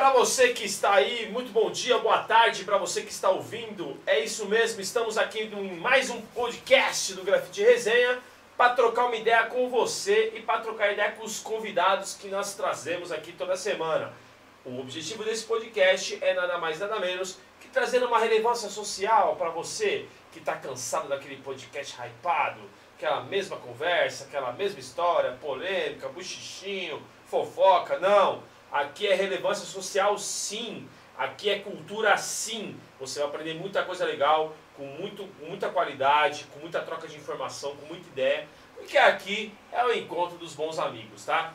Para você que está aí, muito bom dia, boa tarde para você que está ouvindo. É isso mesmo, estamos aqui em mais um podcast do Grafite Resenha para trocar uma ideia com você e para trocar ideia com os convidados que nós trazemos aqui toda semana. O objetivo desse podcast é nada mais nada menos que trazer uma relevância social para você que está cansado daquele podcast hypado, aquela mesma conversa, aquela mesma história, polêmica, buchichinho, fofoca, não. Aqui é relevância social sim, aqui é cultura sim. Você vai aprender muita coisa legal, com muito, muita qualidade, com muita troca de informação, com muita ideia, porque aqui é o encontro dos bons amigos, tá?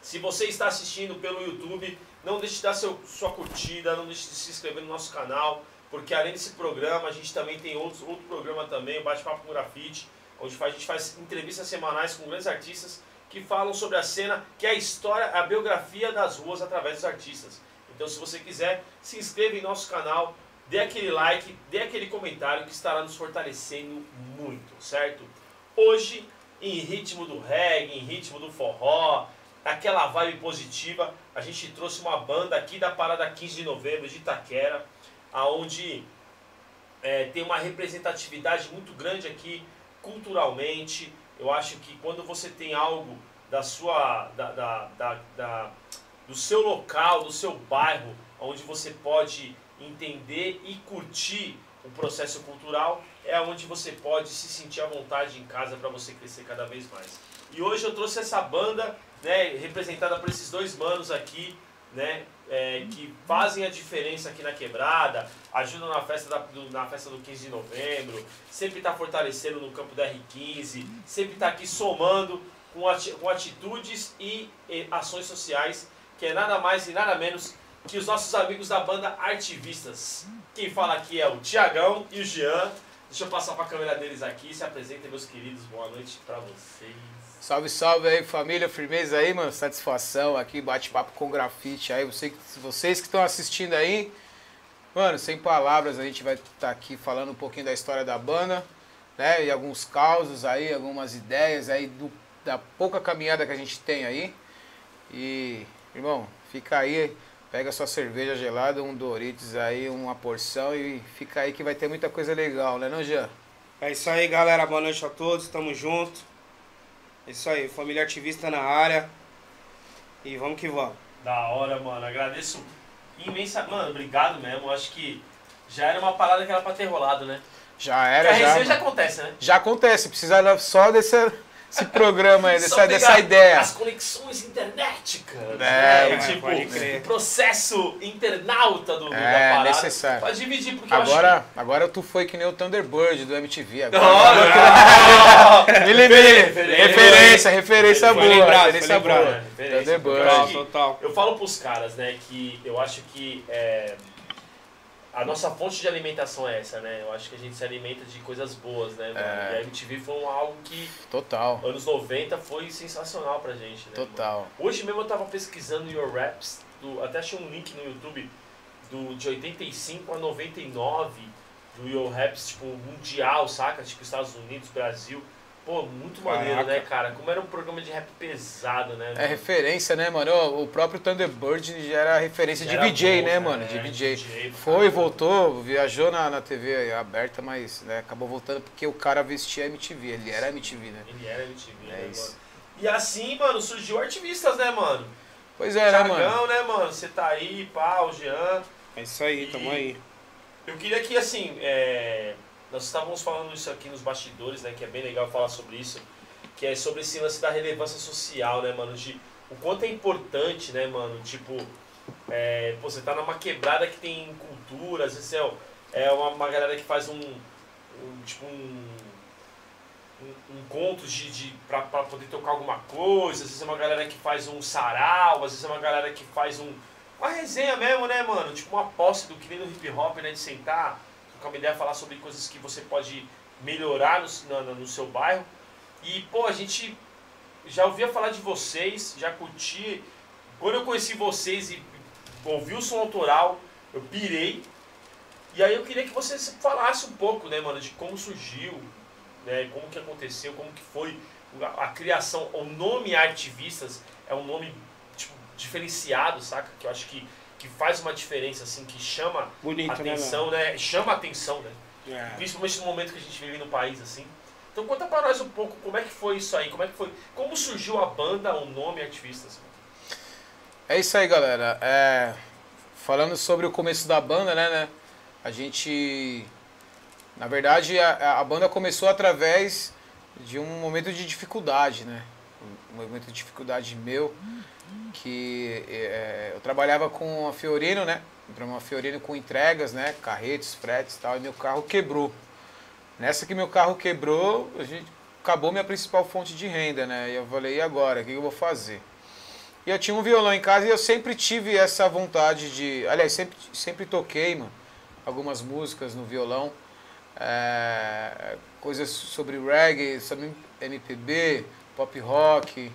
Se você está assistindo pelo YouTube, não deixe de dar seu, sua curtida, não deixe de se inscrever no nosso canal, porque além desse programa, a gente também tem outros, outro programa também, o Bate-Papo com Grafite, onde a gente faz entrevistas semanais com grandes artistas que falam sobre a cena, que é a história, a biografia das ruas através dos artistas. Então, se você quiser, se inscreva em nosso canal, dê aquele like, dê aquele comentário que estará nos fortalecendo muito, certo? Hoje, em ritmo do reggae, em ritmo do forró, aquela vibe positiva, a gente trouxe uma banda aqui da Parada 15 de Novembro de Itaquera, aonde é, tem uma representatividade muito grande aqui culturalmente, eu acho que quando você tem algo da sua, da, da, da, da, do seu local, do seu bairro, onde você pode entender e curtir o processo cultural, é onde você pode se sentir à vontade em casa para você crescer cada vez mais. E hoje eu trouxe essa banda, né, representada por esses dois manos aqui, né, é, que fazem a diferença aqui na quebrada, ajudam na festa, da, do, na festa do 15 de novembro, sempre está fortalecendo no campo da R15, sempre está aqui somando com, ati, com atitudes e, e, ações sociais, que é nada mais e nada menos que os nossos amigos da banda Artivistas. Quem fala aqui é o Tiagão e o Jean. Deixa eu passar para a câmera deles aqui, se apresentem, meus queridos, boa noite para vocês. Salve, salve aí, família, firmeza aí, mano. Satisfação aqui, bate-papo com grafite aí. Você, vocês que estão assistindo aí, mano, sem palavras, a gente vai estar tá aqui falando um pouquinho da história da banda, né? E alguns causos aí, algumas ideias aí do, da pouca caminhada que a gente tem aí. E, irmão, fica aí, pega sua cerveja gelada, um Doritos aí, uma porção e fica aí que vai ter muita coisa legal, né, não, Jean? É isso aí, galera. Boa noite a todos. Tamo junto. É isso aí, família ativista na área. E vamos que vamos. Da hora, mano. Agradeço imensa. Mano, obrigado mesmo. Acho que já era uma parada que era pra ter rolado, né? Já era, Porque a já. já acontece, né? Já acontece. Precisa só desse esse programa aí, dessa, dessa ideia. As conexões internéticas. É, né? é, tipo, o processo internauta do, é, da parada. necessário. Pode dividir, porque agora, eu acho Agora tu foi que nem o Thunderbird do MTV. Agora, oh, me lembrei. Referência, referência boa. Lembrado, referência boa. Thunderbird. Total, Eu falo pros caras, né, que eu acho que... É, a nossa fonte de alimentação é essa, né? Eu acho que a gente se alimenta de coisas boas, né? É. E a MTV foi um, algo que. Total. Anos 90 foi sensacional pra gente, né? Total. Mano? Hoje mesmo eu tava pesquisando Your Raps, do, até achei um link no YouTube do, de 85 a 99 do Your Raps, tipo, mundial, saca? Tipo, Estados Unidos, Brasil. Pô, muito maneiro, Caraca. né, cara? Como era um programa de rap pesado, né? É referência, né, mano? O próprio Thunderbird já era referência já de era bom, né, mano? É, de VJ. DJ Foi, voltou, viajou na, na TV aberta, mas né, acabou voltando porque o cara vestia MTV. Ele era MTV, né? Ele era MTV, é né, isso. Mano? E assim, mano, surgiu artistas, né, mano? Pois é, Thiagão, né, mano? né, mano? Você tá aí, pá, o Jean. É isso aí, e... tamo aí. Eu queria que, assim, é nós estávamos falando isso aqui nos bastidores, né? Que é bem legal falar sobre isso. Que é sobre esse lance da relevância social, né, mano? De o quanto é importante, né, mano? Tipo, é, pô, você tá numa quebrada que tem cultura, às vezes é, é uma, uma galera que faz um, um tipo um, um, encontro de, de pra, pra poder tocar alguma coisa, às vezes é uma galera que faz um sarau, às vezes é uma galera que faz um, uma resenha mesmo, né, mano? Tipo uma posse do que nem no hip hop, né? De sentar, trocar uma ideia, falar sobre coisas que você pode melhorar no, no, no seu bairro. E, pô, a gente já ouvia falar de vocês, já curti. Quando eu conheci vocês e ouvi o som autoral, eu pirei. E aí eu queria que você falasse um pouco, né, mano, de como surgiu, né, como que aconteceu, como que foi a, a criação. O nome Artivistas é um nome, tipo, diferenciado, saca? Que eu acho que, que faz uma diferença, assim, que chama Bonito, atenção, né? Chama atenção, né? né? É. Principalmente no momento que a gente vive no país, assim. Então conta pra nós um pouco como é que foi isso aí, como é que foi. Como surgiu a banda, o nome Ativistas? É isso aí, galera. É, falando sobre o começo da banda, né, né? A gente. Na verdade, a, a banda começou através de um momento de dificuldade, né? Um momento de dificuldade meu, que é, eu trabalhava com a Fiorino, né? Uma Fiorino com entregas, né? Carretes, fretes e tal, e meu carro quebrou. Nessa que meu carro quebrou, a gente acabou minha principal fonte de renda, né? E eu falei, e agora? O que eu vou fazer? E eu tinha um violão em casa e eu sempre tive essa vontade de. Aliás, sempre, sempre toquei, mano, algumas músicas no violão. É, coisas sobre reggae, sobre MPB, pop rock,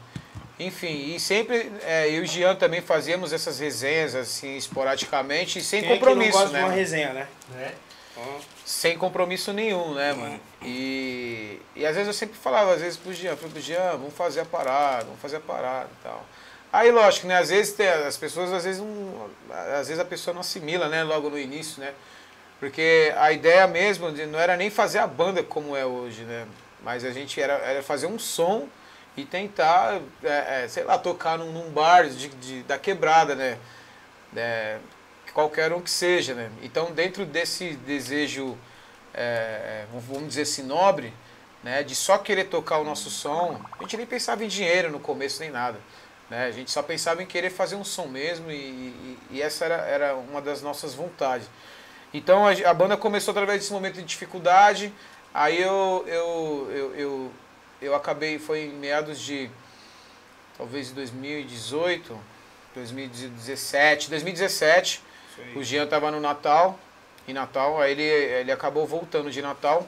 enfim, e sempre é, eu e o Jean também fazíamos essas resenhas assim esporadicamente e sem Quem é que compromisso, não gosta né? de uma resenha, né? Né? Ó, Sem compromisso nenhum, né, mano? E, e às vezes eu sempre falava, às vezes pro Jean, falei pro Jean, vamos fazer a parada, vamos fazer a parada e tal. Aí, lógico, né, às vezes tem- as pessoas, às vezes, não, às vezes a pessoa não assimila, né, logo no início, né? Porque a ideia mesmo de- não era nem fazer a banda como é hoje, né? Mas a gente era, era fazer um som e tentar, é, é, sei lá, tocar num, num bar de, de- da quebrada, né? É, qualquer um que seja, né? Então, dentro desse desejo, é, vamos dizer assim, nobre, né? De só querer tocar o nosso som, a gente nem pensava em dinheiro no começo nem nada. Né? A gente só pensava em querer fazer um som mesmo e, e- e essa era, era uma das nossas vontades. Então a, a banda começou através desse momento de dificuldade. Aí eu, eu, eu, eu, eu acabei, foi em meados de talvez de 2018, 2017, 2017. isso aí. O Jean estava no Natal, em Natal, aí ele, ele acabou voltando de Natal,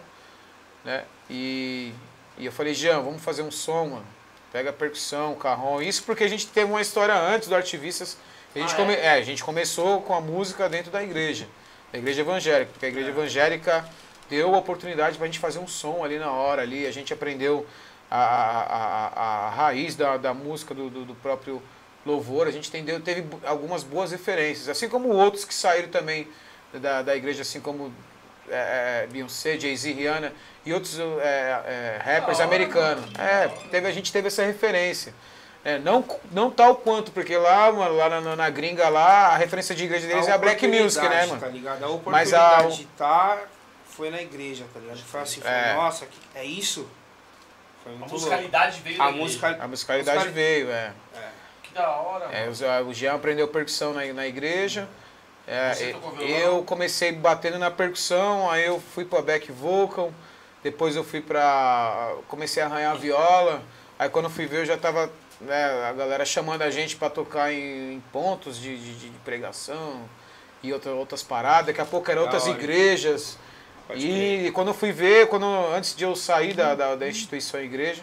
né? E, e eu falei, Jean, vamos fazer um som, mano. Pega a percussão, carrom. Isso porque a gente teve uma história antes do Artivistas. A gente, Ah, come- é? é, a gente começou com a música dentro da igreja, da igreja evangélica, porque a igreja evangélica deu a oportunidade para a gente fazer um som ali na hora, ali. A gente aprendeu a, a, a, a raiz da, da música, do, do, do próprio louvor. A gente entendeu, teve algumas boas referências, assim como outros que saíram também da, da igreja, assim como é, é, Beyoncé, Jay-Z, Rihanna e outros é, é, rappers americanos. É, teve, a gente teve essa referência. É, não, não tal quanto, porque lá, mano, lá na, na gringa lá, a referência de igreja deles é a Black Music, né, mano? Tá ligado? A Mas oportunidade a- de estar foi na igreja, tá ligado? Foi assim, foi, É. nossa, é isso? Foi A muito louco. musicalidade veio A música. A musicalidade Musicali- veio, é. É. Que da hora, É, mano. o, o Jean aprendeu percussão na, na igreja. É, eu comecei batendo na percussão, aí eu fui pra back vocal, depois eu fui pra. comecei a arranhar a viola. Aí quando eu fui ver eu já tava né, a galera chamando a gente pra tocar em, em pontos de, de- de pregação e outra, outras paradas. Daqui a pouco eram outras igrejas. Pode. E quando eu fui ver, quando, antes de eu sair da, da, da instituição igreja,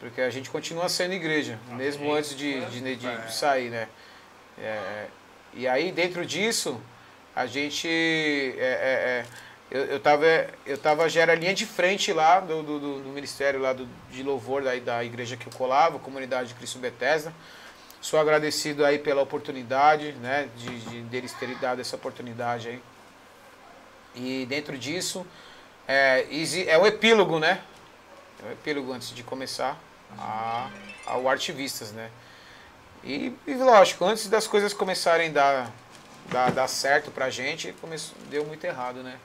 porque a gente continua sendo igreja, mesmo Ok. antes de, de, de- É. de sair, né? É, e aí, dentro disso, a gente. é, é, é, eu, eu, tava, eu tava já era linha de frente lá do, do, do- ministério lá do, de louvor da, da igreja que eu colava, comunidade de Cristo Bethesda. Sou agradecido aí pela oportunidade, né? De, de deles terem dado essa oportunidade aí. E dentro disso, é, é o epílogo, né? É o epílogo antes de começar a, ao Artivistas, né? E, e lógico, antes das coisas começarem a dar, dar, dar certo pra gente, começou, deu muito errado, né?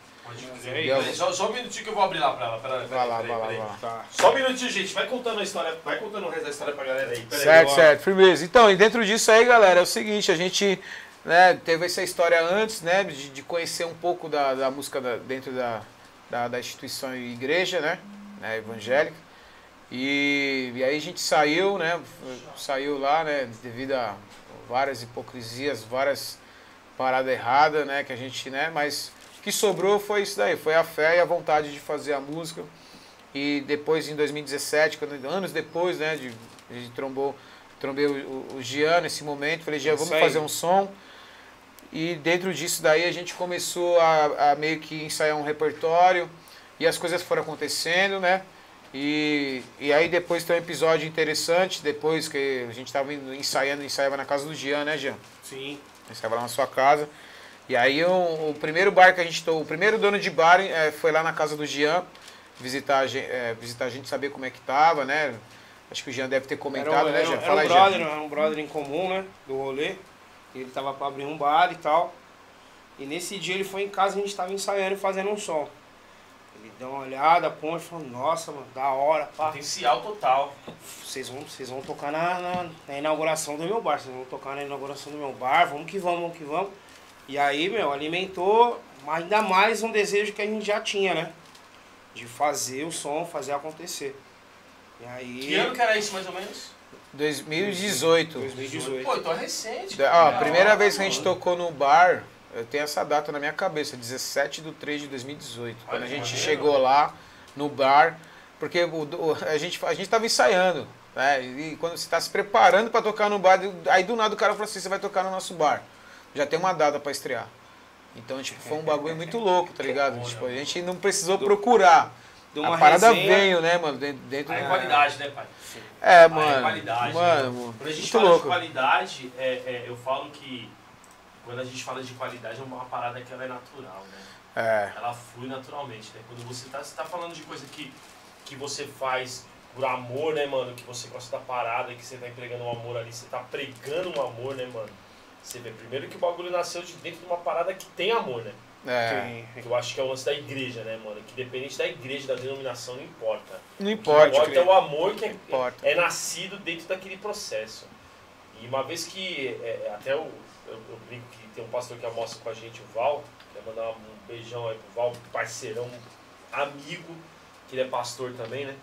Peraí, isso. Só, só um minutinho que eu vou abrir lá pra ela. Peraí, Vai lá, vai lá, vai lá. Tá. Só um minutinho, gente. Vai contando a história. Vai contando o resto da história pra galera aí. Peraí, certo, ó. certo, firmeza. Então, e dentro disso aí, galera, é o seguinte, a gente né, teve essa história antes, né, de, de conhecer um pouco da, da música da- dentro da, da, da instituição e igreja, né, né, evangélica. E, e aí a gente saiu, né, saiu lá, né, devido a várias hipocrisias, várias paradas erradas, né, que a gente, né, mas o que sobrou foi isso daí, foi a fé e a vontade de fazer a música. E depois, em 2017, quando, anos depois, né, de, a gente trombou, trombei o, o, nesse momento, falei, Gian, vamos fazer um som. E dentro disso daí a gente começou a, a meio que ensaiar um repertório e as coisas foram acontecendo, né? E, e aí depois tem um episódio interessante, depois que a gente tava indo- ensaiando, ensaiava na casa do Jean, né, Jean? Sim. Ensaiava lá na sua casa. E aí o, o primeiro bar que a gente o primeiro dono de bar eh, foi lá na casa do Jean visitar a gente, visitar a gente, saber como é que tava, né? Acho que o Jean deve ter Era, comentado, um- né, era, Jean? era Fala um aí, brother, Jean. era um brother em comum, né? Do rolê. Ele tava pra abrir um bar e tal. E nesse dia ele foi em casa e a gente tava ensaiando e fazendo um som. Ele deu uma olhada, pô, e falou, nossa, mano, da hora, pá. Potencial total. Vocês vão, vocês vão tocar na, na, na inauguração do meu bar. Vocês vão tocar na inauguração do meu bar. Vamos que vamos, vamos que vamos. E aí, meu, alimentou ainda mais um desejo que a gente já tinha, né? De fazer o som, fazer acontecer. E aí. Que ano que era isso, mais ou menos? 2018. 2018. Pô, então é recente. Da-. Ó, a primeira Da vez que a gente tocou no bar, eu tenho essa data na minha cabeça, 17 de 3 de 2018. Quando Olha a que gente maneiro. chegou lá no bar, porque o, o- a gente a gente tava ensaiando, né? E quando você está se preparando para tocar no bar, aí do nada o cara falou assim, você vai tocar no nosso bar. Já tem uma data para estrear. Então, tipo, foi um bagulho muito louco, tá ligado? bom, Tipo, a né, gente não precisou procurar. A parada resenha- veio, né, mano? Dentro, dentro Aí é do- qualidade, né, pai? É, Aí é mano. qualidade. Mano, né? Quando a gente fala louco. de qualidade, é, é, eu falo que quando a gente fala de qualidade é uma parada que ela é natural, né? É. Ela flui naturalmente, né? Quando você tá, você tá falando de coisa que, que você faz por amor, né, mano? Que você gosta da parada, que você tá entregando um amor ali, você tá pregando um amor, né, mano? Você vê primeiro que o bagulho nasceu de dentro de uma parada que tem amor, né? É. Que eu acho que é o lance da igreja, né, mano? Que dependente da igreja, da denominação, não importa. Não O que importa. importa é o amor que é, Importa. é nascido dentro daquele processo. E uma vez que, é, é, até eu, eu, eu brinco que tem um pastor que almoça com a gente, o Val, quero mandar um beijão aí pro Val, parceirão, amigo, que ele é pastor também, né?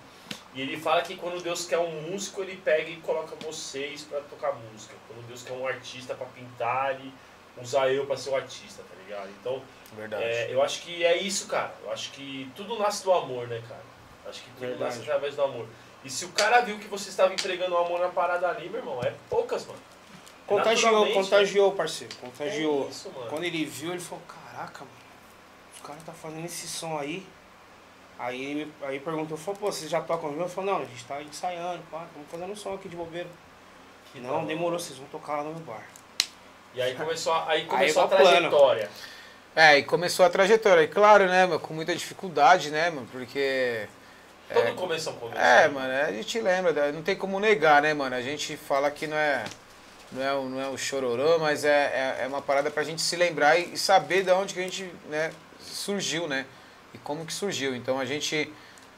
E ele fala que quando Deus quer um músico, ele pega e coloca vocês pra tocar música. Quando Deus quer um artista pra pintar, ele usa eu pra ser o artista, tá ligado? Então, Verdade. é, eu acho que é isso, cara. Eu acho que tudo nasce do amor, né, cara? Acho que tudo Verdade. nasce através do amor. E se o cara viu que você estava entregando o amor na parada ali, meu irmão, é poucas, mano. Contagiou, contagiou, parceiro. né? Contagiou. É isso. Quando ele viu, ele falou, caraca, mano, os caras tá fazendo esse som aí. Aí aí perguntou, falou, pô, vocês já tocam junto? Eu falei, não, a gente tá ensaiando, pá, estamos fazendo um som aqui de bobeira. Que Não, demorou, vocês vão tocar lá no meu bar. E aí começou, a- aí começou Aí a vai plano. É, e começou a trajetória. E claro, né, mano, com muita dificuldade, né, mano, porque. Todo começo é um começo. É, né? mano, a gente lembra, né, não tem como negar, né, mano? A gente fala que não é. Não é, o- não é o chororô, mas é, é, é uma parada pra gente se lembrar e, e saber de onde que a gente né, surgiu, né? E como que surgiu. Então a gente,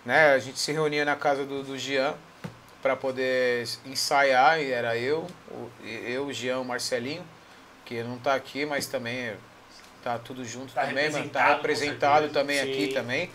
né, a gente se reunia na casa do, do Jean para poder ensaiar, e era eu, o, eu, o Jean, o Marcelinho, que não tá aqui, mas também tá tudo junto Tá também, mano. Tá representado, certeza. também aqui Sim. também.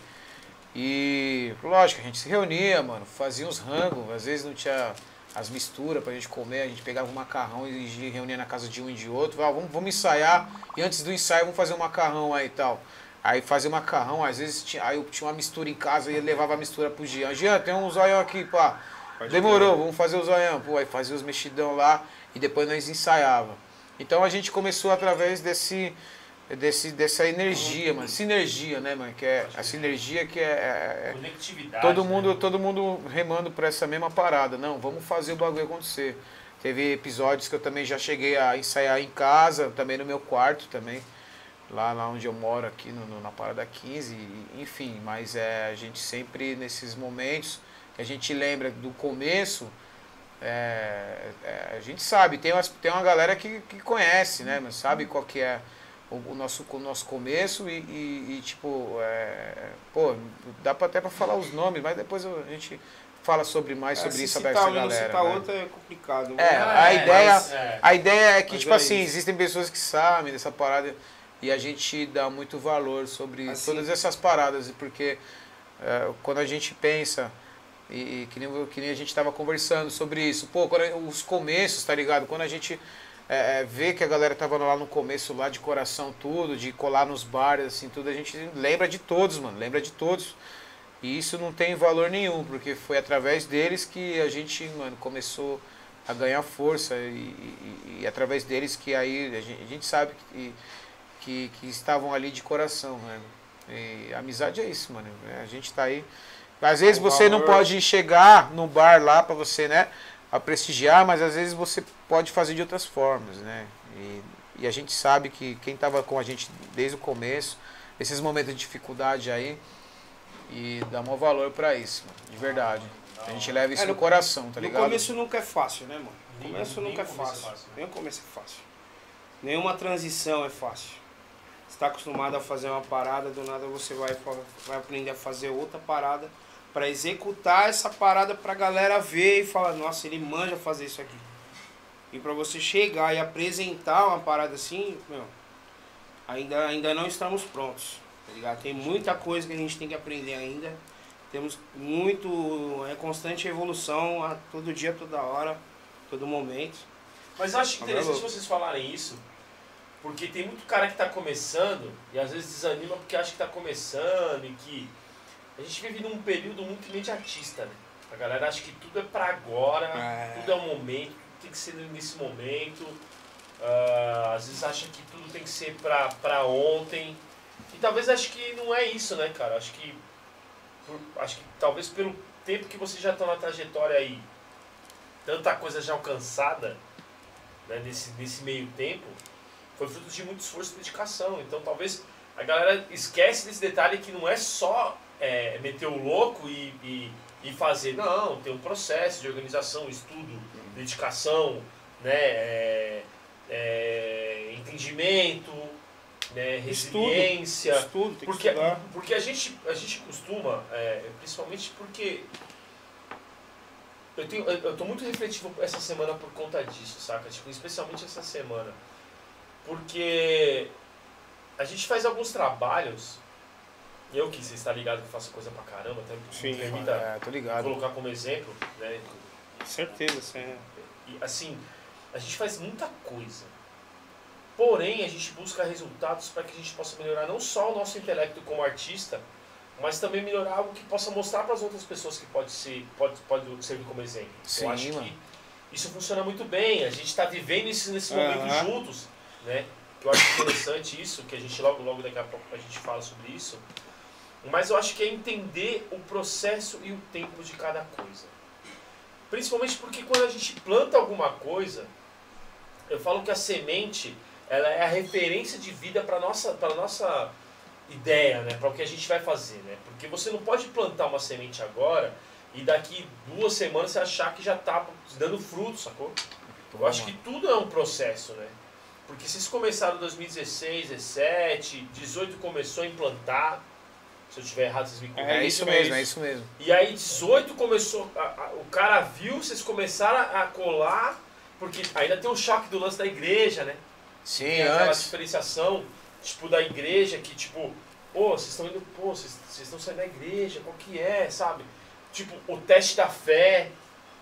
E, lógico, a gente se reunia, mano, fazia uns rangos, às vezes não tinha as misturas pra gente comer, a gente pegava um macarrão e reunia na casa de um e de outro, falava, vamos, vamos ensaiar, e antes do ensaio vamos fazer um macarrão aí e tal. Aí fazia o macarrão, às vezes tinha, aí eu tinha uma mistura em casa e ele levava a mistura pro Jean. Jean, tem um zoião aqui, pá. Pode Demorou, vamos fazer o zoião. Pô, aí fazia os mexidão lá e depois nós ensaiava. Então a gente começou através desse, desse dessa energia, mano. Sinergia, né, mano? Que é a sinergia que é- é, é Conectividade. todo né, mundo, mano? todo mundo remando para essa mesma parada. Não, vamos fazer o bagulho acontecer. Teve episódios que eu também já cheguei a ensaiar em casa, também no meu quarto também. Lá, lá onde eu moro, aqui no, no- na Parada 15, e- enfim, mas é, a gente sempre nesses momentos que a gente lembra do começo, é, é, a gente sabe, tem, umas, tem uma galera que, que conhece, né, mas sabe qual que é o, o nosso, o nosso começo e, e- e, tipo, é, pô, dá pra, até pra falar os nomes, mas depois a gente fala sobre mais sobre É, se isso citar essa um, galera. citar né? outro é complicado. É, Mas- a ideia- mas, é. A ideia é que, Mas tipo é assim, isso. existem pessoas que sabem dessa parada e a gente dá muito valor sobre Assim. todas essas paradas, porque é, quando a gente pensa, e, e que, nem, que nem a gente estava conversando sobre isso, pô, quando os começos, tá ligado? Quando a gente é, é, vê que a galera tava lá no começo, lá de coração, tudo, de colar nos bares, assim, tudo, a gente lembra de todos, mano, lembra de todos. E isso não tem valor nenhum, porque foi através deles que a gente, mano, começou a ganhar força e, e- e através deles que aí a gente, a gente sabe que, que, que estavam ali de coração, né? E a amizade é isso, mano. A gente tá aí Às vezes Um você não pode chegar no bar lá pra você, né, a prestigiar, mas às vezes você pode fazer de outras formas, né? E, e a gente sabe que quem tava com a gente desde o começo, esses momentos de dificuldade aí, e dá maior valor pra isso, mano, de verdade. A gente leva isso É, no no- coração, tá no ligado? começo nunca é fácil, né, mano? No Nem- começo nem nunca é o começo é fácil. fácil, né? Nem o começo é fácil. Nenhuma transição é fácil. Você tá acostumado a fazer uma parada, do nada você vai, vai aprender a fazer outra parada para executar essa parada pra galera ver e falar, nossa, ele manja fazer isso aqui. E pra você chegar e apresentar uma parada assim, meu, ainda, ainda não estamos prontos. Tá ligado? Tem muita coisa que a gente tem que aprender ainda. Temos muito. É constante evolução a todo dia, toda hora, todo momento. Mas eu acho interessante vendo? vocês falarem isso, porque tem muito cara que tá começando e às vezes desanima porque acha que tá começando e que a gente vive num período muito imediatista, né? A galera acha que tudo é pra agora, É. tudo é um momento, tudo tem que ser nesse momento. Ah, às vezes acha que tudo tem que ser pra, pra ontem. E talvez acho que não é isso, né, cara? Acho que por- acho que talvez pelo tempo que vocês já estão na trajetória aí, tanta coisa já alcançada, né, nesse, nesse meio tempo, foi fruto de muito esforço e dedicação. Então talvez a galera esquece desse detalhe que não é só é, meter o louco e, e, e fazer. Não, tem um processo de organização, estudo, dedicação, né, é, é, entendimento, né, Estudo. resiliência. Estudo, tem que Porque, estudar. porque a, gente, a gente costuma, é, principalmente porque eu, tenho, eu, eu tô muito refletivo essa semana por conta disso, saca? Tipo, especialmente essa semana. Porque a gente faz alguns trabalhos, eu que você está ligado que faço coisa pra caramba, até Sim, me permita É, tô ligado. colocar como exemplo, né? Certeza, é. E, assim, a gente faz muita coisa. Porém, a gente busca resultados para que a gente possa melhorar não só o nosso intelecto como artista, mas também melhorar algo que possa mostrar para as outras pessoas que pode ser, pode, pode servir como exemplo. Sim, Eu acho mano. que isso funciona muito bem. A gente está vivendo isso nesse momento Aham. juntos, né? Eu acho interessante isso, que a gente logo, logo daqui a pouco a gente fala sobre isso. Mas eu acho que é entender o processo e o tempo de cada coisa. Principalmente porque quando a gente planta alguma coisa, eu falo que a semente ela é a referência de vida para nossa para nossa ideia, né? Para o que a gente vai fazer, né? Porque você não pode plantar uma semente agora e daqui duas semanas você achar que já está dando fruto, sacou? Eu acho que tudo é um processo, né? Porque vocês começaram em 2016, 17, 18 começou a implantar. Se eu estiver errado, vocês me corrigem. É isso mesmo, é isso mesmo. E aí 18 começou, a- a- o cara viu, vocês começaram a, a colar, porque ainda tem o choque do lance da igreja, né? Sim, Tem aquela antes. diferenciação, tipo, da igreja que, tipo, pô, vocês estão indo, pô, vocês vocês estão saindo da igreja, qual que é, sabe? Tipo, o teste da fé,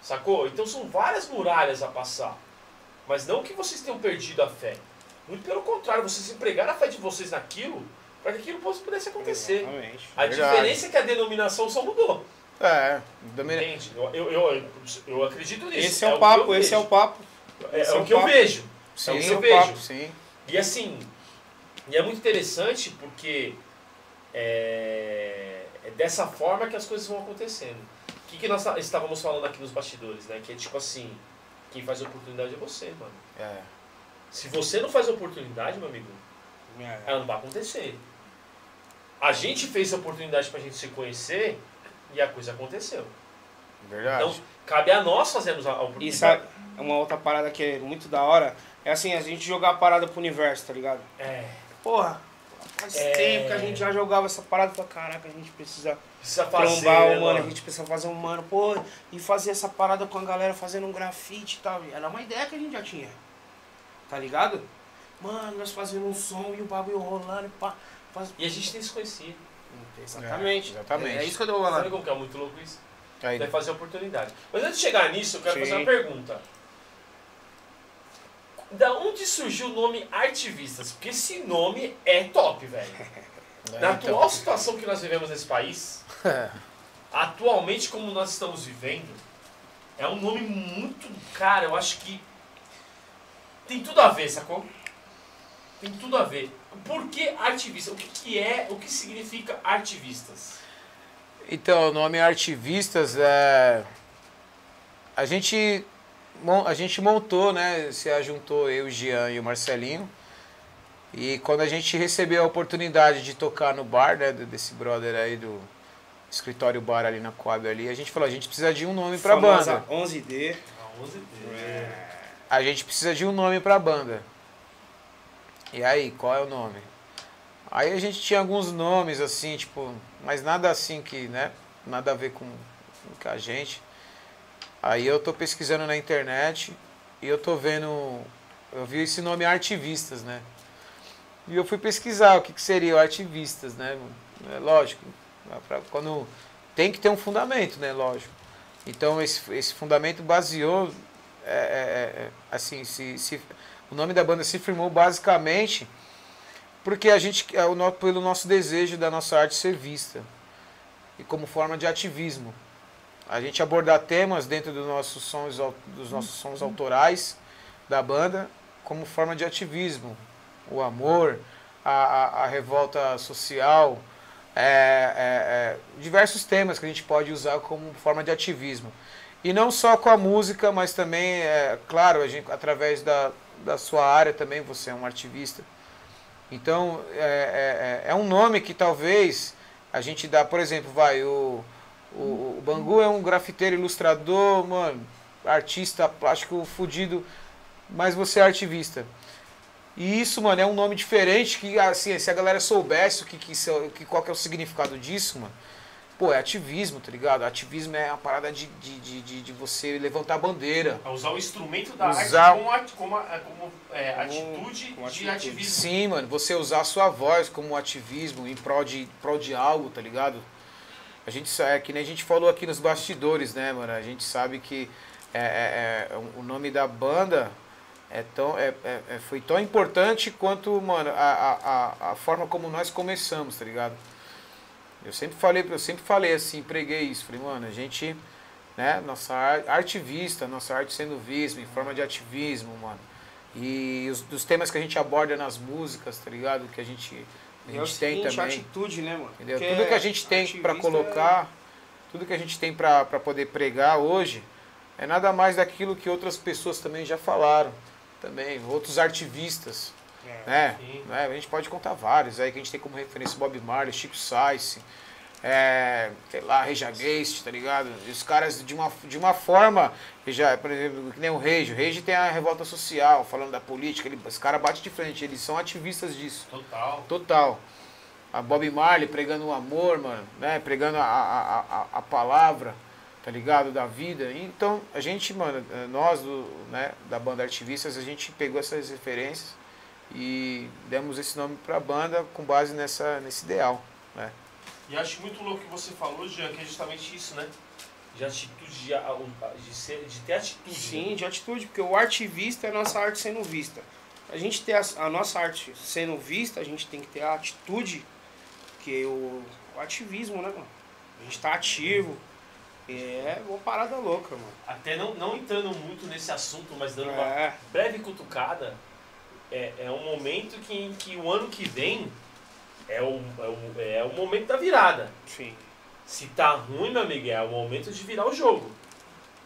sacou? Então são várias muralhas a passar. Mas não que vocês tenham perdido a fé. Muito pelo contrário, vocês empregaram a fé de vocês naquilo para que aquilo possa- pudesse acontecer. Exatamente. A Verdade. diferença é que a denominação só mudou. É, domina- Entende? Eu, eu, eu, eu acredito nisso. Esse é, o que papo, eu esse é o papo. É, é é o o que eu vejo. sim, é o que eu é o vejo. sim. E assim, e é muito interessante porque é, é dessa forma que as coisas vão acontecendo. O que, que nós tá- estávamos falando aqui nos bastidores, né? Que é tipo assim, quem faz oportunidade é você, mano. É. Se você não faz oportunidade, meu amigo, É. ela não vai acontecer. A gente fez a oportunidade pra gente se conhecer e a coisa aconteceu. Verdade. Então, cabe a nós fazermos a a E oportunidade. sabe, é uma outra parada que é muito da hora. É assim, a gente jogar a parada pro universo, tá ligado? É, Porra, faz É. tempo que a gente já jogava essa parada. Falei, caraca, a gente precisa precisa fazer, trombar um mano, a gente precisa fazer um mano, pô, e fazer essa parada com a galera fazendo um grafite e tal. Era uma ideia que a gente já tinha. Tá ligado? Mano, nós fazendo um som e o bagulho rolando e pá. Faz... E a gente nem se conhecia. Exatamente. É, exatamente. É, isso que eu tô Sabe falando. como que é muito louco isso? Aí, Vai fazer oportunidade. Mas antes de chegar nisso, eu quero Sim. fazer uma pergunta. Da onde surgiu o nome Artivistas? Porque esse nome é top, velho. é, Na então. atual situação que nós vivemos nesse país, atualmente como nós estamos vivendo, é um nome muito. Cara, eu acho que. Tem tudo a ver, sacou? Tem tudo a ver. Por que artivista? O que, que é, o que significa artivistas? Então, o nome Artivistas é. A gente, a gente montou, né? Se ajuntou eu, o Jean e o Marcelinho. E quando a gente recebeu a oportunidade de tocar no bar, né? Desse brother aí do escritório bar ali na Coab ali, a gente falou, a gente precisa de um nome pra Famosa banda. 11D. A 11 dele. É. A gente precisa de um nome pra banda. E aí, qual é o nome? Aí a gente tinha alguns nomes assim, tipo, mas nada assim que, né? Nada a ver com, com a gente. Aí eu tô pesquisando na internet e eu tô vendo. Eu vi esse nome Artivistas, né? E eu fui pesquisar o que, que seria o Artivistas, né? É lógico. é quando tem que ter um fundamento, né? Lógico. Então esse, esse fundamento baseou. é, é, é, assim, se, se, o nome da banda se firmou basicamente porque a gente é pelo nosso desejo da nossa arte ser vista e como forma de ativismo. A gente abordar temas dentro dos nossos sons dos nossos sons autorais da banda como forma de ativismo. O amor a, a, a revolta social é, é, é, diversos temas que a gente pode usar como forma de ativismo. E não só com a música mas também é claro a gente através da, da sua área também você é um ativista então, é, é, é um nome que talvez a gente dá, por exemplo, vai, o, o, o Bangu é um grafiteiro, ilustrador, mano, artista plástico fudido, mas você é artivista. E isso, mano, é um nome diferente que, assim, se a galera soubesse o que, que, é- que qual que é o significado disso, mano, pô, é ativismo, tá ligado? Ativismo é uma parada de, de, de, de, você levantar a bandeira. A usar o instrumento da Usar- arte como, como, a- como, é, Como- atitude de atitude. ativismo. Sim, mano, você usar a sua voz como ativismo em prol de, prol de algo, tá ligado? A gente sabe, é que nem a gente falou aqui nos bastidores, né, mano? A gente sabe que é, é, é, o nome da banda é tão, é, é, é- foi tão importante quanto, mano, a, a, a, a forma como nós começamos, tá ligado? Eu sempre falei, eu sempre falei assim, preguei isso, falei, mano, a gente, né, nossa ar- arte vista, nossa arte sendo vista, em forma de ativismo, mano. E os dos temas que a gente aborda nas músicas, tá ligado? Que a gente, a E é o gente tem seguinte, também. atitude, né, mano? Entendeu? Porque Tudo que a gente tem para colocar, tudo que a gente tem para poder pregar hoje, é nada mais daquilo que outras pessoas também já falaram, também, outros artivistas, É, né? Né? A gente pode contar vários aí que a gente tem como referência Bob Marley, Chico Sainz, é, sei lá, Reja Geist, tá ligado? E os caras de uma, de uma forma, já, por exemplo, que nem o Rege, o Rege tem a revolta social, falando da política, ele, os caras batem de frente, eles são ativistas disso. Total. Total. A Bob Marley pregando o amor, mano, né? Pregando a, a, a, a palavra, tá ligado? Da vida. Então, a gente, mano, nós do, né, da banda Artivistas, a gente pegou essas referências e demos esse nome pra banda com base nessa, nesse ideal, né? E acho muito louco o que você falou, Jean, que é justamente isso, né? De atitude, de, a- de, ser, de ter atitude. Sim, né? de atitude, porque o artivista é a nossa arte sendo vista. A gente ter a, a nossa arte sendo vista, a gente tem que ter a atitude, que é o, o ativismo, né, mano? A gente tá ativo. É uma parada louca, mano. Até não, não entrando muito nesse assunto, mas dando uma É, breve cutucada, é, é um momento que, em que o ano que vem é o, é, o, é o momento da virada. sim. Se tá ruim, meu amigo, é o momento de virar o jogo.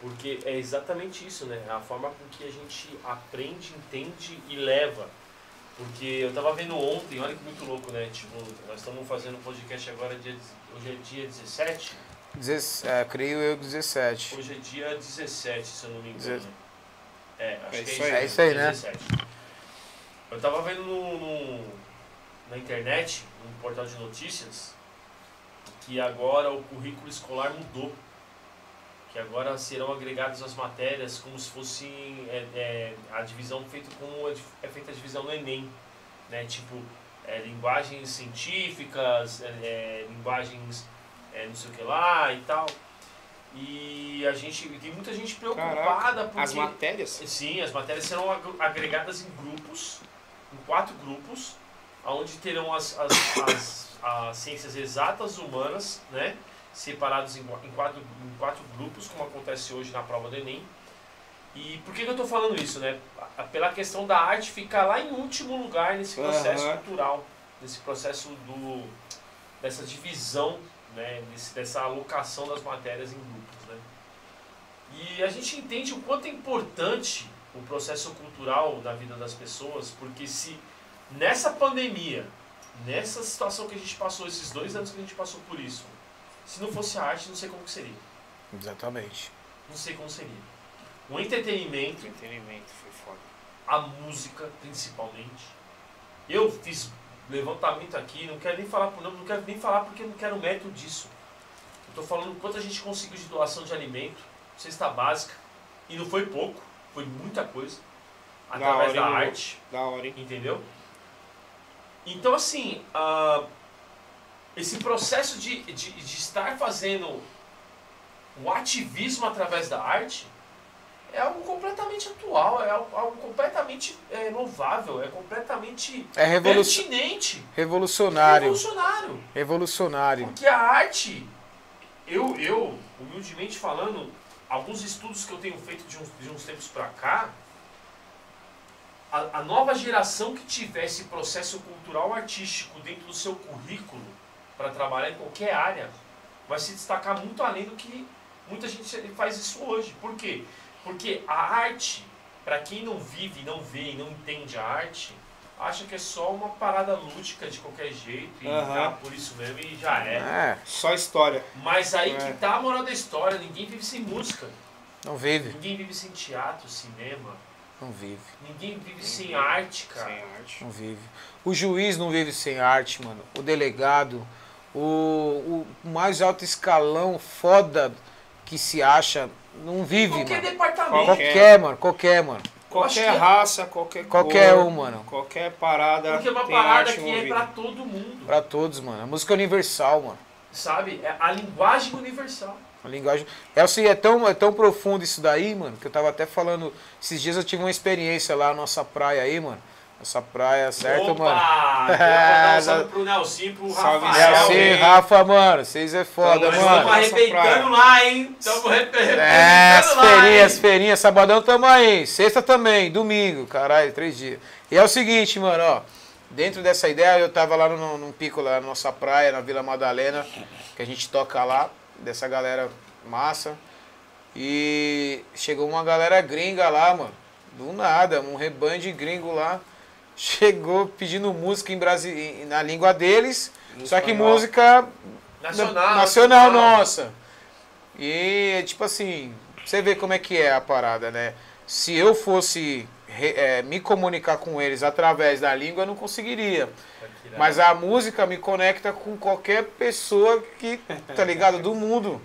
Porque é exatamente isso, né? É a forma com que a gente aprende, entende e leva. Porque eu tava vendo ontem, olha que muito louco, né? Tipo, nós estamos fazendo um podcast agora, dia, hoje é dia 17. Dezes- é, creio eu 17. Hoje é dia 17, se eu não me engano. Deze- É, acho É que isso é aí. isso. É isso aí, né? 17. Eu tava vendo no, no- na internet, num portal de notícias, que agora o currículo escolar mudou. Que agora serão agregadas as matérias como se fosse é, é, a divisão feita como é é feita a divisão no Enem. Né? Tipo, é, linguagens científicas, é, é, linguagens não sei o que lá e tal. E a gente tem muita gente preocupada porque As matérias. Sim, as matérias serão ag- agregadas em grupos, em quatro grupos, onde terão as, as, as, as ciências exatas humanas, né? Separados em, em, quatro, em quatro grupos, como acontece hoje na prova do Enem. E por que, que eu estou falando isso, né? Pela questão da arte ficar lá em último lugar nesse processo Aham. cultural, nesse processo do, dessa divisão né, desse, dessa alocação das matérias em grupos. Né? E a gente entende o quanto é importante o processo cultural da vida das pessoas, porque se nessa pandemia, nessa situação que a gente passou, esses dois anos que a gente passou por isso, se não fosse a arte, não sei como que seria. Exatamente. Não sei como seria. O entretenimento, Entretenimento foi foda. a música principalmente. Eu fiz levantamento aqui, não quero nem falar por nome, não quero nem falar porque eu não quero mérito disso. Eu tô falando quanto a gente conseguiu de doação de alimento, cesta básica, e não foi pouco, foi muita coisa, através hora, da arte, Da hora, hein? entendeu? Então assim, ah, esse processo de, de, de estar fazendo o ativismo através da arte é algo completamente atual, é algo, algo completamente é, louvável, é completamente É revolu pertinente, revolucionário. revolucionário. Revolucionário. Porque a arte, eu, eu, humildemente falando, alguns estudos que eu tenho feito de uns, de uns tempos pra cá, a, a nova geração que tiver esse processo cultural artístico dentro do seu currículo para trabalhar em qualquer área, vai se destacar muito além do que muita gente faz isso hoje. Por quê? Porque a arte, para quem não vive, não vê e não entende a arte, acha que é só uma parada lúdica de qualquer jeito e Aham. tá por isso mesmo e já é. É, Só história. Mas aí É. que tá a moral da história, ninguém vive sem música, não vive. ninguém vive sem teatro, cinema, Não vive. ninguém vive sem arte, cara. Sem arte. Não vive. O juiz não vive sem arte, mano. O delegado, o, o mais alto escalão foda que se acha, não vive, Qualquer mano. departamento. Qualquer, mano. Qualquer, mano. Qualquer que é- raça, qualquer Qualquer cor, um, mano. Qualquer parada. Porque é uma tem parada que é pra todo mundo, Pra todos, mano. A música é universal, mano. sabe? É a linguagem universal. A linguagem. É assim, é tão, é tão profundo isso daí, mano, que eu tava até falando. Esses dias eu tive uma experiência lá na nossa praia aí, mano. Nossa praia, certo, Opa! mano? Mandar um salve pro Nelson, pro Salve, Rafael. É assim, hein? Rafa, mano. Vocês é foda, junto. mano. estamos arrebentando lá, hein? Estamos arrebentando É, as lá, feirinhas, hein? as feirinhas, sabadão tamo aí, sexta também, domingo, caralho, três dias. E é o seguinte, mano, ó, dentro dessa ideia, eu tava lá no, num pico lá na nossa praia, na Vila Madalena, que a gente toca lá, dessa galera massa, e chegou uma galera gringa lá, mano, do nada, um rebanho de gringo lá, chegou pedindo música em Brasi... na língua deles, só que música Nacional. nacional nossa. E, tipo assim, você vê como é que é a parada, né? Se eu fosse é, me comunicar com eles através da língua, eu não conseguiria. Mas a música me conecta com qualquer pessoa que, tá ligado? Do mundo.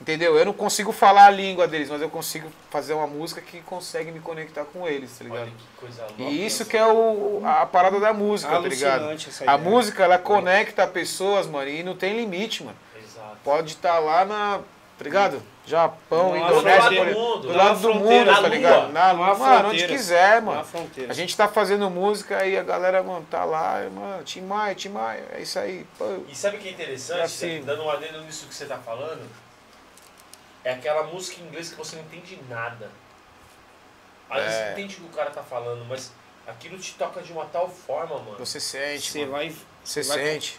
Entendeu? Eu não consigo falar a língua deles, mas eu consigo fazer uma música que consegue me conectar com eles, tá ligado? Olha que coisa louca. E isso que é o, a parada da música, tá ligado? A música, ela conecta pessoas, mano, e não tem limite, mano. Exato. Pode estar lá na. Tá ligado? Japão, Nossa, Indonésia, do lado por- do mundo, do lado do mundo, tá lua, ligado? Na, numa mano, onde quiser, Na mano. fronteira. A gente tá fazendo música e a galera, mano, tá lá, mano, Tim Maia, Tim Maia, é isso aí. Pô. E sabe o que é interessante, É assim. dando um adendo nisso que você tá falando? É aquela música em inglês que você não entende nada. Às vezes É. você entende o que o cara tá falando, mas aquilo te toca de uma tal forma, mano. Você sente, Você mano. vai, Você sente.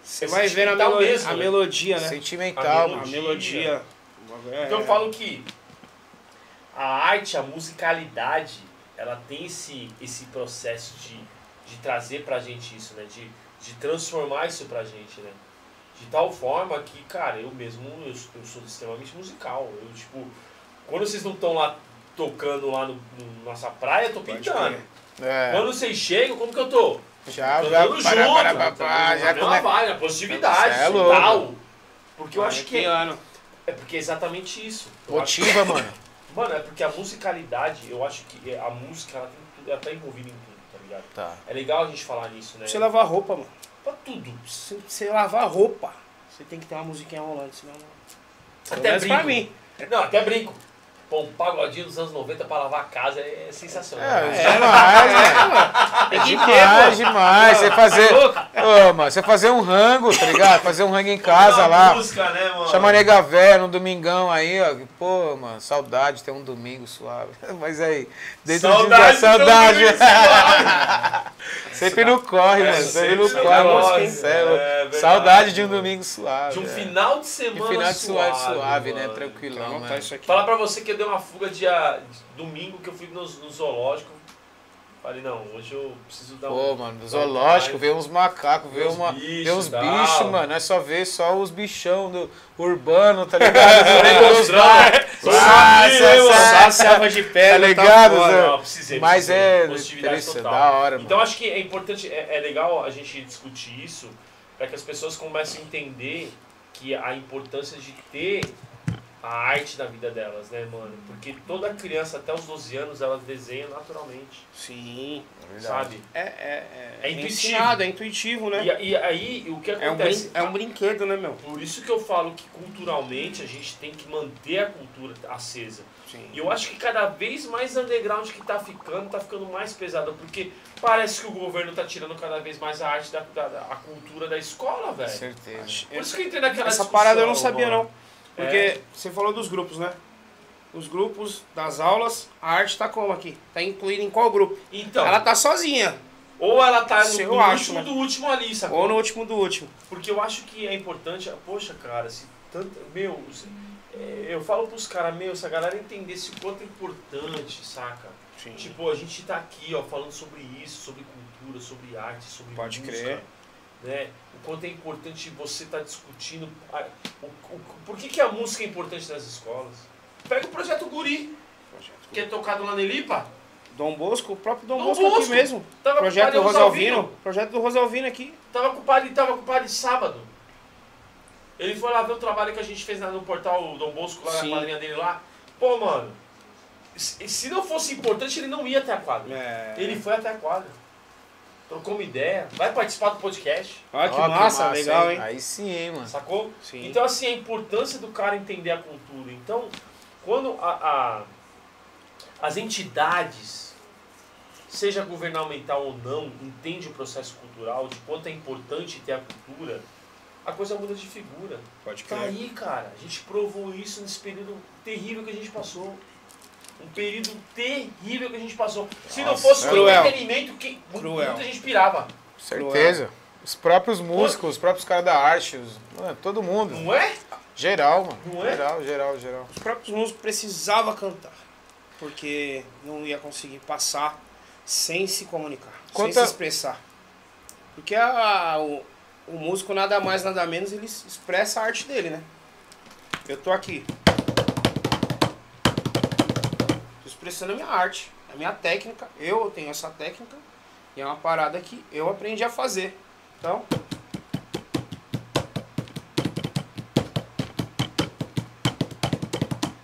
você É vai ver a, melo- mesmo, a né? melodia, né? Sentimental, A mano. A melodia. Então eu falo que a arte, a musicalidade, ela tem esse, esse processo de, de trazer pra gente isso, né? De, de transformar isso pra gente, né? De tal forma que, cara, eu mesmo, eu, sou- eu sou extremamente musical. Eu, tipo, quando vocês não estão lá tocando lá no, no nossa praia, eu tô pintando. É. Quando vocês chegam, como que eu tô? Já, Tô já, para, junto, para, para, tá para, na já come... positividade, é assim, louco. tal. Porque eu acho que é, piano. é porque é exatamente isso. Motiva, mano. Mano, é porque a musicalidade, eu acho que a música, ela, tem tudo, ela tá envolvida em tudo, tá ligado? Tá. É legal a gente falar nisso, né? Você lavar roupa, mano. Tudo. Se você lavar roupa, você tem que ter uma musiquinha rolando, senão Até menos brinco. pra mim. Não, até brinco. Pô, um pagodinho dos anos 90 pra lavar a casa é sensacional. É, né? demais, né? Ter, Demais, pô. demais. Você fazer. louco? Ô, mano, você fazer um rango, tá ligado? Fazer um rango em casa lá. música, né, mano? Chama nega velha no domingão aí, ó. Pô, mano, saudade de ter um domingo suave. Mas aí, dentro Saudade de saudade. de sempre no corre, É, mano. Sempre no sempre corre, no mano. corre, é é Saudade de um domingo suave. De um é. final de De semana final de suave, suave, suave, né? Tranquilão. Falar pra você que dei uma fuga dia domingo que eu fui no, no zoológico. Falei, não, hoje eu preciso dar Pô, um. mano, no zoológico, vê uns macacos, uns uma, bichos, uns bichos, mano. É só ver só os bichão do urbano, tá ligado? Os Só Só a selva de Tá pedra, ligado, fora. Zé? Não, precisei, Mas precisei. é Positividade interessante, total. da hora, mano. Então acho que é importante, é, é legal a gente discutir isso para que as pessoas comecem a entender que a importância de ter a arte na vida delas, né, mano? Porque toda criança até os 12 anos ela desenha naturalmente, Sim. sabe? É, é, é, É intuitivo. ensinado, é intuitivo, né? E, e aí o que É um, acontece? é um brinquedo, né, meu? Por isso que eu falo que culturalmente a gente tem que manter a cultura acesa. Sim. E eu acho que cada vez mais underground que tá ficando, tá ficando mais pesado, porque parece que o governo tá tirando cada vez mais a arte da, da- da- a cultura da escola, velho. Certeza. Por isso que eu entrei naquela Essa discussão, parada eu não sabia, mano. não. Porque você falou dos grupos, né? Os grupos das aulas, a arte tá como aqui? Tá incluída em qual grupo? Então, Ela tá sozinha. ou ela tá no, no acho, último né? do último ali, sacou? Ou no último do último. Porque eu acho que é importante, poxa, cara, se tanto, meu, é, eu falo pros caras, meu, se a galera entendesse o quanto é importante, saca? Sim. Tipo, a gente tá aqui, ó, falando sobre isso, sobre cultura, sobre arte, sobre Pode música, crer. Né? O quanto é importante você estar discutindo a- o, o- por que, que a música é importante nas escolas. Pega o projeto Guri, que é tocado lá na Elipa. Dom Bosco, o próprio Dom, Dom Bosco, aqui Bosco. mesmo. Tava Projeto do padre Rosalvino. Projeto do Rosalvino aqui. Tava com o padre, tava com o padre sábado. Ele foi lá ver o trabalho que a gente fez lá no portal Dom Bosco, lá Sim. na quadrinha dele lá. Pô, mano, se se não fosse importante, ele não ia até a quadra. É. Ele foi até a quadra. Trocou uma ideia, vai participar do podcast, Olha que Ó, massa, legal, hein? Aí sim, hein, mano. sacou? Sim. Então, assim, a importância do cara entender a cultura. Então, quando a, a- as entidades, seja governamental ou não, entende o processo cultural, de quanto é importante ter a cultura, a coisa muda de figura. Pode Tá crer. aí, cara. A gente provou isso nesse período terrível que a gente passou. Um período terrível que a gente passou. Se não Nossa, fosse o cruel. entretenimento, que Cruel. muita gente pirava. Certeza. Os próprios músicos, os próprios caras da arte, os- mano, todo mundo. Não é? Geral, mano. Não é? Geral, geral, geral. Os próprios músicos precisavam cantar. Porque não ia conseguir passar sem se comunicar, Quanta- sem se expressar. Porque a- a- o, o músico nada mais, nada menos, ele expressa a arte dele, né? Eu tô aqui. Expressando a minha arte, a minha técnica. Eu tenho essa técnica. E é uma parada que eu aprendi a fazer. Então.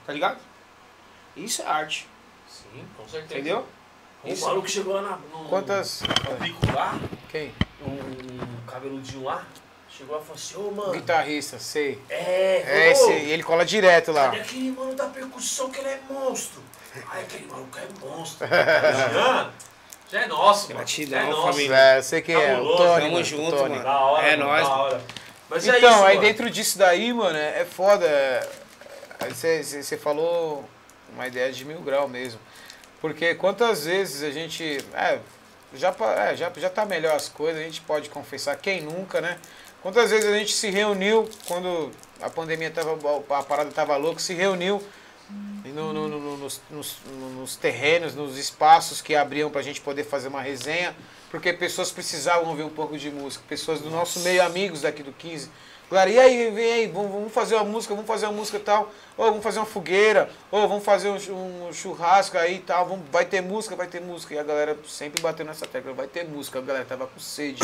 Tá ligado? Isso é arte, Sim, com certeza. entendeu? O Isso. maluco chegou lá na, no, Quantas. no pico lá, Quem? um, um cabeludinho lá, chegou lá e falou assim, ô mano, Guitarrista, sei. é, É esse, e ele cola direto lá. cadê aquele mano da percussão que ele é monstro? Aí aquele maluco é monstro. já, já é nosso, mano. Gratidão, já é nosso. família. É, eu sei quem é. O Cabuloso, Tony. tamo mano, junto, Tony. mano. Da hora, É mano, nóis, da hora. Mas é Então, isso, aí mano. dentro disso daí, mano, é é foda. Você falou uma ideia de mil grau mesmo. Porque quantas vezes a gente. É, já, pa- é, já, já tá melhor as coisas, a gente pode confessar, quem nunca, né? Quantas vezes a gente se reuniu quando a pandemia tava. a parada tava louca, se reuniu no- no- no- no- nos, nos- nos terrenos, nos espaços que abriam pra gente poder fazer uma resenha, porque pessoas precisavam ouvir um pouco de música, pessoas do nosso meio, amigos daqui do 15. Galera, e aí, vem aí, vamos, vamos fazer uma música, vamos fazer uma música e tal, ou vamos fazer uma fogueira, ou vamos fazer um, um churrasco aí e tal, vamos, vai ter música, vai ter música. E a galera sempre batendo nessa tecla, vai ter música, a galera tava com sede.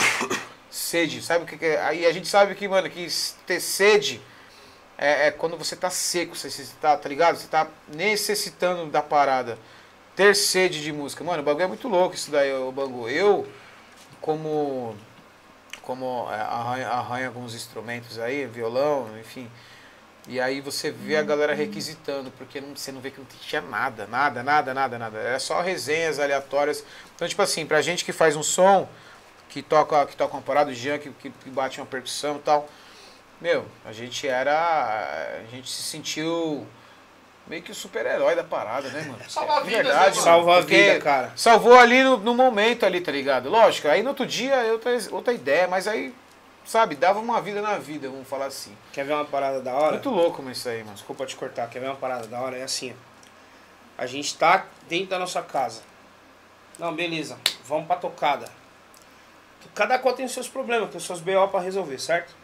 Sede, sabe o que, é? Aí a gente sabe que, mano, que ter sede é, é quando você tá seco, você, tá, tá ligado? Você tá necessitando da parada. Ter sede de música. Mano, o bagulho é muito louco isso daí, o Bangu. Eu, como como é, arranha, arranha alguns instrumentos aí, violão, enfim. E aí você vê a galera requisitando, porque não, você não vê que não tinha nada, nada, nada, nada, nada. Era só resenhas aleatórias. Então, tipo assim, pra gente que faz um som, que toca, que toca uma parada, o Jean que, que, que bate uma percussão e tal. Meu, a gente era. A gente se sentiu meio que o super-herói da parada, né, mano? Salva De vidas, verdade, né. Salva a vida, cara. Salvou ali no, no momento ali, tá ligado? Lógico, aí no outro dia é outra, outra ideia, mas aí, sabe, dava uma vida na vida, vamos falar assim. Quer ver uma parada da hora? Muito louco mas isso aí, mano. Desculpa te cortar, quer ver uma parada da hora? É assim, ó. A gente tá dentro da nossa casa. Não, beleza, vamos pra tocada. Cada qual tem os seus problemas, tem os seus BO pra resolver, certo?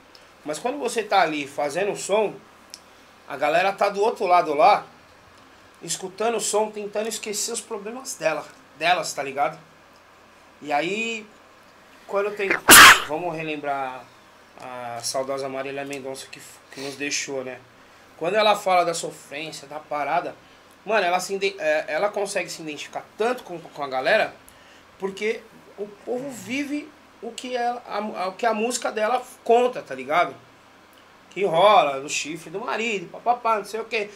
Mas quando você tá ali fazendo o som, a galera tá do outro lado lá, escutando o som, tentando esquecer os problemas dela, delas, tá ligado? E aí, quando tem. Vamos relembrar a saudosa Marília Mendonça que, que nos deixou, né? Quando ela fala da sofrência, da parada, mano, ela, se, é, ela consegue se identificar tanto com, com a galera porque o povo vive o que, ela, a, a- o que a música dela conta, tá ligado? Que rola no chifre do marido, papapá, não sei o quê.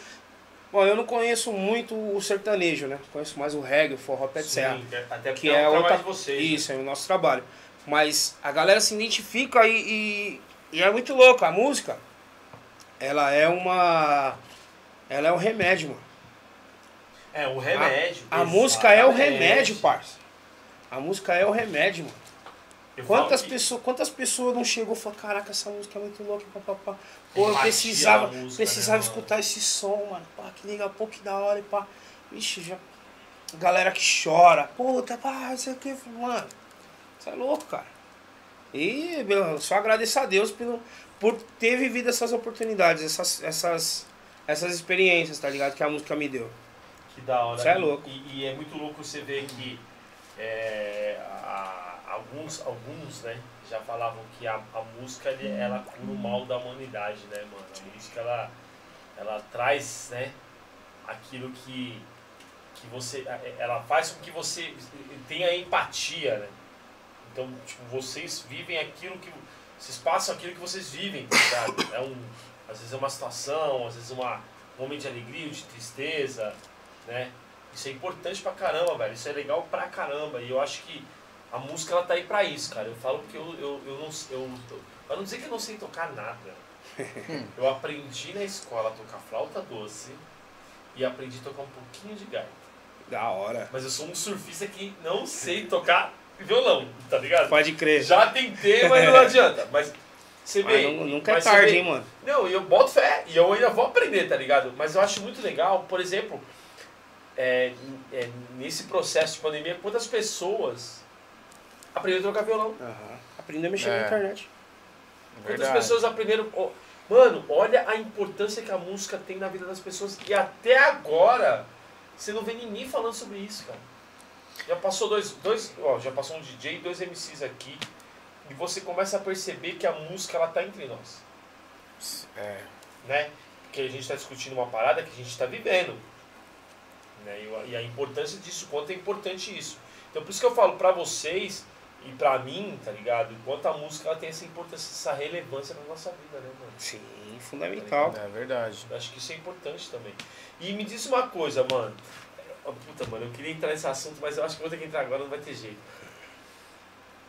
Bom, eu não conheço muito o sertanejo, né? Conheço mais o reggae, o forró, serra Sim, até porque que é, é o trabalho outra de vocês. né? Isso, é o nosso trabalho. Mas a galera se identifica e, e, e é muito louco. A música, ela é uma. Ela é um remédio, mano. É, o remédio. A música é o remédio, parça. A música é o remédio, mano. Eu Quantas pessoas, quantas pessoas não chegou e falaram, caraca, essa música é muito louca, papapá. Pô, eu precisava, música, precisava né, mano? escutar esse som, mano. Pá, que legal, pô, que da hora, e pá. Vixe, já. Galera que chora. Puta, pá, não sei o que. Mano, você é louco, cara. E, meu, só agradeço a Deus pelo, por ter vivido essas oportunidades, essas, essas, essas experiências, tá ligado? Que a música me deu. Que da hora. Isso é louco. E, e é muito louco você ver que é, a- alguns, alguns, né, já falavam que a, a música ele- ela cura o mal da humanidade, né, mano? A música ela, ela traz, né, aquilo que, que você. Ela faz com que você tenha empatia, né? Então, tipo, vocês vivem aquilo que. Vocês passam aquilo que vocês vivem, tá? É um, às vezes é uma situação, às vezes uma, um momento de alegria, de tristeza, né? Isso é importante pra caramba, velho. Isso é legal pra caramba. E eu acho que a música ela tá aí pra isso, cara. Eu falo porque eu, eu, eu não. Eu, pra não dizer que eu não sei tocar nada. eu aprendi na escola a tocar flauta doce e aprendi a tocar um pouquinho de gaita. Da hora. Mas eu sou um surfista que não sei tocar violão, tá ligado? Pode crer. Já tentei, mas não adianta. Mas você Mas vê. nu- nunca é mas tarde, hein, mano. Não, eu boto fé, e eu ainda vou aprender, tá ligado? Mas eu acho muito legal, por exemplo, é, é, nesse processo de pandemia, quantas pessoas aprenderam a tocar violão? Aham. Aprender a mexer É. na internet. Quantas Verdade. pessoas aprenderam. Mano, olha a importância que a música tem na vida das pessoas. E até agora, você não vê ninguém falando sobre isso, cara. Já passou dois, dois ó, já passou um DJ e dois MCs aqui. E você começa a perceber que a música ela tá entre nós. É, né? Porque a gente está discutindo uma parada que a gente está vivendo. Né? E, o- e a importância disso, quanto é importante isso. Então por isso que eu falo pra vocês e pra mim, tá ligado? Enquanto a música ela tem essa importância, essa relevância na nossa vida, né, mano? Sim, fundamental. é verdade. Eu acho que isso é importante também. E me diz uma coisa, mano. Oh, Puta, mano, eu queria entrar nesse assunto, mas eu acho que eu vou ter que entrar agora, não vai ter jeito.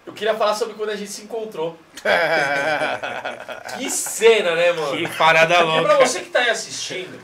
Eu queria falar sobre quando a gente se encontrou. Que cena, né, mano? Que parada E pra louca. você que tá aí assistindo,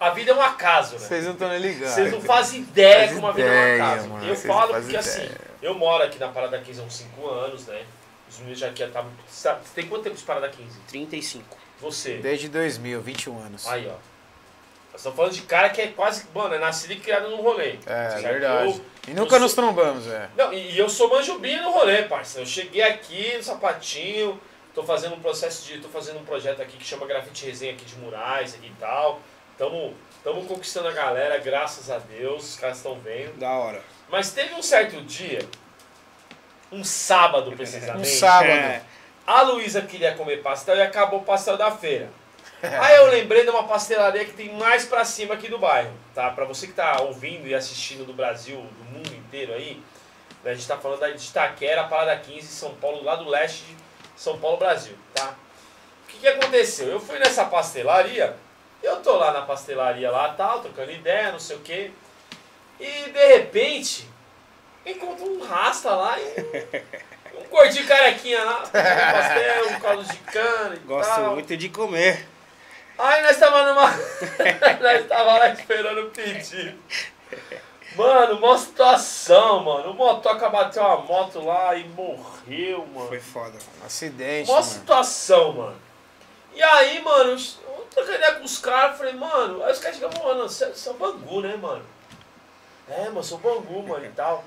a vida é um acaso, né? Vocês não estão nem ligados. Vocês não fazem ideia Faz como a vida é um ideia, acaso. mano, eu falo porque assim, ideia. Eu moro aqui na Parada 15 há uns 5 anos, né? Os meninos já aqui estavam. Você tem quanto tempo de Parada 15? 35. Você. Desde 2000, 21 anos. Aí, ó. Nós estamos falando de cara que é quase. Mano, é nascido e criado num rolê. É, certo? verdade. Eu- E nunca nos sou- trombamos, é. Não, e, e eu sou manjubinho no rolê, parceiro. Eu cheguei aqui no sapatinho, tô fazendo um processo de. tô fazendo um projeto aqui que chama Grafite Resenha aqui de murais aqui e tal. Tamo, tamo conquistando a galera, graças a Deus, os caras estão vendo. Da hora. Mas teve um certo dia, um sábado precisamente, Um sábado. É. a Luísa queria comer pastel e acabou o pastel da feira. Aí eu lembrei de uma pastelaria que tem mais pra cima aqui do bairro, tá? Pra você que tá ouvindo e assistindo do Brasil, do mundo inteiro aí, né, a gente tá falando da de Itaquera, Parada 15, São Paulo, lá do leste de São Paulo, Brasil, tá? O que que aconteceu? Eu fui nessa pastelaria, eu tô lá na pastelaria lá, tal, trocando ideia, não sei o quê, e de repente, encontra um rasta lá e um, um gordinho carequinha lá, um pastel, um caldo de cana e Gosto tal. muito de comer. Aí nós tava numa. nós tava lá esperando pedir. Mano, uma situação, mano. O motoca bateu uma moto lá e morreu, mano. Foi foda. Acidente, Uma mano. situação, mano. E aí, mano, eu ideia com os caras, falei, mano, aí os caras chegam, mano, você é o Bangu, né, mano? É, mano, sou Bangu, mano, e tal.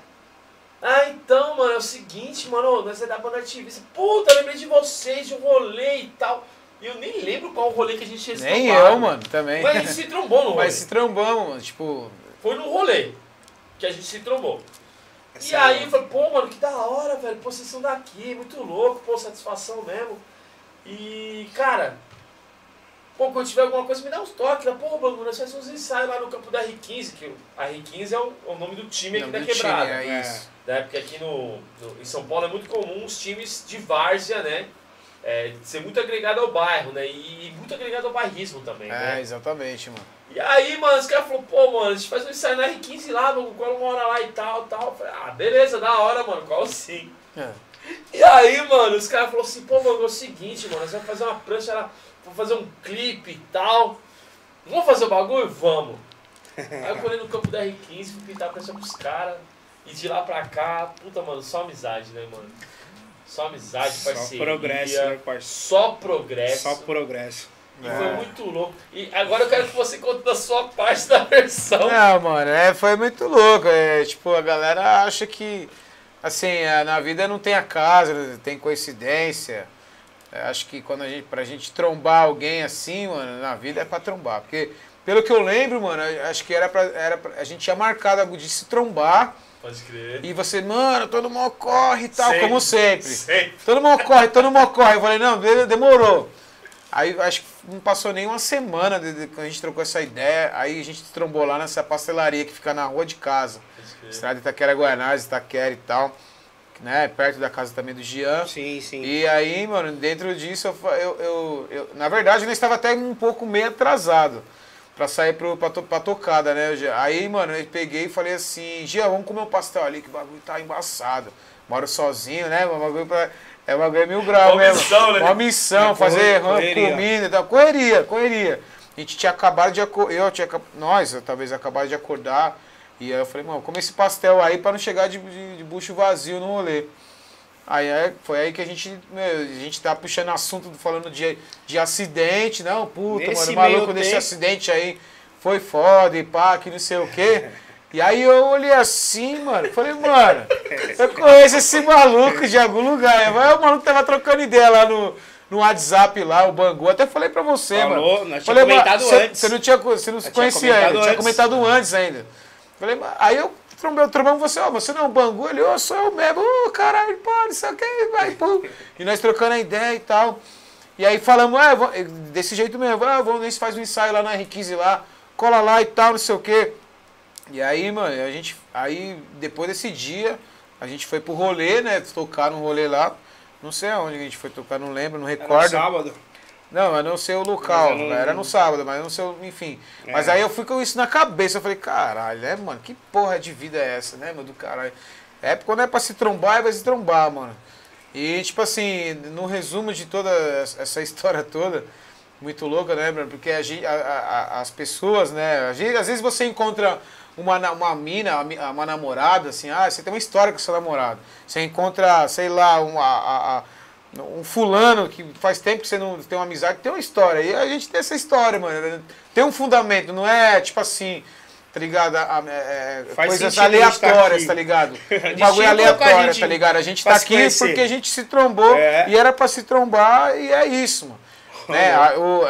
Ah, então, mano, é o seguinte, mano, nós é da banda ativista. Puta, lembrei de vocês, de um rolê e tal. E eu nem lembro qual rolê que a gente tinha Nem eu, mano, também. Mas a gente se trombou no rolê. Mas se trombamos, mano. Tipo, Foi no rolê que a gente se trombou. E Essa aí é- eu falei, pô, mano, que da hora, velho. Pô, vocês são daqui, muito louco, pô, satisfação mesmo. E, cara, pô, quando tiver alguma coisa, me dá uns toques. Né? Pô, mano, nós fazemos uns ensaios lá no campo da R15, que a R15 é o, é o nome do time aqui da do time, quebrada. é É. isso. Né? Porque aqui no, no- em São Paulo é muito comum os times de várzea, né? É, ser muito agregado ao bairro, né? E, muito agregado ao bairrismo também, né? É, exatamente, mano. E aí, mano, os caras falaram, pô, mano, a gente faz um ensaio na R15 lá, mano, cola uma hora lá e tal, tal. Eu falei, ah, beleza, da hora, mano, qual sim. É. E aí, mano, os caras falaram assim, pô, mano, é o seguinte, mano, nós vamos fazer uma prancha lá, vamos fazer um clipe e tal. Vamos fazer o bagulho? Vamos. Aí eu colei no campo da R15, fui pintar a prancha pros caras. E de lá pra cá, puta, mano, só amizade, né, mano? Só amizade, Só parceria. progresso, né, parceiro? Só progresso. Só progresso. E É. foi muito louco. E agora eu quero que você conte da sua parte da versão. Não, mano, é, foi muito louco. É, tipo, a galera acha que, assim, é, na vida não tem acaso, tem coincidência. É, acho que quando a gente, pra gente trombar alguém assim, mano, na vida é pra trombar. Porque, pelo que eu lembro, mano, acho que era pra, era pra- a gente tinha marcado de se trombar Pode crer. e você, mano, todo mundo corre e tal, Sempre. como sempre. Sempre. Todo mundo corre, todo mundo corre. Eu falei, não, de- demorou. Aí acho que não passou nem uma semana desde que a gente trocou essa ideia. Aí a gente trombou lá nessa pastelaria que fica na rua de casa. Estrada Itaquera Guanás, Itaquera e tal. Né? Perto da casa também do Jean. Sim, sim. E aí, mano, dentro disso, eu, eu, eu, eu- na verdade, eu estava até um pouco meio atrasado pra sair pro, pra, to, pra tocada, né? Jean? Aí, mano, eu peguei e falei assim, Gia, vamos comer um pastel ali, que o bagulho tá embaçado. Moro sozinho, né? O bagulho pra, é um bagulho mil graus Uma mesmo. missão, né? Uma missão, É, fazer corre- correria. comida e tal. Correria, correria. A gente tinha acabado de acordar, eu tinha, nós, talvez, acabado de acordar. E aí eu falei, mano, come esse pastel aí pra não chegar de, de, de bucho vazio no rolê. Aí foi aí que a gente, meu, a gente tá puxando assunto falando de, de acidente, não, puta, Nesse mano, o maluco tempo- acidente aí foi foda e pá, que não sei o quê. E aí eu olhei assim, mano, falei, mano, eu conheço esse maluco de algum lugar. Vai, o maluco tava trocando ideia lá no, no WhatsApp lá, o Bangu. Até falei pra você, Falou, mano. nós falei, mano, comentado você, antes. Você não tinha, você não tinha conhecia ainda, tinha comentado antes ainda. Falei, aí eu trombei, trombei com você, ó, você não é o Bangu? Ele, ô, sou eu mesmo, ô, caralho, pá, não sei o que, vai, pô. E nós trocando a ideia e tal. E aí falamos, ah, vamos- desse jeito mesmo, ah, vamos, nós faz um ensaio lá na R15 lá, cola lá e tal, não sei o quê. E aí, mano, a gente, aí depois desse dia, a gente foi pro rolê, né, tocar no rolê lá. Não sei aonde que a gente foi tocar, não lembro, não Era recordo. sábado. Não, eu não sei o local, Mas era no- era no sábado, mas eu não sei, o- enfim. É. Mas aí eu fui com isso na cabeça, eu falei, caralho, né, mano, que porra de vida é essa, né, meu, do caralho. É quando é pra se trombar, é pra se trombar, mano. E, tipo assim, no resumo de toda essa história toda, muito louca, né, mano, porque a gente, a- a- as pessoas, né, a gente- às vezes você encontra uma, uma mina, uma namorada, assim, ah, você tem uma história com seu namorado. Você encontra, sei lá, uma, a- um fulano que faz tempo que você não tem uma amizade, tem uma história. E a gente tem essa história, mano. Tem um fundamento, não é tipo assim, tá ligado? A- é, Faz coisas tá aleatórias, tá ligado? Um bagulho aleatório, tá ligado? A gente tá aqui conhecer. porque a gente se trombou É. e era pra se trombar e é isso, mano. Né?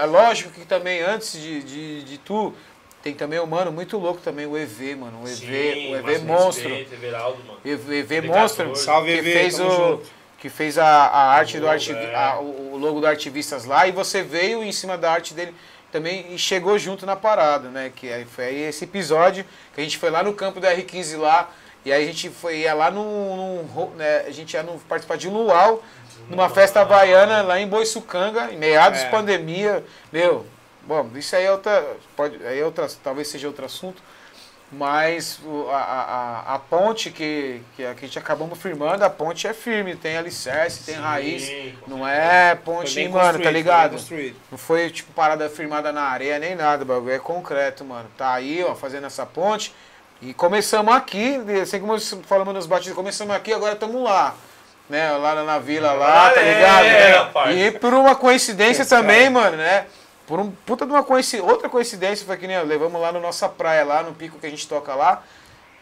É lógico que também antes de, de, de tu, tem também o mano muito louco também, o EV, mano. O EV, Sim, o EV monstro. respeito, Everaldo, mano. EV, EV monstro. Salve, que EV, fez tamo o junto. Que fez a, a arte do arti, é. a- o logo do Artivistas lá e você veio em cima da arte dele também e chegou junto na parada, né? Que aí foi aí esse episódio que a gente foi lá no campo da R15 lá e aí a gente foi ia lá no, no né, a gente ia no, participar de um luau numa festa havaiana lá em Boiçucanga, em meados É. de pandemia, meu. Bom, isso aí é outra, pode, aí é outra, talvez seja outro assunto. Mas a, a, a- ponte que, que a gente acabamos firmando, a ponte é firme, tem alicerce, tem Sim, raiz. Não é ponte, mano, tá ligado? Não foi tipo parada firmada na areia nem nada, bagulho é concreto, mano. Tá aí, ó, fazendo essa ponte. E começamos aqui, assim como falamos nos batidos, começamos aqui, agora estamos lá. Né, lá na- vila lá, tá É, ligado? rapaz. E por uma coincidência Esse também, cara. mano, né? Por um puta de uma coincidência, outra coincidência foi que nem levamos lá na nossa praia, lá no pico que a gente toca lá,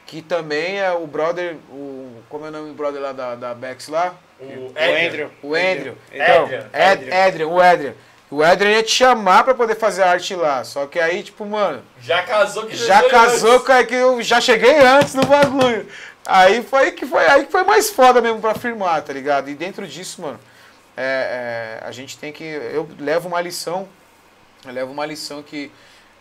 que também é o brother, o como é o nome do brother lá da, da Bex lá? O. Andrew. O Andrew. Andrew. Então, Adrian. O Adrian. O Adrian ia te chamar pra poder fazer arte lá. Só que aí, tipo, mano, Já casou que já casou com que eu já cheguei antes no bagulho. Aí foi que foi aí que foi mais foda mesmo pra firmar, tá ligado? E dentro disso, mano, é, é, a gente tem que. Eu levo uma lição. Eu levo uma lição que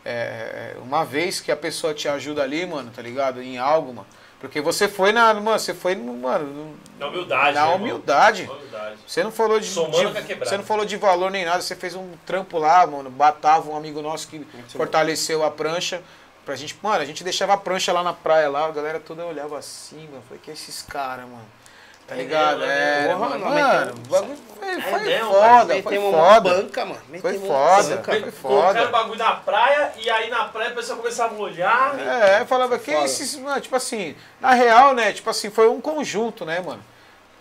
é, uma vez que a pessoa te ajuda ali, mano, tá ligado? Em algo, mano. Porque você foi na. Mano, você foi, no- mano, Na humildade. na né, humildade. Na humildade. Você não falou de, Somando de- você não falou de valor nem nada, você fez um trampo lá, mano, batava um amigo nosso que Muito fortaleceu a prancha pra gente, mano, a gente deixava a prancha lá na praia lá, a galera toda olhava assim, mano, falei que é esses caras, mano. Tá É ligado? É, é mano, mano, o bagulho foi, foi mesmo, foda, foi foda. banca, mano. Foi foda, banca. foi Colocaram o foda. bagulho na praia e aí na praia a pessoa começava a olhar. É, eu falava que Foda. esses, mano, tipo assim, na real, né, tipo assim, foi um conjunto, né, mano?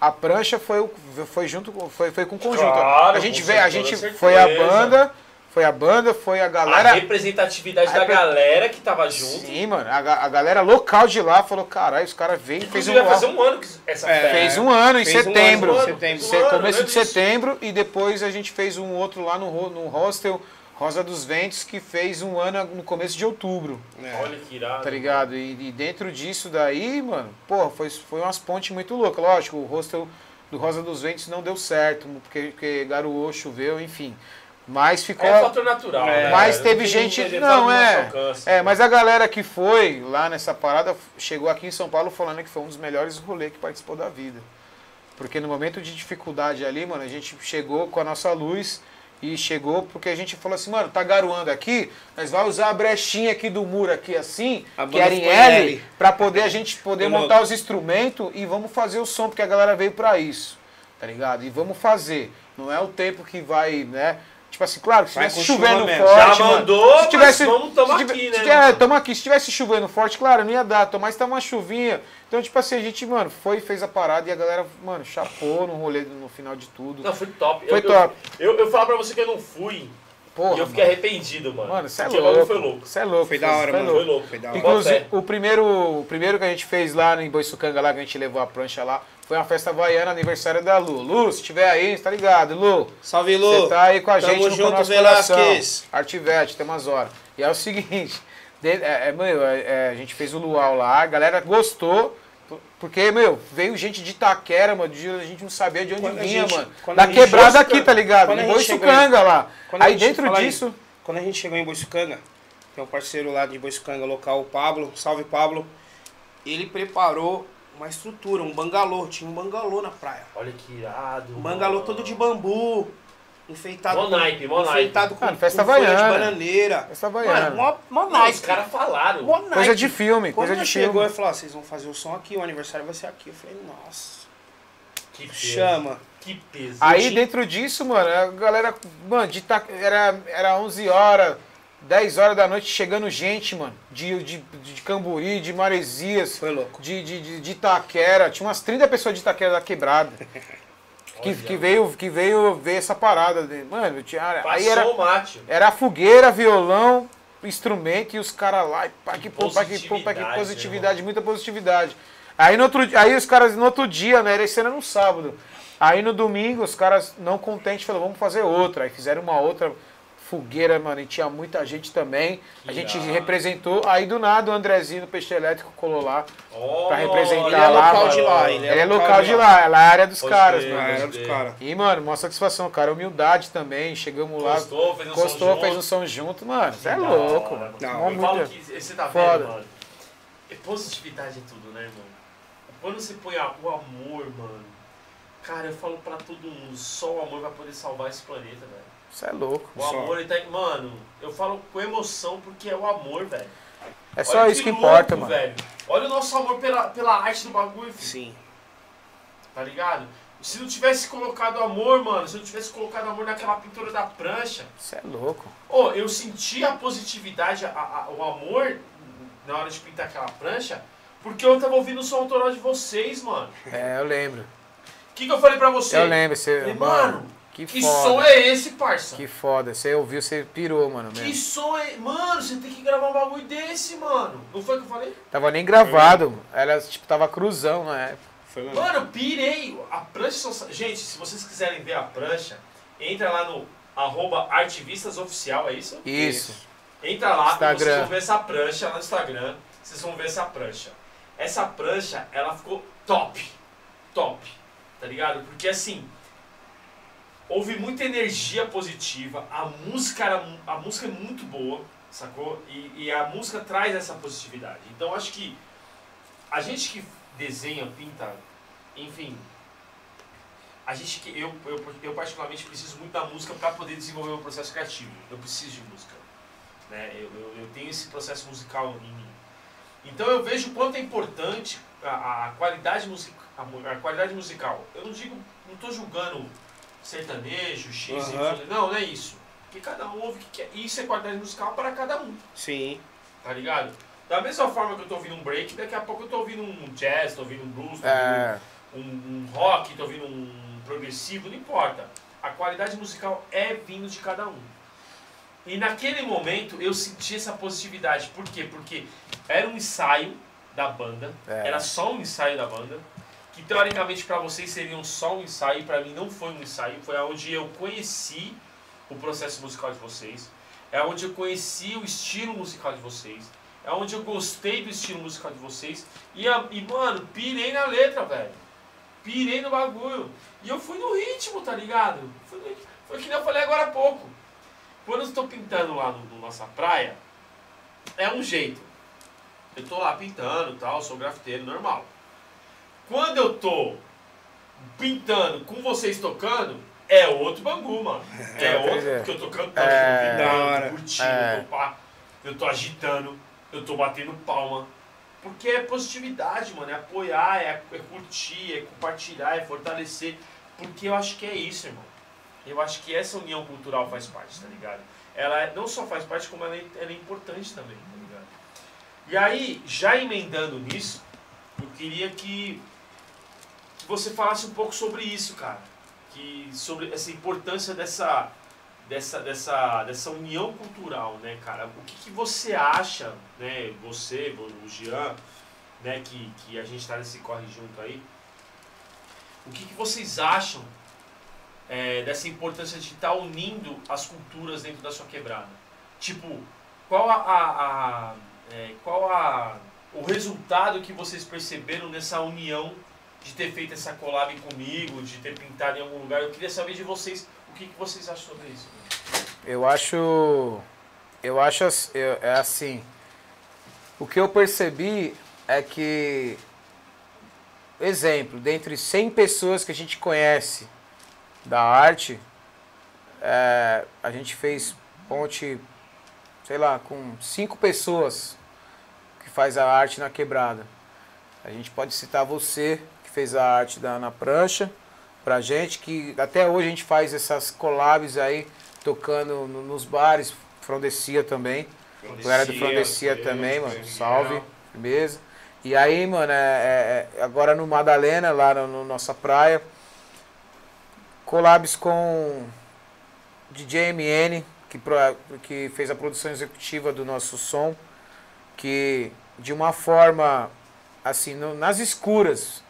A prancha foi, o- foi junto, com- foi, foi com o conjunto. Claro, a gente com veio, a gente foi a banda, foi a banda, foi a A galera. representatividade A da repre- galera que tava junto. Sim, mano, a, a galera local de lá falou, caralho, os caras veio e fez Inclusive um, vai fazer um ano que essa É, fez um ano em Fez um setembro. ano, setembro. Se- Um ano, começo de setembro e depois a gente fez um outro lá no, no hostel Rosa dos Ventos que fez um ano no começo de outubro. É. Olha que irado. Tá ligado? E, e dentro disso daí, mano, porra, foi, foi umas pontes muito loucas. Lógico, o hostel do Rosa dos Ventos não deu certo, porque, porque garoou, choveu, enfim. Mas ficou. É um fator natural. É, né? mas teve gente. como Não, é. alcance. É, mas a galera que foi lá nessa parada chegou aqui em São Paulo falando que foi um dos melhores rolês que participou da vida. Porque no momento de dificuldade ali, mano, a gente chegou com a nossa luz e chegou porque a gente falou assim, mano, tá garoando aqui, nós vamos usar a brechinha aqui do muro aqui assim, A que era em L, L. pra poder a gente poder Foi montar os instrumentos e vamos fazer o som, porque a galera veio pra isso, tá ligado? E vamos fazer. Não é o tempo que vai, né? Tipo assim, claro, se chuva chovendo forte, Já mano, mandou, se tivesse, mas vamos, tamo se tive- aqui, né? mano? tamo aqui. Se tivesse chovendo forte, claro, não ia dar, mas tá uma chuvinha. Então, tipo assim, a gente, mano, foi, fez a parada e a galera, mano, chapou no rolê no final de tudo. Não, foi top. Foi eu, top. Eu, eu, eu falo pra você que eu não fui Porra, e eu fiquei mano. arrependido, mano. Mano, você é Porque louco. foi louco. Você é louco. Foi da hora, foi mano. Foi louco. Foi da hora. Inclusive, o primeiro, o primeiro que a gente fez lá em Boiçucanga, lá que a gente levou a prancha lá, foi uma festa havaiana, aniversário da Lu. Lu, se tiver aí, tá ligado, Lu? Salve, Lu. Você tá aí com a Tamo gente no junto, nosso Velasquez. coração. Artivete, tem umas horas. E é o seguinte, é, é, meu, é, é, a gente fez o luau lá, a galera gostou, porque, meu, veio gente de Itaquera, mano, de- a gente não sabia de onde Quando vinha, gente- mano. Da quebrada aqui, tá ligado? Quando Em Boiçucanga lá. Aí dentro fala aí. disso... Quando a gente chegou em Boiçucanga, tem um parceiro lá de Boiçucanga local, o Pablo, salve Pablo, ele preparou uma estrutura, um bangalô, tinha um bangalô na praia. Olha que irado. Um bangalô mano. todo de bambu, enfeitado Mó naipe, mó enfeitado com, Mano, festa com folha de bananeira. Festa havaiana. Mano, mó, os caras falaram. Mó naipe. Coisa de filme, Quando coisa de chegou filme. e falou, ó, vocês vão fazer o som aqui, o aniversário vai ser aqui. Eu falei, nossa, Que peso. chama. Que peso. Aí dentro disso, mano, a galera, mano, de Ita- era, era 11 horas, 10 horas da noite chegando gente, mano, de, de, de Camburi, de Maresias, Foi louco. de, de, de, de Itaquera, tinha umas 30 pessoas de Itaquera da quebrada. Que, Olha. que, veio, que veio ver essa parada. de- Mano, tinha, Passou aí era, o mate. era fogueira, violão, instrumento e os caras lá, e pá, que pô, pá, que pô, pá, que positividade, positividade, muita positividade. Aí, no outro, aí os caras, no outro dia, né, esse era no sábado. Aí no domingo, os caras, não contentes, falaram, vamos fazer outra. Aí fizeram uma outra fogueira, mano, e tinha muita gente também. A gente irado. representou. Aí do nada o Andrezinho do Peixe Elétrico colou lá. Oh, Pra representar Ele é lá, local mano. de lá, Ele ele é, local de lá, ela é a área dos Pode caras, crer. Ah, mano. era dos caras. E, mano, maior satisfação, cara. Humildade também. Chegamos lá. Gostou, fez um Gostou, som fez um junto. som junto, mano. Você é louco, hora, mano. Não, Eu falo que você tá Foda. vendo, mano. É positividade é tudo, né, irmão? Quando você põe a- o amor, mano. Cara, eu falo pra todo mundo, só o amor vai poder salvar esse planeta, velho. Você é louco. O Só. amor, ele tá. Mano, eu falo com emoção porque é o amor, velho. É só Olha isso que, louco, importa, mano. Velho. Olha o nosso amor pela, pela arte do bagulho, filho. Sim. Tá ligado? Se não tivesse colocado amor, mano, se não tivesse colocado amor naquela pintura da prancha, Você é louco. Ô, eu senti a positividade, a- a- o amor na hora de pintar aquela prancha, porque eu tava ouvindo o som autoral de vocês, mano. É, eu lembro. O que, que eu falei pra você? Eu lembro. Você, Falei, mano, mano, que, que foda. som é esse, parça? Que foda. Você ouviu, você pirou, mano. Que Mesmo. som é. Mano, você tem que gravar um bagulho desse, mano. Não foi o que eu falei? Tava nem gravado. Era, tipo, tava cruzão na época. Foi. Mano, eu pirei. A prancha. só- Gente, se vocês quiserem ver a prancha, entra lá no arroba artivistasoficial, é isso? Isso. Entra lá, e vocês Instagram. vão ver essa prancha lá no Instagram. Vocês vão ver essa prancha. Essa prancha, ela ficou top. Top. Tá ligado? Porque assim, houve muita energia positiva. A música, era, a música é muito boa, sacou? E, e a música traz essa positividade. Então acho que a gente que desenha, pinta, enfim. A gente que. Eu, eu, eu particularmente preciso muito da música para poder desenvolver o processo criativo. Eu preciso de música. Né? Eu, eu, eu tenho esse processo musical em mim. Então eu vejo o quanto é importante a, a qualidade musical. A, mu- a qualidade musical. Eu não digo, não estou julgando sertanejo, X. Y, não, não é isso. Porque cada um ouve o que quer. Isso é qualidade musical para cada um, Sim. tá ligado? Da mesma forma que eu tô ouvindo um break, daqui a pouco eu tô ouvindo um jazz, tô ouvindo um blues, tô ouvindo É, um, um rock, tô ouvindo um progressivo, não importa. A qualidade musical é vindo de cada um. E naquele momento eu senti essa positividade. Por quê? Porque era um ensaio da banda, É. era só um ensaio da banda, que teoricamente para vocês seriam só um ensaio, para mim não foi um ensaio, foi onde eu conheci o processo musical de vocês, é onde eu conheci o estilo musical de vocês, é onde eu gostei do estilo musical de vocês, e, a- e mano, pirei na letra, velho. Pirei no bagulho. E eu fui no ritmo, tá ligado? Fui no. Foi que eu falei agora há pouco. Quando eu estou pintando lá no, no nossa praia, é um jeito. Eu tô lá pintando tal, sou grafiteiro normal. Quando eu tô pintando com vocês tocando, é outro bangu, mano. É, É, outro, porque eu tô cantando, É. eu tô curtindo, É. eu tô pá, eu tô agitando, eu tô batendo palma. Porque é positividade, mano. É apoiar, é, é curtir, é compartilhar, é fortalecer. Porque eu acho que é isso, irmão. Eu acho que essa união cultural faz parte, tá ligado? Ela é- não só faz parte, como ela é, ela é importante também, tá ligado? E aí, já emendando nisso, eu queria que, que você falasse um pouco sobre isso, cara. Que, sobre essa importância dessa, dessa, dessa, dessa união cultural, né, cara? O que, que você acha, né, você, o Jean, né, que, que a gente tá nesse corre junto aí, o que, que vocês acham é, dessa importância de estar unindo as culturas dentro da sua quebrada? Tipo, qual a, a- a- é, qual a, o resultado que vocês perceberam nessa união de ter feito essa collab comigo, de ter pintado em algum lugar? Eu queria saber de vocês o que, que vocês acham sobre isso. eu acho. Eu acho eu- é assim. O que eu percebi é que. Exemplo, dentre 100 pessoas que a gente conhece da arte, é, a gente fez ponte, sei lá, com cinco pessoas que faz a arte na quebrada. A gente pode citar você, fez a arte da, na prancha, pra gente, que até hoje a gente faz essas collabs aí, tocando no- nos bares, Frondecia também. Galera do Frondecia também, mano. Salve, firmeza. E aí, mano, é, é- é- agora no Madalena, lá no, no nossa praia, collabs com DJ MN, que, que fez a produção executiva do nosso som, que de uma forma, assim, no- nas escuras,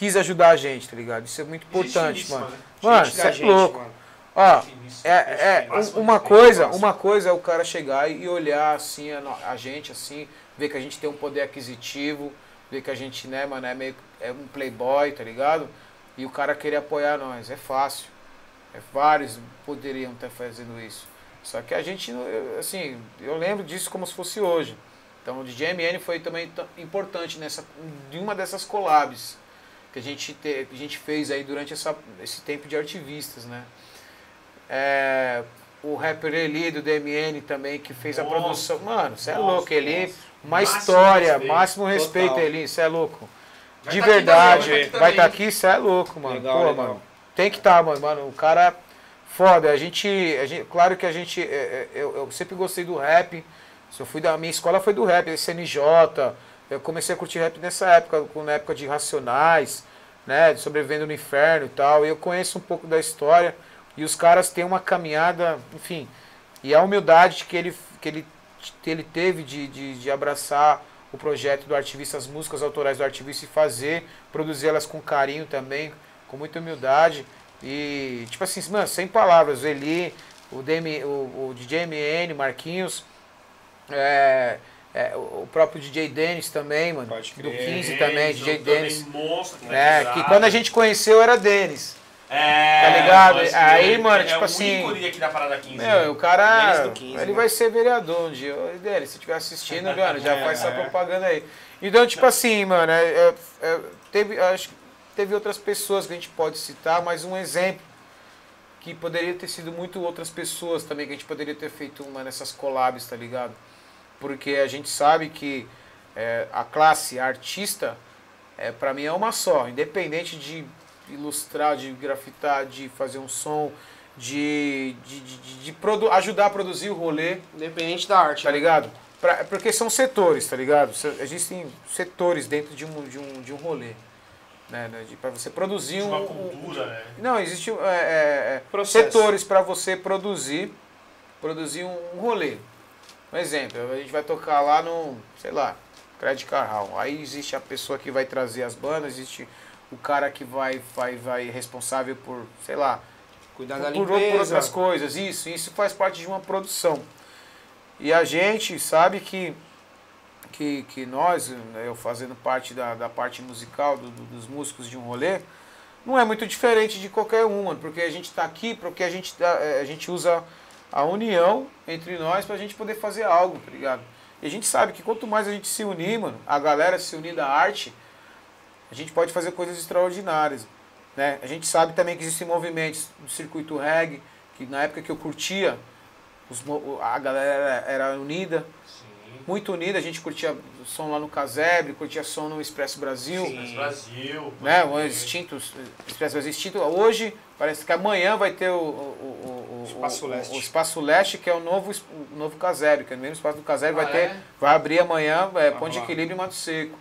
quis ajudar a gente, tá ligado? Isso é muito importante, mano. Mano, Gente da é gente, louco. mano. Ó, é, é um- uma coisa, uma coisa é o cara chegar e olhar assim a, a gente assim, ver que a gente tem um poder aquisitivo, ver que a gente, né, mano, é meio é um playboy, tá ligado? E o cara querer apoiar nós, é fácil. É, vários poderiam estar fazendo isso. Só que a gente, assim, eu lembro disso como se fosse hoje. Então o DJ MN foi também importante nessa, de uma dessas collabs que a gente, te, que a gente fez aí durante essa, esse tempo de artivistas, né? É, o rapper Eli do DMN também, que fez a Monstro, produção. Mano, você é louco, Eli, monstro. uma Máximo história, respeito. máximo respeito, Total. Elinho, isso é louco. Vai De tá verdade, vai tá vai aqui estar também. aqui, isso é louco, mano. Legal, Pô, legal. mano. Tem que estar, mano. Mano, o cara foda. A gente, a gente. Claro que a gente. é, é, Eu, eu sempre gostei do rap. Eu fui da minha escola foi do rap, SNJ. Eu comecei a curtir rap nessa época, na época de Racionais, né? De sobrevivendo no inferno e tal. E eu conheço um pouco da história. E os caras têm uma caminhada, enfim. E a humildade que ele, que ele, que ele teve de, de, de abraçar o projeto do Artivista, as músicas autorais do Artivista e fazer, produzir elas com carinho também, com muita humildade. E, tipo assim, mano, sem palavras, o Eli, o, DM, o, o DJ MN, Marquinhos, é, é, o próprio DJ Dennis também, mano, Pode do crer. 15 também, DJ Dennis. Monstro, que vai É, que quando a gente conheceu era Dennis. É, Tá ligado? Aí, mano, é tipo um assim- ícone aqui da Parada 15. Meu, né? o cara, Dennis do 15, ele né? vai ser vereador um dia. Ô, Dennis, se estiver assistindo, mano, já É, faz essa é. propaganda aí. Então, tipo assim, mano, é- é- é- teve, acho que teve outras pessoas que a gente pode citar, mas um exemplo que poderia ter sido muito outras pessoas também, que a gente poderia ter feito uma nessas collabs, tá ligado? Porque a gente sabe que é, a classe artista, é, para mim, é uma só, independente de ilustrar, de grafitar, de fazer um som, de, de, de, de- ajudar a produzir o rolê, Independente da arte. tá né? ligado? Pra- porque são setores, tá ligado? Se- Existem setores dentro de um, de um, de um rolê. Né, né, pra você produzir um. uma um- cultura, né? não, existe é, é, é, setores para você produzir, produzir um, um rolê. Um exemplo, a gente vai tocar lá no, sei lá, Credit Carral. Aí existe a pessoa que vai trazer as bandas, existe o cara que vai, vai, vai responsável por, sei lá, Cuidar por, da por limpeza. outras coisas. Isso, isso faz parte de uma produção. E a gente sabe que, que, que nós, eu fazendo parte da, da parte musical, do- do- dos músicos de um rolê, não é muito diferente de qualquer um, mano, porque a gente está aqui, porque a gente, é, a gente usa a união entre nós para a gente poder fazer algo, tá ligado? E a gente sabe que quanto mais a gente se unir, mano, a galera se unir da arte, a gente pode fazer coisas extraordinárias. Né? A gente sabe também que existem movimentos do circuito reggae, que na época que eu curtia, os a galera era unida. Muito unida, a gente curtia som lá no Casebre, curtia som no Expresso Brasil. Mas Brasil. né? O extinto, Expresso Brasil extinto. Hoje, parece que amanhã vai ter o, o, o, Espaço o- Leste. o Espaço Leste, que é o novo, o novo Casebre, que é o mesmo espaço do Casebre, Ah, vai ter, é? vai abrir amanhã, é, Ponte de. Equilíbrio e Mato Seco.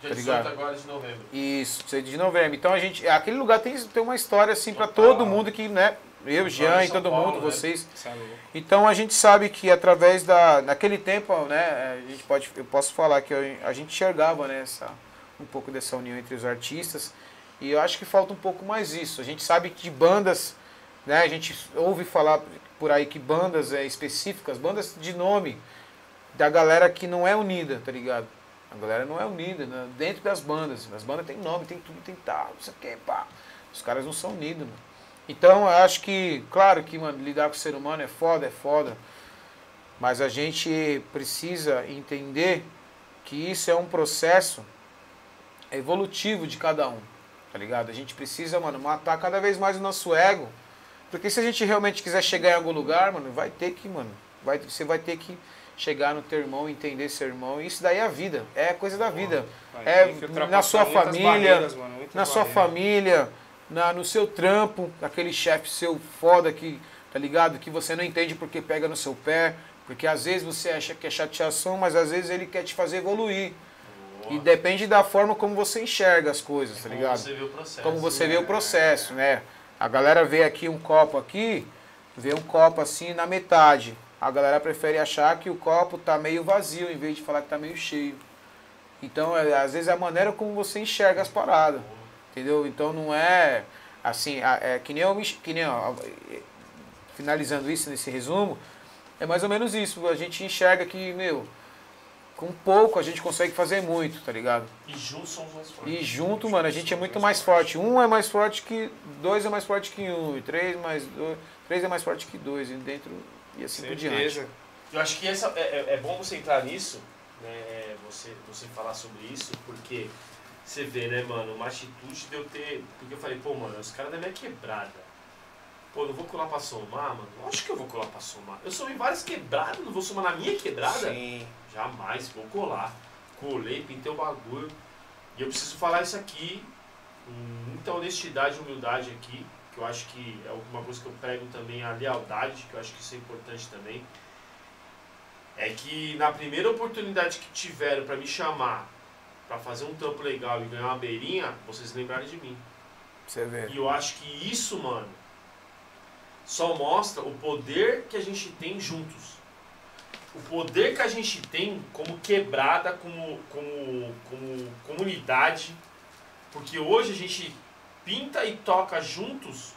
Dia tá 18 ligado? agora de novembro. Isso, 18 de novembro. Então a gente, aquele lugar tem, tem uma história assim para todo mundo que, né? Eu, Jean e todo Paulo, mundo, né? vocês. Louco. Então a gente sabe que através da naquele tempo, né, a gente pode, eu posso falar que eu- a gente enxergava né, um pouco dessa união entre os artistas e eu acho que falta um pouco mais isso. A gente sabe que de bandas, né, a gente ouve falar por aí que bandas é, específicas, bandas de nome da galera que não é unida, tá ligado? A galera não é unida né, dentro das bandas. As bandas tem nome, tem tudo, tem tal, não sei o que, pá. Os caras não são unidos, mano. Então, eu acho que, claro que, mano, lidar com o ser humano é foda, é foda. Mas a gente precisa entender que isso é um processo evolutivo de cada um, tá ligado? A gente precisa, mano, matar cada vez mais o nosso ego. Porque se a gente realmente quiser chegar em algum lugar, mano, vai ter que, mano, vai, você vai ter que chegar no teu irmão, entender seu irmão. E isso daí é a vida, é a coisa da vida. Vai É na sua família, mano, na sua barreiras. família, na, no seu trampo, aquele chefe seu foda que, tá ligado? Que você não entende porque pega no seu pé, porque às vezes você acha que é chateação, mas às vezes ele quer te fazer evoluir. Boa. E depende da forma como você enxerga as coisas, tá Como ligado? você vê o processo. Como você né? vê o processo, né? A galera vê aqui um copo aqui, vê um copo assim na metade. A galera prefere achar que o copo tá meio vazio em vez de falar que tá meio cheio. Então, é, às vezes é a maneira como você enxerga as paradas. Entendeu? Então não é assim, é que nem eu que nem ó, finalizando isso nesse resumo, é mais ou menos isso. A gente enxerga que, meu, com pouco a gente consegue fazer muito, tá ligado? E juntos somos mais fortes. E junto, mano, a gente é muito mais forte. Um é mais forte que. Dois é mais forte que um. E três mais dois. Três é mais forte que dois. E dentro. E assim por diante. Certeza. Eu acho que essa, é, é- é bom você entrar nisso, né? Você, você falar sobre isso, porque você vê, né, mano, uma atitude de eu ter. Porque eu falei, pô, mano, os caras da minha quebrada. Pô, não vou colar pra somar, mano. Lógico que eu vou colar pra somar. Eu somei várias quebradas, não vou somar na minha quebrada? Sim. Jamais, vou colar. Colei, pintei o bagulho. E eu preciso falar isso aqui, com muita honestidade e humildade aqui, que eu acho que é uma coisa que eu prego também, a lealdade, que eu acho que isso é importante também. É que na primeira oportunidade que tiveram pra me chamar pra fazer um trampo legal e ganhar uma beirinha, vocês lembrarem de mim. Você vê. E eu acho que isso, mano, só mostra o poder que a gente tem juntos. O poder que a gente tem como quebrada, como, como, como comunidade. Porque hoje a gente pinta e toca juntos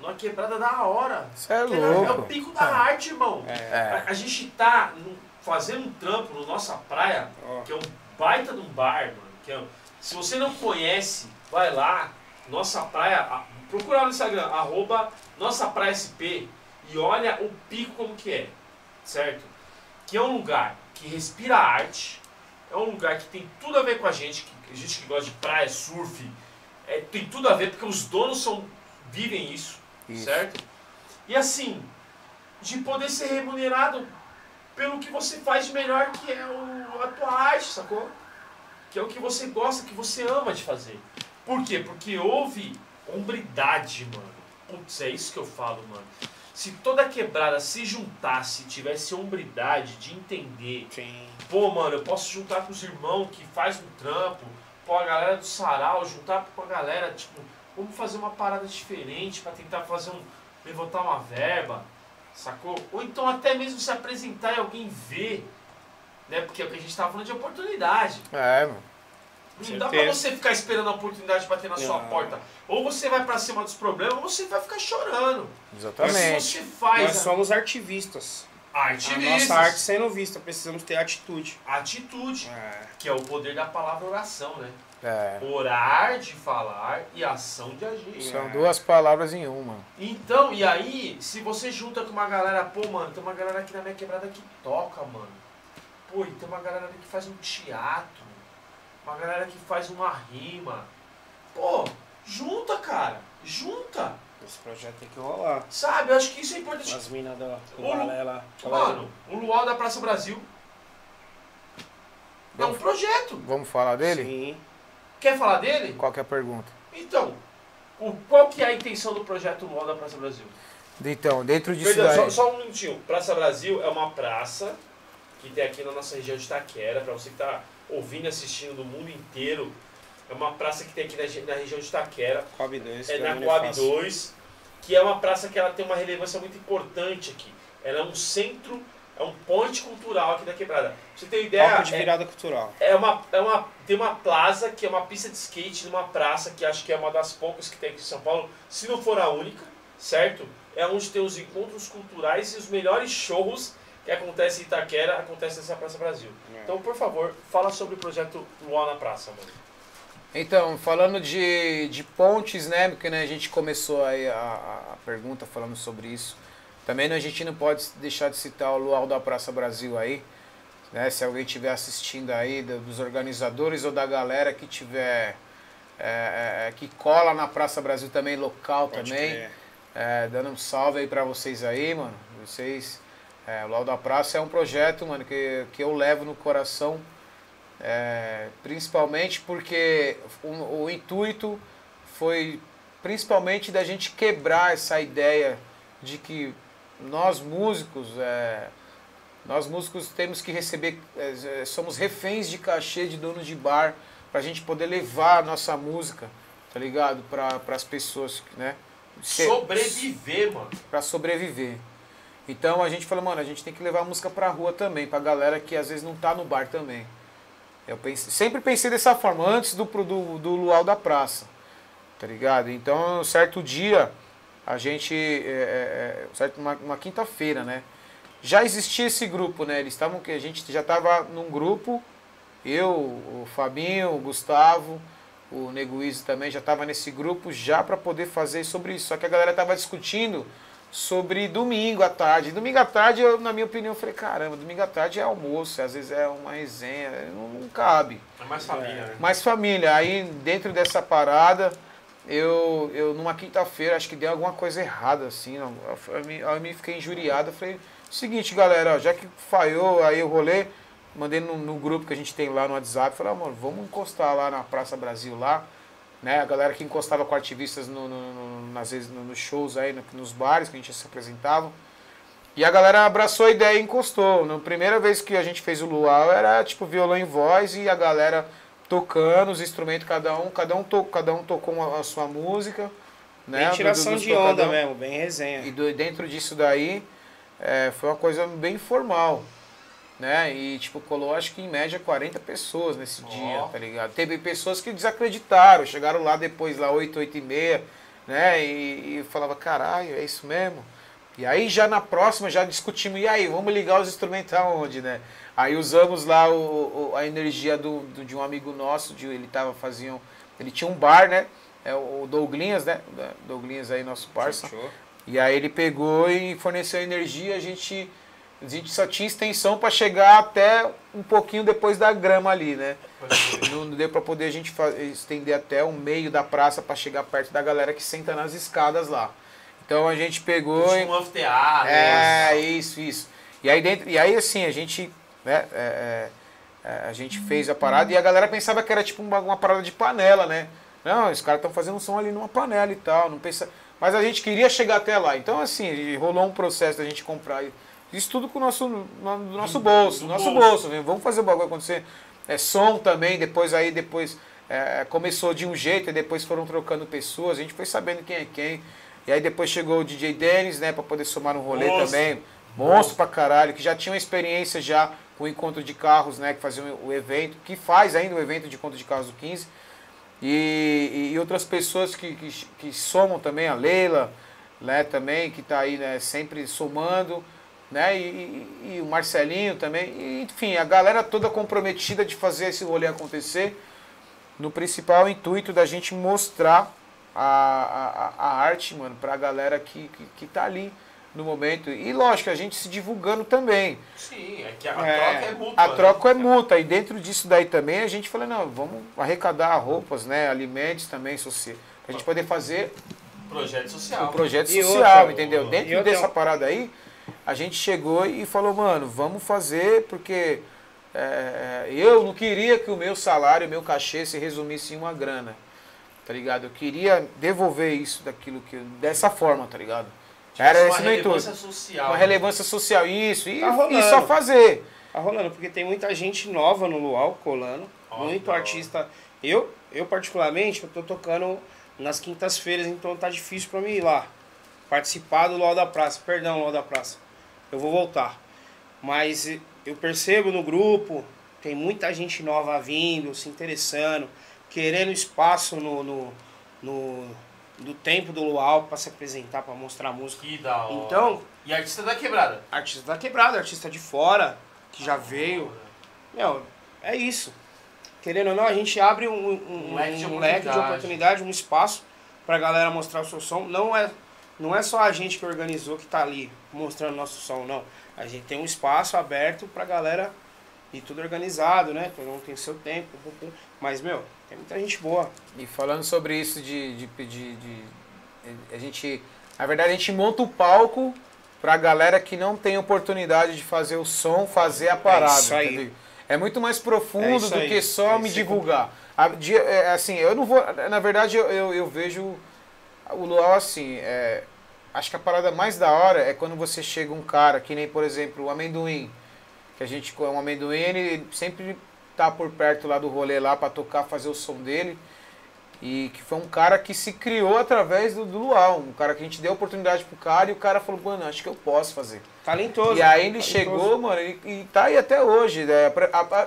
numa quebrada da hora. Você é Que é, é o louco. pico da arte, irmão. É. A, a gente tá no- fazendo um trampo na nossa praia Ó. que é um baita de um bar, mano. Que é, se você não conhece, vai lá, Nossa Praia, a- procura lá no Instagram, arroba Nossa Praia SP e olha o pico como que é, certo? Que é um lugar que respira arte, é um lugar que tem tudo a ver com a gente, que, gente que gosta de praia, surf, é, tem tudo a ver porque os donos são, vivem isso, Isso. certo? E assim, de poder ser remunerado pelo que você faz de melhor, que é o, a tua arte, sacou? Que é o que você gosta, que você ama de fazer. Por quê? Porque houve hombridade, mano. Putz, é isso que eu falo, mano. Se toda quebrada se juntasse, tivesse hombridade de entender, Sim. pô, mano, eu posso juntar com os irmãos que faz um trampo, pô, a galera do sarau, juntar com a galera, tipo, vamos fazer uma parada diferente pra tentar fazer um. levantar uma verba, sacou? Ou então até mesmo se apresentar e alguém ver, né? Porque é o que a gente tava falando de oportunidade. É, mano. Não dá pra você ficar esperando a oportunidade bater na sua Não. porta. Ou você vai pra cima dos problemas, ou você vai ficar chorando. Mas se Exatamente. você faz Nós somos artivistas. a A nossa arte sendo vista, precisamos ter atitude. atitude, É. que é o poder da palavra oração, né? É. Orar de falar e ação de agir. São duas palavras em uma. Então, e aí, se você junta com uma galera, pô, mano, tem uma galera aqui na minha quebrada que toca, mano. Pô, e tem uma galera ali que faz um teatro. Uma galera que faz uma rima. Pô, junta, cara. Junta. Esse projeto tem que rolar. Sabe? Eu acho que isso é importante. As minas da lá. Mano, o Luau da Praça Brasil é um projeto. Vamos falar dele? Sim. Quer falar dele? Qual que é a pergunta? Então, o, qual que é a intenção do projeto Luau da Praça Brasil? Então, dentro disso Perdão, daí. só, só um minutinho. Praça Brasil é uma praça que tem aqui na nossa região de Itaquera, para você que está ouvindo e assistindo do mundo inteiro. É uma praça que tem aqui na, na região de Itaquera, Coab 2. é que na Coab faço. 2, que é uma praça que ela tem uma relevância muito importante aqui. Ela é um centro, é um ponte cultural aqui da quebrada. Pra você ter ideia, Palco de é- virada cultural. é uma, é uma, tem uma plaza que é uma pista de skate numa praça que acho que é uma das poucas que tem aqui em São Paulo, se não for a única, certo? É onde tem os encontros culturais e os melhores shows que acontecem em Itaquera, acontecem nessa Praça Brasil. É. Então, por favor, fala sobre o projeto Luau na Praça, mano. Então, falando de, de pontes, né? Porque né, a gente começou aí a, a- pergunta falando sobre isso. Também né, a gente não pode deixar de citar o Luau da Praça Brasil aí. Né, se alguém estiver assistindo aí, do- dos organizadores ou da galera que tiver. é, é, que cola na Praça Brasil também, local Pode também. É, dando um salve aí pra vocês aí, mano. Vocês. É, o Lau da Praça é um projeto, mano, que, que eu levo no coração. é, principalmente porque o, o intuito foi principalmente da gente quebrar essa ideia de que nós músicos, é, nós músicos temos que receber, é, é, somos reféns de cachê de dono de bar pra gente poder levar a nossa música, tá ligado? Para as pessoas, né? Sobreviver, mano. para sobreviver. Então a gente falou, mano, a gente tem que levar a música pra rua também, pra galera que às vezes não tá no bar também. Eu pensei, sempre pensei dessa forma, antes do, do, do Luau da Praça, tá ligado? Então, certo dia, a gente, é, é, é, certo, uma, uma quinta-feira, né? Já existia esse grupo, né? Eles estavam, que a gente já tava num grupo, eu, o Fabinho, o Gustavo, o Easy também já tava nesse grupo já para poder fazer sobre isso. Só que a galera tava discutindo sobre domingo à tarde. Domingo à tarde, eu, na minha opinião, falei, caramba, domingo à tarde é almoço, às vezes é uma resenha, não, não cabe. É mais família, né? Mais família. Aí dentro dessa parada, eu, eu numa quinta-feira, acho que deu alguma coisa errada, assim, eu, eu, me, eu me fiquei injuriado, eu falei, seguinte, galera, ó, já que falhou aí o rolê, mandei no, no, grupo que a gente tem lá no WhatsApp, falei, amor, vamos encostar lá na Praça Brasil lá, né, a galera que encostava com ativistas no, no, no nas vezes nos shows aí, nos bares que a gente se apresentava, e a galera abraçou a ideia e encostou. Na primeira vez que a gente fez o luau era tipo violão em voz e a galera tocando os instrumentos, cada um, cada um, to, cada um tocou a sua música. Né? Bem tiração de onda mesmo, bem resenha. E do, dentro disso daí é, foi uma coisa bem formal. Né? E tipo, colou acho que em média 40 pessoas nesse oh. dia, tá ligado? Teve pessoas que desacreditaram, chegaram lá depois, lá 8, 8 e meia, né? E, e falava, caralho, é isso mesmo? E aí já na próxima já discutimos, e aí, vamos ligar os instrumentos aonde, né? Aí usamos lá o, o a energia do, do, de um amigo nosso, de, ele tava fazendo, ele tinha um bar, né? É o Douglinhas, né? Douglinhas aí, nosso parça. E aí ele pegou e forneceu energia, a gente, a gente só tinha extensão para chegar até um pouquinho depois da grama ali, né? Não deu para poder a gente estender até o meio da praça para chegar perto da galera que senta nas escadas lá. Então a gente pegou. Tinha um anfiteatro. É, isso, isso. E aí dentro. E aí assim, a gente. Né, é, é, é, a gente fez a parada e a galera pensava que era tipo uma, uma parada de panela, né? Não, os caras estão fazendo um som ali numa panela e tal. Não pensa... Mas a gente queria chegar até lá. Então, assim, rolou um processo da gente comprar isso tudo com o nosso, no, do nosso bolso. Do nosso bolso. né? Vamos fazer o bagulho acontecer. É, som também, depois aí depois é, começou de um jeito e depois foram trocando pessoas. A gente foi sabendo quem é quem. E aí depois chegou o DJ Dennis, né, para poder somar no rolê Monstro. também. Monstro pra caralho, que já tinha uma experiência já com o encontro de carros, né, que fazia o evento, que faz ainda o evento de encontro de carros do 15. E, e outras pessoas que, que, que, somam também, a Leila, né, também, que está aí né, sempre somando, né, e, e, e, o Marcelinho também. E, enfim, a galera toda comprometida de fazer esse rolê acontecer, no principal intuito da gente mostrar a, a, a arte, mano, pra galera que, que, que tá ali no momento. E lógico, a gente se divulgando também. Sim, é que a é, troca é mútua. A né? troca é mútua. E dentro disso daí também a gente falou, não, vamos arrecadar roupas, né? Alimentos também, social. Pra gente poder fazer. Projeto social. Um projeto social, outra, entendeu? Dentro dessa parada aí, a gente chegou e falou, mano, vamos fazer, porque é, eu não queria que o meu salário, o meu cachê se resumisse em uma grana tá ligado? Eu queria devolver isso daquilo que dessa forma, tá ligado? Tipo, Era esse meu intuito. Social. Uma relevância social, isso. E, tá e só fazer. Tá rolando, porque tem muita gente nova no Luau colando. Oh, muito artista. Eu, eu particularmente, eu tô tocando nas quintas-feiras, então tá difícil para mim ir lá. Participar do Luau da Praça. Perdão, Luau da Praça. Eu vou voltar. Mas eu percebo no grupo, tem muita gente nova vindo, se interessando querendo espaço no, no, no do tempo do Luau para se apresentar, para mostrar música. Que da hora. Então, e artista da quebrada? Artista da quebrada, artista de fora, que já veio. Meu, é isso. Querendo ou não, a gente abre um, um, um, leque, de um leque, de oportunidade, um espaço para a galera mostrar o seu som. Não é, não é só a gente que organizou que está ali mostrando nosso som, não. A gente tem um espaço aberto para a galera e tudo organizado, né? Todo mundo tem seu tempo. Mas, meu, tem muita gente boa. E falando sobre isso de, de, de, de a gente, na verdade, a gente monta o palco pra galera que não tem oportunidade de fazer o som, fazer a parada. É, isso aí. é muito mais profundo é do que só é me divulgar. É, assim, eu não vou. Na verdade, eu, eu, eu vejo o Luau assim. É, acho que a parada mais da hora é quando você chega um cara, que nem, por exemplo, o amendoim. Que a gente, o amendoim, ele sempre tá por perto lá do rolê lá para tocar, fazer o som dele. E que foi um cara que se criou através do, do Luau. Um cara que a gente deu oportunidade pro cara e o cara falou, mano, acho que eu posso fazer. Talentoso. E aí ele talentoso. chegou, mano, e, e tá aí até hoje, né,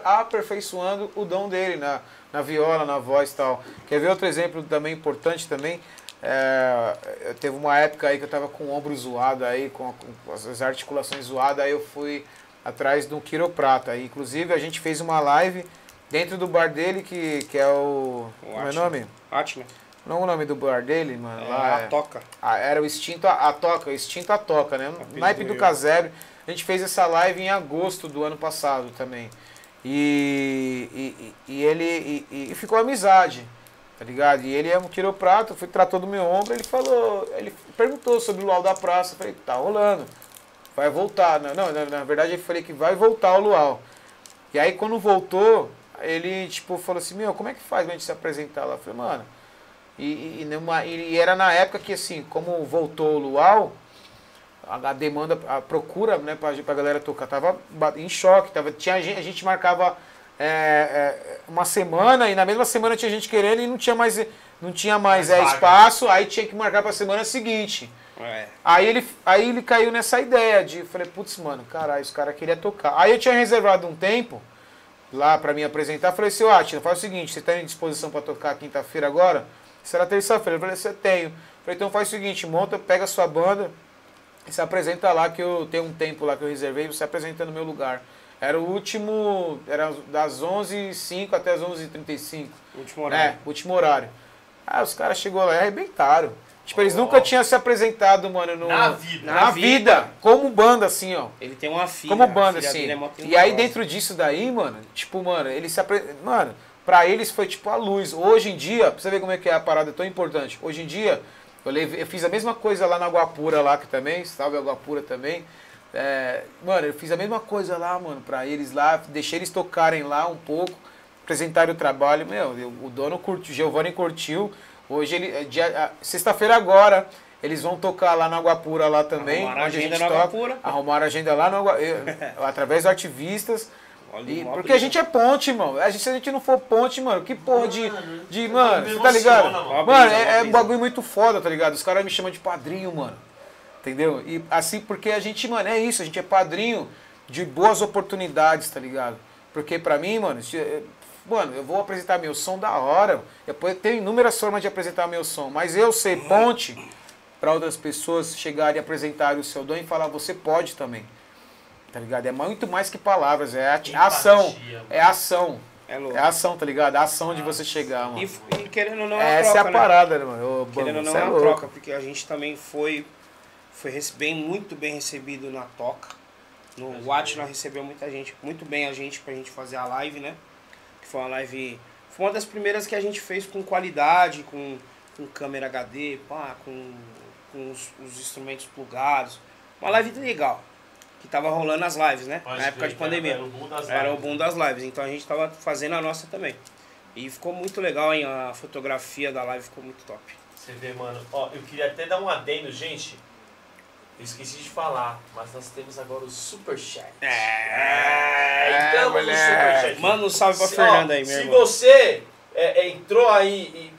aperfeiçoando o dom dele na, na viola, na voz e tal. Quer ver outro exemplo também importante também? É, teve uma época aí que eu tava com o ombro zoado aí, com, com as articulações zoadas, aí eu fui atrás do quiroprata. Inclusive a gente fez uma live dentro do bar dele, que, que é o. o como é o nome? Atma. Não é o nome do bar dele, mano. É, lá a é, Toca. Era o Extinto a, a Toca, o Extinto a Toca, né? O naipe do casebre. A gente fez essa live em agosto do ano passado também. E, e, e ele e, e ficou amizade. Tá ligado? E ele é um quiroprato, fui tratou do meu ombro, ele falou, ele perguntou sobre o luau da praça. Falei, tá rolando. Vai voltar. Não, não, na, na verdade eu falei que vai voltar o luau. E aí quando voltou, ele tipo falou assim, meu, como é que faz pra gente se apresentar lá? Eu falei, mano. E, e, numa, e era na época que assim, como voltou o luau, a, demanda, a procura, né, pra, pra galera tocar, tava em choque. Tava, tinha, a gente marcava é, é, uma semana e na mesma semana tinha gente querendo e não tinha mais, não tinha mais é, espaço, aí tinha que marcar para a semana seguinte. É. Aí, ele, aí ele caiu nessa ideia de, falei, putz, mano, caralho, os caras queriam tocar. Aí eu tinha reservado um tempo lá para me apresentar, falei assim, ó, faz o seguinte, você tá em disposição para tocar quinta-feira agora? Será terça-feira. Eu falei, você tenho. falei, então faz o seguinte, monta, pega a sua banda e se apresenta lá, que eu tenho um tempo lá que eu reservei, você apresenta no meu lugar. Era o último, era das 11h05 até as 11h35. Último horário. É, último horário. Ah, os caras chegou lá e arrebentaram. Tipo, eles oh. nunca tinham se apresentado, mano, no, na vida. Na, na vida. vida. Como banda, assim, ó. Ele tem uma filha. Como banda, assim. É e aí, dentro disso daí, mano, tipo, mano, ele se apresentou. Mano, pra eles foi tipo a luz. Hoje em dia, pra você ver como é que é a parada tão importante. Hoje em dia, eu, levei, eu fiz a mesma coisa lá na Guapura, lá que também, salve a Guapura também. É, mano, eu fiz a mesma coisa lá, mano, pra eles lá, deixei eles tocarem lá um pouco, apresentarem o trabalho. Meu, o dono curtiu, o Giovanni curtiu. Hoje ele. É sexta-feira agora. Eles vão tocar lá na Guapura lá também. Arrumaram onde a gente toca. Guapura. Arrumaram agenda lá no, através do Ativistas. E, porque a gente é ponte, irmão. A gente, se a gente não for ponte, mano, que porra de. de mano, você tá ligado? Mano, é, é um bagulho muito foda, tá ligado? Os caras me chamam de padrinho, mano. Entendeu? E assim, porque a gente, mano, é isso, a gente é padrinho de boas oportunidades, tá ligado? Porque pra mim, mano, eh, mano, eu vou apresentar meu som da hora. Eu tenho inúmeras formas de apresentar meu som, mas eu ser ponte para outras pessoas chegarem e apresentarem o seu dom e falar, você pode também. Tá ligado? É muito mais que palavras, é a, ação. É ação. É, louco. é ação, tá ligado? A ação de você chegar, mano. E, e querendo ou não, é Essa troca, é a parada, né, mano? querendo ou não, é, é uma troca, porque a gente também foi foi bem, muito bem recebido na Toca. No Atila recebeu muita gente, muito bem a gente pra gente fazer a live, né? Que foi uma live. Foi uma das primeiras que a gente fez com qualidade, com, com câmera HD, pá, com, com os, os instrumentos plugados. Uma live legal. Que tava rolando as lives, né? Pode Na época de pandemia. Era, o boom das era lives. o boom das lives. Então a gente tava fazendo a nossa também. E ficou muito legal, hein? A fotografia da live ficou muito top. Você vê, mano. Ó, eu queria até dar um adendo, gente. Eu esqueci de falar, mas nós temos agora o Superchat. É, é então no Superchat. Manda um salve pra se, Fernanda aí, meu Se irmão. você é, é, entrou aí e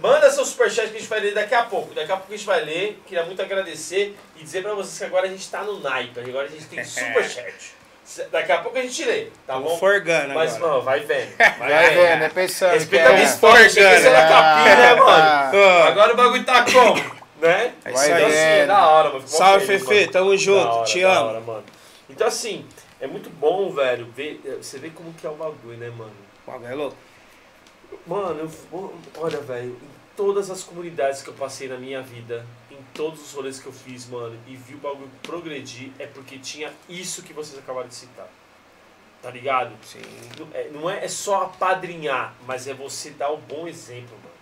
manda seu superchat que a gente vai ler daqui a pouco. Daqui a pouco a gente vai ler. Queria muito agradecer e dizer pra vocês que agora a gente tá no naipe. Agora a gente tem superchat. Daqui a pouco a gente lê, tá Tô bom? Forgando Mas, agora. mano, vai vendo. Vai, vai vendo, é pensando. Respeita a minha história, cheguei na capinha, né, mano? Agora o bagulho tá como? Né? É isso aí. é da hora, mano. Salve, Fefe, tamo junto, hora, te amo. Hora, mano. Então, assim, é muito bom, velho, ver, você vê como que é o bagulho, né, mano? O bagulho é louco. Mano, eu, olha, velho, em todas as comunidades que eu passei na minha vida, em todos os rolês que eu fiz, mano, e vi o bagulho progredir, é porque tinha isso que vocês acabaram de citar. Tá ligado? Sim. Não é, não é só apadrinhar, mas é você dar o bom exemplo, mano.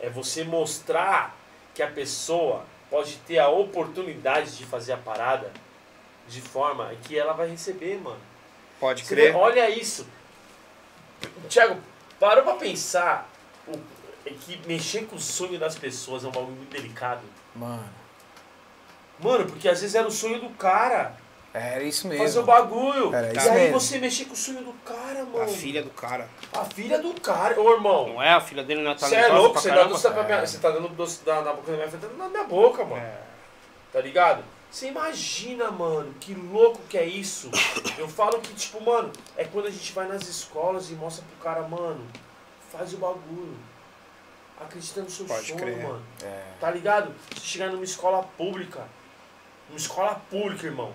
É você mostrar que a pessoa pode ter a oportunidade de fazer a parada de forma que ela vai receber, mano. Pode Você crer. Vê, olha isso. Tiago, parou pra pensar o, é que mexer com o sonho das pessoas é um bagulho muito delicado. Mano. Mano, porque às vezes era o sonho do cara. Era isso mesmo. Fazer o bagulho. Era isso e aí mesmo. você mexer com o sonho do cara, mano. A filha do cara. A filha do cara. Ô, irmão. Não é? A filha dele não é Você é louco, você, dá doce pra minha, você tá dando doce da, na boca da minha filha, tá na minha boca, mano. É. Tá ligado? Você imagina, mano, que louco que é isso. Eu falo que, tipo, mano, é quando a gente vai nas escolas e mostra pro cara, mano, faz o bagulho. Acredita no seu Pode sonho, crer. mano. É. Tá ligado? Você chegar numa escola pública. Uma escola pública, irmão.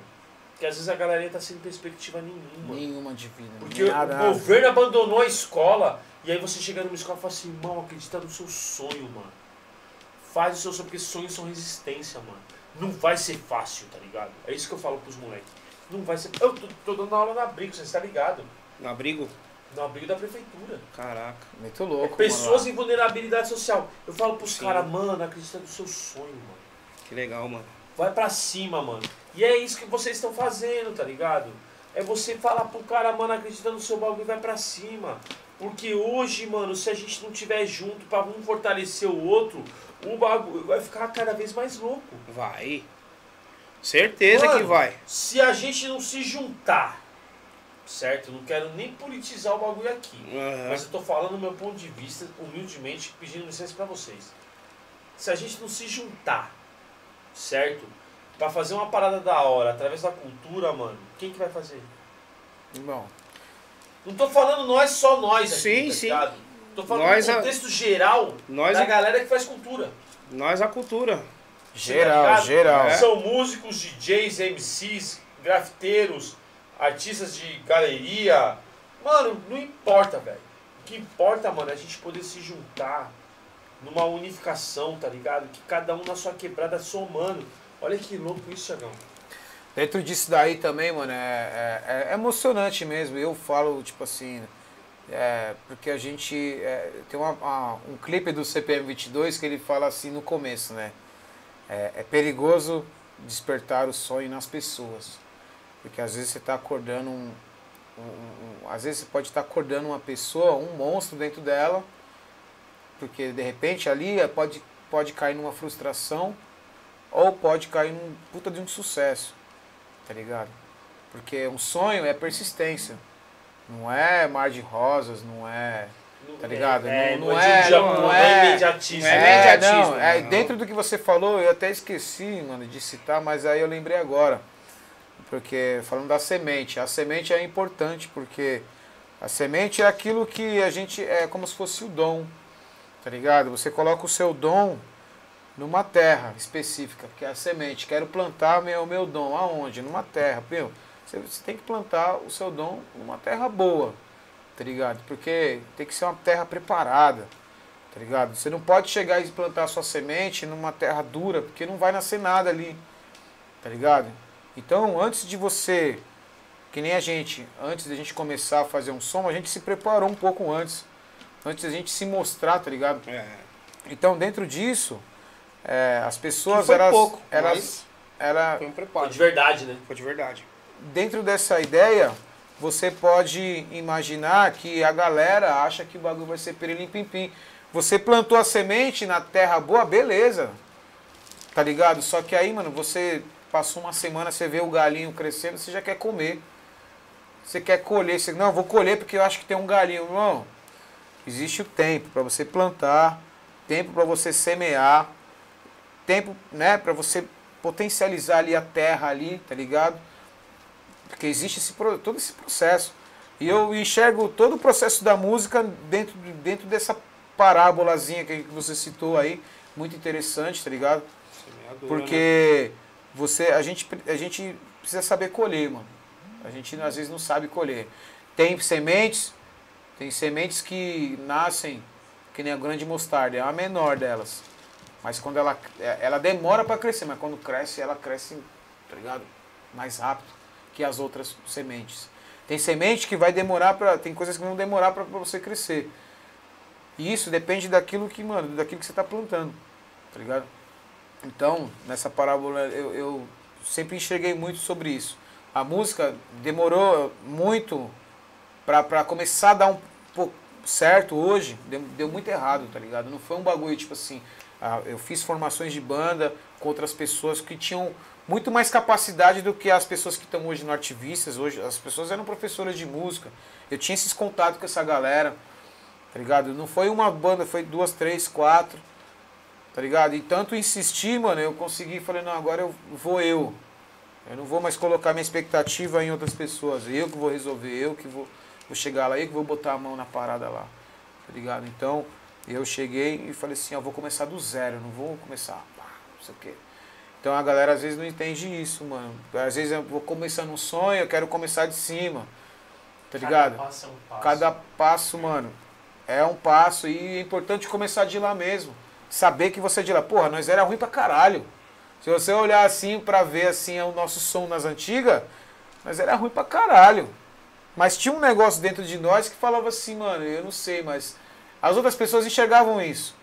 Que às vezes a galerinha tá sem perspectiva nenhuma. Nenhuma de vida. Porque nada, o governo abandonou a escola. E aí você chega numa escola e fala assim, irmão, acredita no seu sonho, mano. Faz o seu sonho, porque sonhos são resistência, mano. Não vai ser fácil, tá ligado? É isso que eu falo pros moleques. Não vai ser. Eu tô, tô dando aula na Brico, você tá ligado? No abrigo? No abrigo da prefeitura. Caraca. Muito louco. Pessoas mano, em vulnerabilidade social. Eu falo pros caras, mano, acredita no seu sonho, mano. Que legal, mano. Vai pra cima, mano. E é isso que vocês estão fazendo, tá ligado? É você falar pro cara, mano, acredita no seu bagulho e vai pra cima. Porque hoje, mano, se a gente não tiver junto pra um fortalecer o outro, o bagulho vai ficar cada vez mais louco. Vai. Certeza Mano, que vai. Se a gente não se juntar, certo? Eu não quero nem politizar o bagulho aqui. Aham. Mas eu tô falando do meu ponto de vista, humildemente, pedindo licença pra vocês. Se a gente não se juntar, certo? Pra fazer uma parada da hora, através da cultura, mano, quem que vai fazer? Irmão, Não tô falando nós, só nós aqui, Sim, tá sim. ligado? Tô falando Nós, no a- contexto geral Nós, da a, galera que faz cultura. nós a cultura. geral, Tá geral. É. São músicos, DJs, MCs, grafiteiros, artistas de galeria. Mano, não importa, velho. O que importa, mano, é a gente poder se juntar numa unificação, tá ligado? Que cada um na sua quebrada somando. Olha que louco isso, Thiagão. Dentro disso daí também, mano, é, é- é emocionante mesmo. Eu falo, tipo assim, é, porque a gente. é, tem uma- uma- um clipe do CPM 22 que ele fala assim no começo, né? É, é perigoso despertar o sonho nas pessoas. Porque às vezes você está acordando um, um- um- Às vezes você pode estar acordando uma pessoa, um monstro dentro dela, porque de repente ali é, pode, pode cair numa frustração ou pode cair num puta de um sucesso, tá ligado? Porque um sonho é persistência, não é mar de rosas, não é. Tá ligado? É, Não- não, é, é- não não é- é imediatismo. não é imediatismo, não, é, não. dentro do que você falou, eu até esqueci, mano, de citar, mas aí eu lembrei agora. Porque falando da semente, a semente é importante porque a semente é aquilo que a gente é como se fosse o dom, tá ligado? Você coloca o seu dom numa terra específica, que é a semente. Quero plantar meu, o meu dom aonde? Numa terra, meu. Você, você tem que plantar o seu dom numa terra boa, tá ligado? Porque tem que ser uma terra preparada, tá ligado? Você não pode chegar e plantar a sua semente numa terra dura, porque não vai nascer nada ali, tá ligado? Então, antes de você, que nem a gente, antes da gente começar a fazer um som, a gente se preparou um pouco antes, antes da gente se mostrar, tá ligado? É. Então, dentro disso, é, as pessoas, Que foi elas, pouco, elas, mas ela, foi um Foi preparo. de verdade, né? Foi de verdade. dentro dessa ideia, você pode imaginar que a galera acha que o bagulho vai ser perilim pim pim. Você plantou a semente na terra boa, beleza. Tá ligado? Só que aí, mano, você passou uma semana, você vê o galinho crescendo, você já quer comer. Você quer colher, você, não, vou colher porque eu acho que tem um galinho. Não. Existe o tempo para você plantar, tempo para você semear, tempo, né, para você potencializar ali a terra ali, tá ligado? Porque existe esse, todo esse processo. E eu enxergo todo o processo da música dentro, de- dentro dessa parábolazinha que você citou aí, muito interessante, tá ligado? Semeadura, né? Porque você, a, gente, a gente precisa saber colher, mano. A gente às vezes não sabe colher. Tem sementes, tem sementes que nascem que nem a grande mostarda, é a menor delas. Mas quando ela, ela demora para crescer, mas quando cresce, ela cresce, tá ligado? Mais rápido que as outras sementes. Tem semente que vai demorar para, tem coisas que vão demorar para você crescer. E isso depende daquilo que, mano, daquilo que você está plantando, tá ligado? Então, nessa parábola, eu, eu sempre enxerguei muito sobre isso. A música demorou muito para começar a dar um pouco certo hoje, deu, deu muito errado, tá ligado? Não foi um bagulho tipo assim. Eu fiz formações de banda com outras pessoas que tinham muito mais capacidade do que as pessoas que estão hoje no Artivistas. Hoje, as pessoas eram professoras de música. Eu tinha esses contatos com essa galera, tá ligado? Não foi uma banda, foi duas, três, quatro. Tá ligado? E tanto insistir, mano, eu consegui, falei, não, agora eu vou eu. Eu não vou mais colocar minha expectativa em outras pessoas. Eu que vou resolver, eu que vou, vou chegar lá, eu que vou botar a mão na parada lá. Tá ligado? Então, eu cheguei e falei assim, ó, vou começar do zero, não vou começar, pá, não sei o quê. Então a galera às vezes não entende isso, mano. Às vezes eu vou começando um sonho, eu quero começar de cima. Tá ligado? Cada passo é um passo. Cada passo, mano, é um passo e é importante começar de lá mesmo. Saber que você é de lá. Porra, nós era ruim pra caralho. Se você olhar assim pra ver assim o nosso som nas antigas, nós era ruim pra caralho. Mas tinha um negócio dentro de nós que falava assim, mano, eu não sei, mas as outras pessoas enxergavam isso.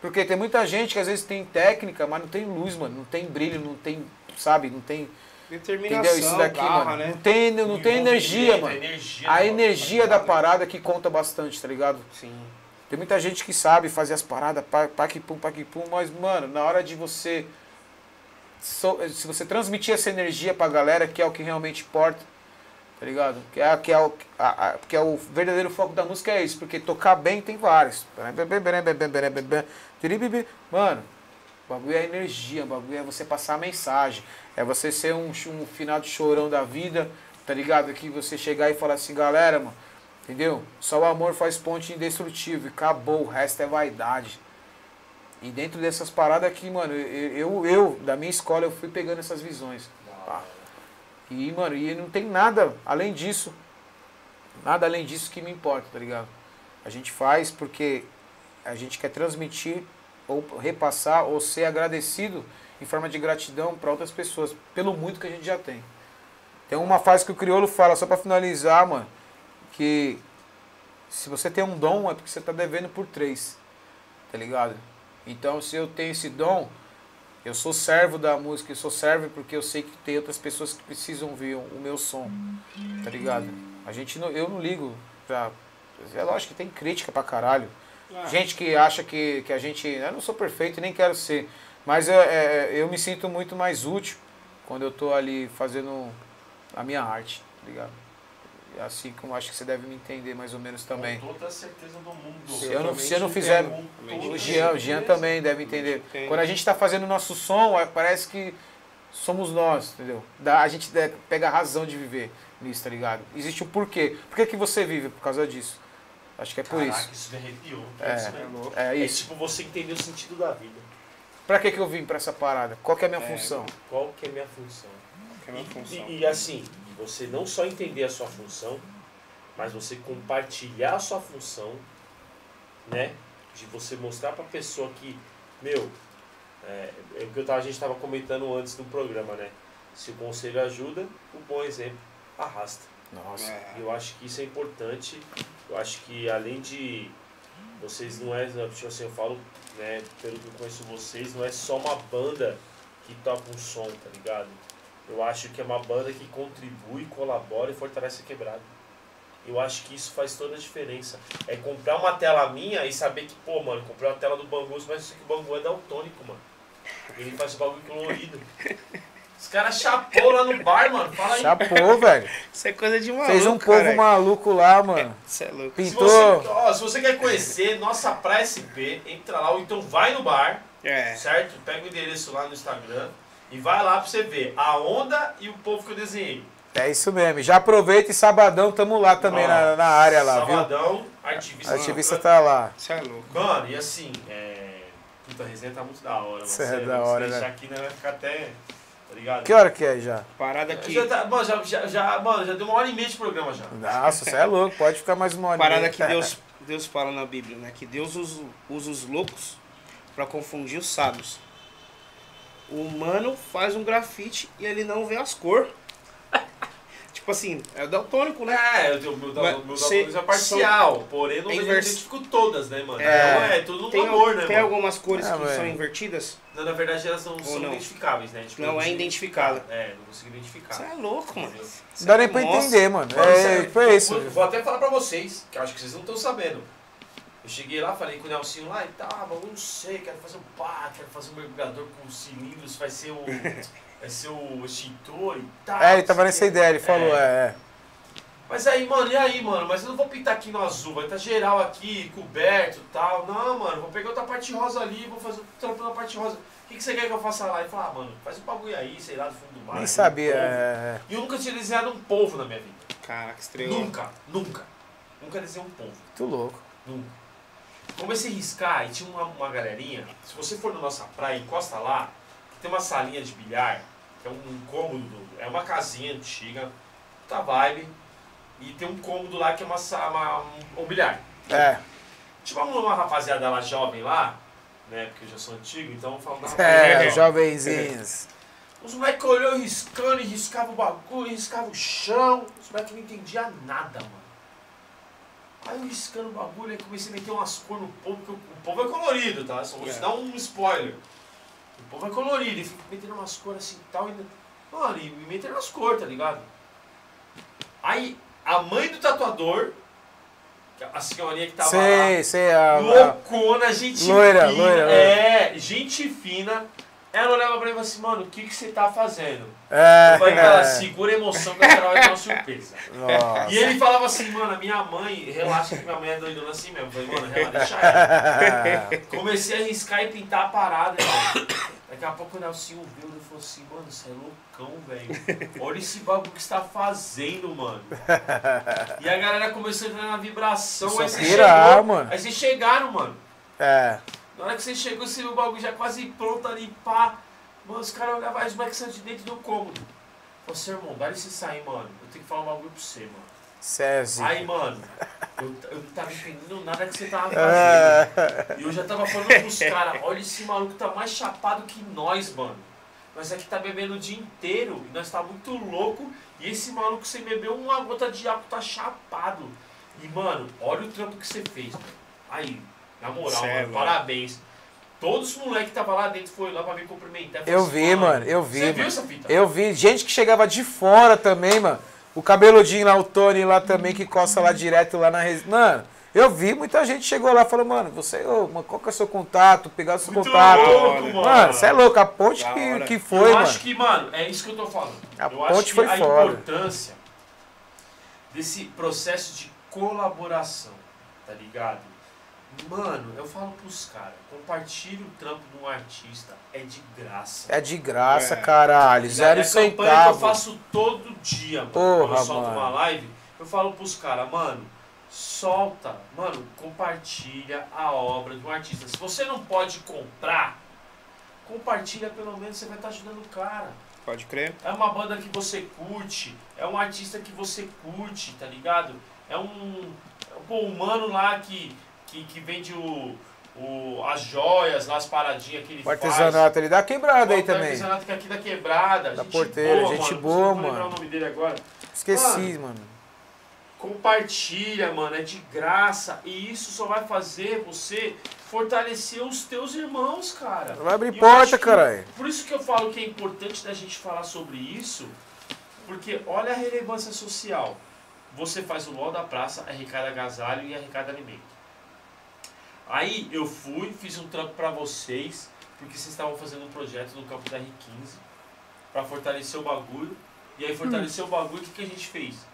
Porque tem muita gente que às vezes tem técnica, mas não tem luz, mano, não tem brilho, não tem, sabe, não tem. Determinação, Entendeu? Isso daqui, garra, mano. né? Não tem, não tem energia, mano. energia, A energia da parada que conta bastante, tá ligado? Sim. Tem muita gente que sabe fazer as paradas, pá, pá, que pum, pá, que pum, mas, mano, na hora de você. Se você transmitir essa energia pra galera, que é o que realmente importa, tá ligado? Que é, que é, o, a- a- que é o verdadeiro foco da música, é isso, porque tocar bem tem vários. Mano, o bagulho é energia, o bagulho é você passar a mensagem. É você ser um, um final de chorão da vida, tá ligado? Que você chegar e falar assim, galera, mano, entendeu? Só o amor faz ponte indestrutível acabou, o resto é vaidade. E dentro dessas paradas aqui, mano, eu, eu, eu, da minha escola, eu fui pegando essas visões. Pá. E, mano, e não tem nada além disso. Nada além disso que me importa, tá ligado? A gente faz porque a gente quer transmitir ou repassar ou ser agradecido em forma de gratidão para outras pessoas, pelo muito que a gente já tem. Tem uma frase que o Criolo fala, só para finalizar, mano, que se você tem um dom é porque você tá devendo por três, tá ligado? Então, se eu tenho esse dom, eu sou servo da música, eu sou servo porque eu sei que tem outras pessoas que precisam ver o meu som, tá ligado? A gente não, eu não ligo pra. É lógico que tem crítica pra caralho. Ah, Gente que acha que, que a gente. Eu não sou perfeito e nem quero ser. Mas é, é, eu me sinto muito mais útil quando eu tô ali fazendo a minha arte, tá ligado? Assim como acho que você deve me entender mais ou menos também. Com toda a certeza do mundo. Se eu não, se eu não fizer. O. Jean, o Jean também deve entender. Quando a gente está fazendo o nosso som, é, parece que somos nós, entendeu? Dá, a gente é, pega a razão de viver nisso, tá ligado? Existe um porquê. Por que, que você vive? Por causa disso. Acho que é por Caraca, isso. isso me arrepiou. É. isso. É É isso. tipo você entender o sentido da vida. Pra que, que eu vim pra essa parada? Qual que é a minha É, função? Qual que é a minha função? Que é uma E- função. E, e assim, você não só entender a sua função, mas você compartilhar a sua função, né? De você mostrar pra pessoa que, meu, é, é o que eu tava, a gente estava comentando antes do programa, né? Se o conselho ajuda, o bom exemplo arrasta. Nossa. É. Eu acho que isso é importante. Eu acho que além de vocês não é, tipo assim, eu falo, né, pelo que eu conheço vocês, não é só uma banda que toca um som, tá ligado? Eu acho que é uma banda que contribui, colabora e fortalece a quebrada. Eu acho que isso faz toda a diferença. É comprar uma tela minha e saber que, pô, mano, comprei uma tela do Bangu, mas sei que o Bangu é daltônico, mano. Ele faz o bagulho colorido. Os caras chapou lá no bar, mano. Fala aí. Chapou, velho. Isso é coisa de maluco, Fez um povo cara. maluco lá, mano. Isso é louco. Se Pintou. você, ó, se você quer conhecer nossa Praia SP, entra lá, ou então vai no bar, É. certo? Pega o endereço lá no Instagram e vai lá pra você ver a onda e o povo que eu desenhei. É isso mesmo. Já aproveita e sabadão tamo lá também na, na área lá, viu? Sabadão, ativista. A ativista tá lá. Isso é louco. Mano, e assim, é... Puta, a resenha tá muito da hora. Isso é da se hora, deixar né? aqui, né, vai ficar até... Tá ligado? Que hora que é já? Parada que, Já tá, mano, já, já, já, mano, já deu uma hora e meia de programa já. Nossa, você é louco. Pode ficar mais uma hora. e parada que Deus, Deus fala na Bíblia, né? Que Deus usa, usa os loucos pra confundir os sábios. O humano faz um grafite e ele não vê as cores. tipo assim, é daltônico, né? É, o meu, cê- é parcial, porém não É invers- identifico todas, né, mano? É. Então é tudo no Tem, amor, né, tem mano? algumas cores Ah, que velho. são invertidas? Não, na verdade elas não são não? identificáveis, né? Tipo, eu Não é identificar. É, não consigo identificar. Isso é louco, mano. Não dá é nem pra monstro. entender, mano. É, foi isso. eu Vou até falar pra vocês, que eu acho que vocês não estão sabendo. Eu cheguei lá, falei com o Nelsinho lá e tava, eu não sei, quero fazer um pá, quero fazer um mergulhador com cilindros, vai ser o. vai ser o extintor e tal. É, ele tava nessa ideia, ele falou, é, é. Mas aí, mano, e aí, mano? Mas eu não vou pintar aqui no azul, vai estar geral aqui, coberto e tal. Não, mano, vou pegar outra parte rosa ali, vou fazer o trampo na parte rosa. O que, que você quer que eu faça lá? Ele falou, ah, mano, faz um bagulho aí, sei lá, do fundo do mar. Nem sabia. polvo. é, E eu nunca tinha desenhado um polvo na minha vida. Caraca, estreou. Nunca, nunca. Nunca desenhei um polvo. Muito louco. Nunca. Comecei a riscar e tinha uma, uma galerinha. Se você for na nossa praia, encosta lá, tem uma salinha de bilhar, que é um, cômodo, do- é uma casinha antiga, tá vibe. E tem um cômodo lá que é uma, uma, um, um bilhar. É. Tipo uma, uma rapaziada lá jovem lá, né? Porque eu já sou antigo, então vamos falar da É, rapaziada jovenzinhos. Os moleques olhou riscando e riscava o bagulho, riscava o chão. Os moleques não entendiam nada, mano. Aí eu riscando o bagulho, aí comecei a meter umas cores no povo, porque o povo é colorido, tá? Só vou te É. dar um spoiler. O povo é colorido, e fica metendo umas cores assim e tal. E... Mano, e me metendo nas cores, tá ligado? Aí a mãe do tatuador, que a senhorinha que tava lá, Sei, sei. A, a- loucona, gente Loira, fina. loira, loira. É, gente fina. Ela olhava pra mim e falava assim, mano, o que, que você tá fazendo? é, Eu falei ela, é. segura a emoção que a senhora vai ter uma surpresa. Nossa. E ele falava assim, mano, a minha mãe, relaxa que minha mãe é doidona assim mesmo. Eu falei, mano, relaxa, deixa ela. Comecei a riscar e pintar a parada. Daqui a pouco o Nelsinho viu e falou assim, mano, você é loucão, velho. Olha esse bagulho que você tá fazendo, mano. E a galera começou a entrar na vibração. Aí você pirar, chegou, mano. Aí vocês chegaram, mano. É. Na hora que você chegou, você viu o bagulho já quase pronto ali, pá. Mano, os caras olhavam, aí os moleques saíram de dentro do cômodo. Falei, seu irmão, dá licença aí, mano. Eu tenho que falar um bagulho pra você, mano. César. Aí, mano, eu, eu não tava entendendo nada que você tava fazendo. E eu já tava falando pros caras, olha esse maluco tá mais chapado que nós, mano. Nós aqui tá bebendo o dia inteiro e nós tá muito louco. E esse maluco, você bebeu uma gota de álcool, tá chapado. E, mano, olha o trampo que você fez. mano. Aí, na moral, Cê é mano, parabéns. Todos os moleques que tava lá dentro foram lá pra me cumprimentar. Eu assim, vi, mano, eu vi, Você viu essa fita? Eu vi gente que chegava de fora também, mano. O cabeludinho lá, o Tony lá também, que coça lá direto lá na res... Mano, eu vi, muita gente chegou lá e falou, mano, você, ô, mano, qual que é o seu contato? Pegar o seu Muito contato. louco, Mano, mano. Você é louco, a ponte Da que, hora. que eu foi, mano. acho que, mano, é isso que eu tô falando. A eu ponte acho que foi a foda. importância desse processo de colaboração, tá ligado? Mano, eu falo pros caras, compartilhe o trampo de um artista, é de graça. É de graça, É. caralho. Zero é campanha que eu centavo. faço todo dia, mano. Porra, Quando eu solto mano. uma live, eu falo pros caras, mano, solta, mano, compartilha a obra de um artista. Se você não pode comprar, compartilha pelo menos, você vai estar ajudando o cara. Pode crer. É uma banda que você curte, é um artista que você curte, tá ligado? É um, pô, um mano lá que, que, que vende o, o, as joias, lá as paradinhas que ele O faz. artesanato ali dá quebrada aí também. artesanato que é aqui da quebrada. Da gente porteira, boa, gente mano. boa, Não mano. o nome dele agora. Esqueci, mano. Compartilha, mano, é de graça. E isso só vai fazer você fortalecer os teus irmãos, cara. Vai abrir E porta, caralho. Por isso que eu falo que é importante da gente falar sobre isso, porque olha a relevância social. Você faz o LOL da praça, arrecada agasalho e arrecada alimento. Aí eu fui, fiz um trampo pra vocês, porque vocês estavam fazendo um projeto no campo da R15 pra fortalecer o bagulho. E aí fortalecer o bagulho, o que, que a gente fez?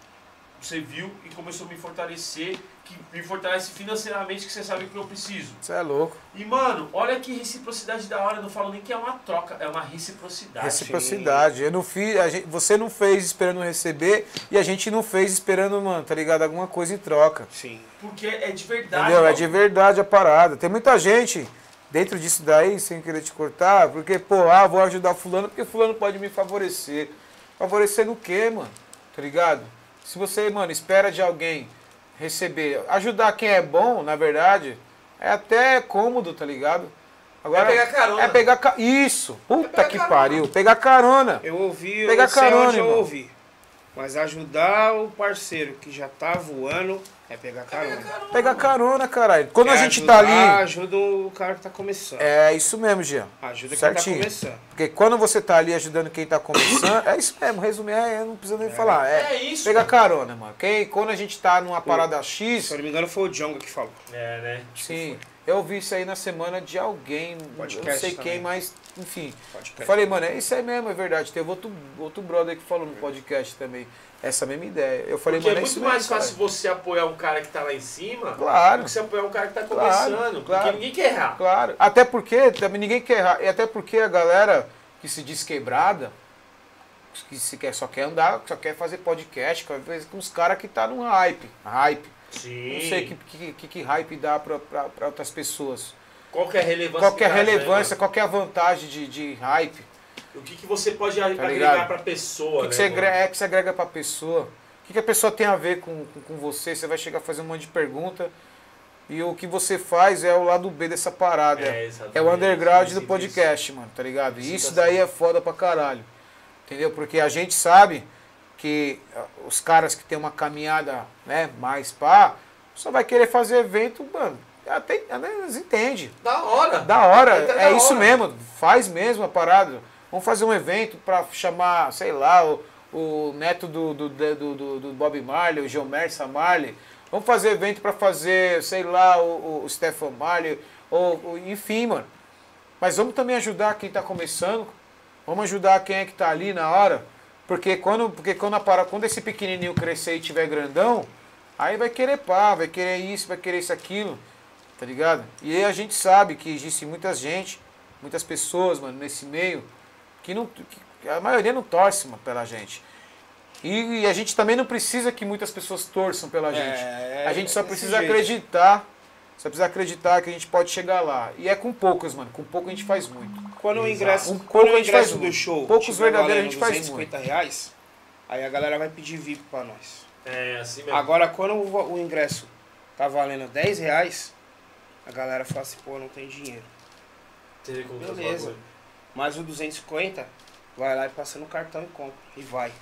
Você viu e começou a me fortalecer, que me fortalece financeiramente, que você sabe que eu preciso. Você é louco. E, mano, olha que reciprocidade da hora. Eu não falo nem que é uma troca, é uma reciprocidade. Reciprocidade. Eu não fiz, a gente, você não fez esperando receber e a gente não fez esperando, mano, tá ligado? Alguma coisa em troca. Sim. Porque é de verdade. Entendeu? É de verdade a parada. Tem muita gente dentro disso daí, sem querer te cortar, porque, pô, ah, vou ajudar fulano porque fulano pode me favorecer. Favorecer no quê, mano? Tá ligado? Se você, mano, espera de alguém receber, ajudar quem é bom, na verdade, é até cômodo, tá ligado? Agora, É pegar carona. É pegar ca... Isso! Puta pegar que carona. pariu! Pegar carona! Eu ouvi, Pega eu sei carona, onde eu ouvi. Mas ajudar o parceiro que já tá voando é pegar carona. Pegar carona, caralho. Quando a Quer gente tá ajudar, ali. Ajuda o cara que tá começando. É isso mesmo, Jean. Ajuda certinho. quem tá começando. Porque quando você tá ali ajudando quem tá começando, é isso mesmo, resumir, é, eu não preciso nem falar. É, É isso, Pegar carona, mano. Quem, quando a gente tá numa parada X, Se eu não me engano, foi o Jonga que falou. É, né? sim, eu vi isso aí na semana de alguém, eu não Podcast sei também. quem, mas enfim. Eu crer. falei, mano, é isso aí mesmo, é verdade. Teve outro, outro brother que falou no podcast também, essa mesma ideia. Eu falei, Porque mano, é é isso muito mais fácil você apoiar um cara que tá lá em cima Claro. do que você apoiar um cara que tá Claro, começando. claro. Porque ninguém quer errar. Claro. Até porque também ninguém quer errar. E até porque a galera que se diz quebrada, que se quer, só quer andar, só quer fazer podcast, às vezes com os caras que tá num hype. Hype. Sim. Não sei que, que, que, que hype dá pra outras pessoas. Qual que é a relevância? Qual que é a né, relevância, qual é a vantagem de, de hype? O que, que você pode agregar ligado? pra O pessoa, que, né? que, você agrega, é que você agrega pra pessoa? O que, que a pessoa tem a ver com, com, com você? Você vai chegar a fazer um monte de pergunta. E o que você faz é o lado B dessa parada. É, É, o underground Isso, do podcast, mano, tá ligado? E Isso isso tá daí é foda pra caralho. entendeu? Porque a gente sabe que ah, os caras que tem uma caminhada né, mais pá, só vai querer fazer evento, mano, até, eles entendem. Da hora. Da hora, Até é da isso hora. mesmo, faz mesmo a parada. Vamos fazer um evento pra chamar, sei lá, o, o neto do, do, do, do, Bob Marley, o Geomersa Marley. Vamos fazer evento pra fazer, sei lá, o, o Stefan Marley, ou, ou- enfim, mano. Mas vamos também ajudar quem tá começando. Vamos ajudar quem é que tá ali na hora. Porque quando, porque quando, a para, quando esse pequenininho crescer e tiver grandão, aí vai querer pá, vai querer isso, vai querer isso, aquilo. Tá ligado? E aí a gente sabe que existe muita gente, muitas pessoas, mano, nesse meio, que não. que a maioria não torce, pela gente. E, e a gente também não precisa que muitas pessoas torçam pela gente. É, a gente só desse precisa jeito. acreditar. Só precisa acreditar que a gente pode chegar lá. E é com poucos, mano. Com pouco a gente faz muito. Quando o ingresso, Um quando pouco o a gente faz ingresso do muito. show Poucos verdadeiros a gente faz 250 reais, aí a galera vai pedir VIP pra nós. É, assim mesmo. Agora, quando o, o ingresso tá valendo 10 reais, a galera fala assim, pô, não tem dinheiro. Beleza. Mas o 250, vai lá e passa no cartão e compra. E vai.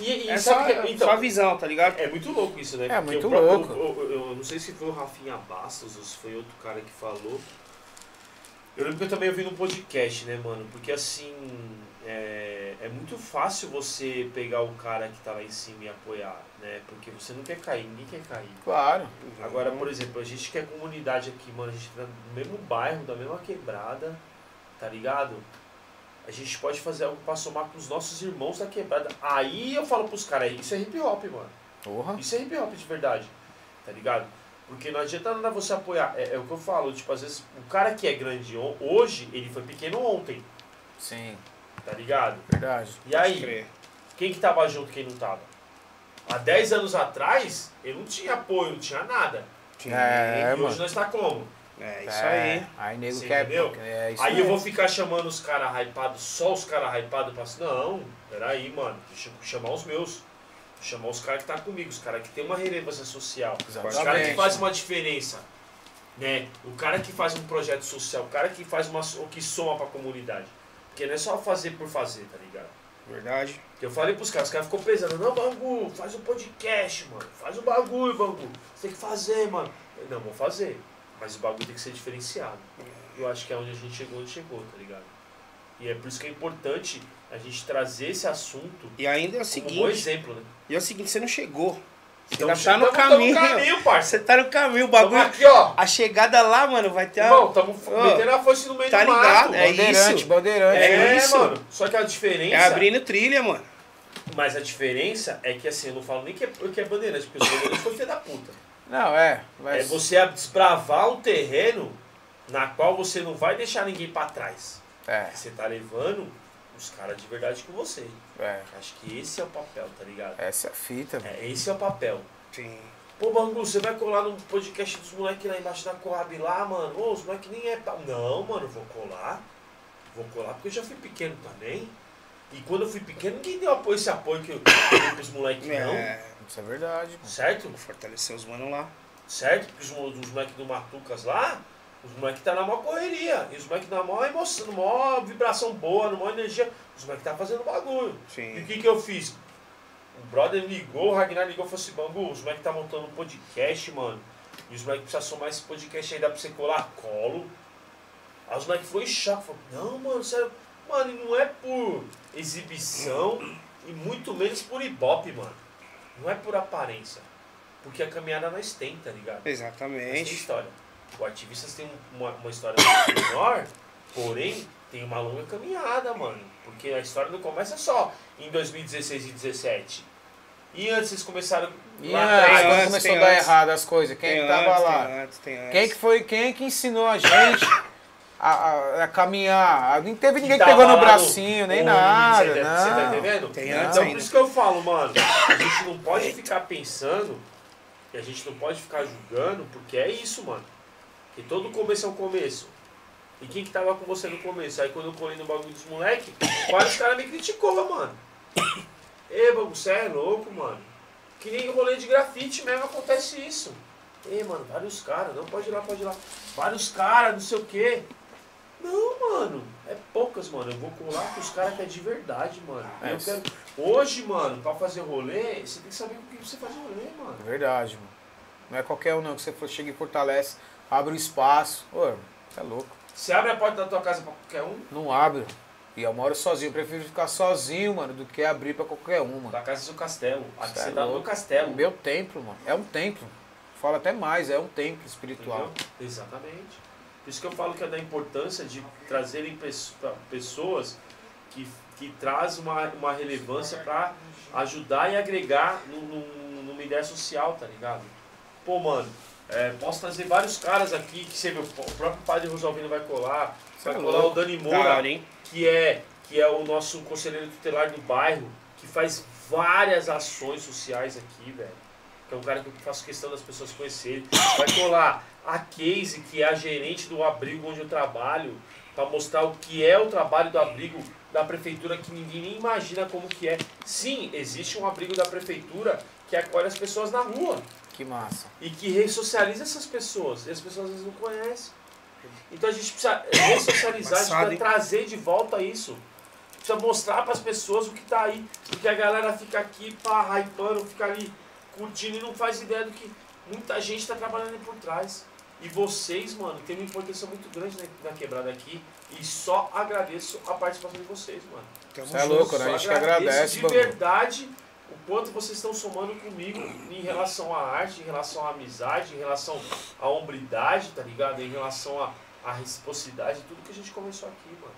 E, e é só, que, então, só a visão, tá ligado? é muito louco isso, né? É Porque muito próprio- louco. o- o- eu não sei se foi o Rafinha Bastos ou se foi outro cara que falou. Eu lembro que eu também ouvi no podcast, né, mano? Porque assim, é, é muito fácil você pegar o cara que tá lá em cima e apoiar, né? Porque você não quer cair, ninguém quer cair. Claro. Agora, por exemplo, a gente que é comunidade aqui, mano, a gente tá no mesmo bairro, da mesma quebrada, tá ligado? A gente pode fazer algo pra somar com os nossos irmãos da quebrada. Aí eu falo pros caras, isso é hip hop, mano. Porra. Isso é hip hop de verdade, tá ligado? Porque não adianta nada você apoiar. É, é o que eu falo, tipo, às vezes o cara que é grande ho- hoje, ele foi pequeno ontem, Sim, tá ligado? verdade. E aí, Crer. quem que tava junto, quem não tava? Há 10 anos atrás, ele não tinha apoio, não tinha nada. Sim. É, e hoje mano. nós tá como? É isso É, aí. Aí nego Você quer. entendeu? É Aí eu mesmo. vou ficar chamando os caras hypados, só os caras hypados, pra assim, não, peraí, mano, deixa eu chamar os meus. Chamar os caras que tá comigo, os caras que tem uma relevância social. Os caras que Exatamente. fazem uma diferença. Né? O cara que faz um projeto social, o cara que faz uma o que soma pra comunidade. Porque não é só fazer por fazer, tá ligado? Verdade. Que Eu falei pros caras, os caras ficam pesando, não, Bangu, faz um podcast, mano. Faz um bagulho, Bangu. Você tem que fazer, mano. Eu, não, vou fazer. Mas o bagulho tem que ser diferenciado. Eu acho que é onde a gente chegou, onde chegou, tá ligado? E é por isso que é importante a gente trazer esse assunto E ainda é o como um bom seguinte, exemplo, né? e é o seguinte, você não chegou. Você Então, ainda tá no tamo- tamo caminho. caminho, parça. Você tá no caminho, o Tamo bagulho. aqui, ó. A chegada lá, mano, vai ter a. Irmão, tamo Ô, metendo a foice no meio tá do ligado, mato. é bandeirante, isso. bandeirante. É, É isso. mano. Só que a diferença... É abrindo trilha, mano. Mas a diferença é que, assim, eu não falo nem que é, que é bandeirante, porque os bandeirantes foi filho da puta. Não, é. É Mas... você desbravar um terreno na qual você não vai deixar ninguém pra trás. É, Você tá levando os caras de verdade com você. é. Acho que esse é o papel, tá ligado? Essa é a fita. É, esse é o papel. Sim. Pô, Bangu, você vai colar no podcast dos moleques lá embaixo da Coab lá, mano? Ô, os moleques nem é. pa- Não, mano, vou colar. Vou colar porque eu já fui pequeno também. E quando eu fui pequeno, ninguém deu apoio, esse apoio que eu dei pros moleques, não. É, Isso é verdade. Certo? fortalecer os manos lá. Certo? Porque os, os moleques do Matucas lá, os moleques tá na maior correria. E os moleques na maior emoção, na maior vibração boa, na maior energia. Os moleques tá fazendo bagulho. E o Sim. que, que eu fiz? O brother ligou, o Ragnar ligou e falou assim, Bangu, os moleques tá montando um podcast, mano. E os moleques precisam somar esse podcast aí, dá pra você colar colo. Aí os moleques foram em choque, falou, não, mano, sério. Mano, e não é por exibição e muito menos por ibope, mano. Não é por aparência. Porque a caminhada nós tem, tá ligado? Mas tem Exatamente. história. O Ativistas tem uma, uma história menor, porém tem uma longa caminhada, mano. Porque a história não começa só em 2016 e 2017. E antes vocês começaram E lá antes, atrás. antes, começou a dar antes. errado as coisas, quem Tem que tava antes, lá? Tem antes, tem antes. Quem que foi, quem é que ensinou a gente a, a- a caminhar? Não teve ninguém que pegou no bracinho, nem Ô, nada, Você tá, você tá não. entendendo? Tem antes então ainda. por isso que eu falo, mano, a gente não pode ficar pensando e a gente não pode ficar julgando, porque é isso, mano. Que todo começo é um começo. E quem que tava com você no começo? Aí quando eu colei no bagulho dos moleque, vários caras me criticou, mano. Ê, bagulho, você é louco, mano. Que nem rolê de grafite mesmo acontece isso. Ê, mano, vários caras, não pode ir lá, pode ir lá. Vários caras, não sei o quê. Não, mano, é poucas, mano. Eu vou colar com os caras que é de verdade, mano. É Eu quero... Hoje, mano, pra fazer rolê, você tem que saber com quem você faz rolê, mano. Verdade, mano. Não é qualquer um não que você chega e fortalece, abre o espaço. Ô, você é louco. Você abre a porta da tua casa pra qualquer um, Não abre. E eu moro sozinho. Eu prefiro ficar sozinho, mano, do que abrir pra qualquer um, mano. da casa do seu castelo. Aqui Cê você é tá no louco. castelo. o meu templo, mano. É um templo. Fala até mais, é um templo espiritual. Entendeu? Exatamente. Por isso que eu falo que é da importância de trazerem pessoas que, que trazem uma, uma relevância para ajudar e agregar no- no- numa ideia social, tá ligado? Pô, mano, é, posso trazer vários caras aqui que você vê, o próprio padre Rosalvino vai colar, vai é colar louco. o Dani Da Moura, hein? que é, que é o nosso conselheiro tutelar do bairro, que faz várias ações sociais aqui, velho. Que é um cara que eu faço questão das pessoas conhecerem. Vai colar a Casey, que é a gerente do abrigo onde eu trabalho, para mostrar o que é o trabalho do abrigo da prefeitura que ninguém nem imagina como que é. Sim, existe um abrigo da prefeitura que acolhe as pessoas na rua Que massa. e que ressocializa essas pessoas. E as pessoas às vezes não conhecem. Então a gente precisa ressocializar, a gente Passado, precisa hein? trazer de volta isso. Precisa mostrar para as pessoas o que tá aí. Porque a galera fica aqui, pá, hypando, fica ali curtindo e não faz ideia do que muita gente está trabalhando aí por trás. E vocês, mano, tem uma importância muito grande na, na quebrada aqui. E só agradeço a participação de vocês, mano. Você é louco, né? A gente que agradeço agradece, de verdade quanto vocês estão somando comigo em relação à arte, em relação à amizade, em relação à hombridade, tá ligado? Em relação à, à reciprocidade, tudo que a gente começou aqui, mano.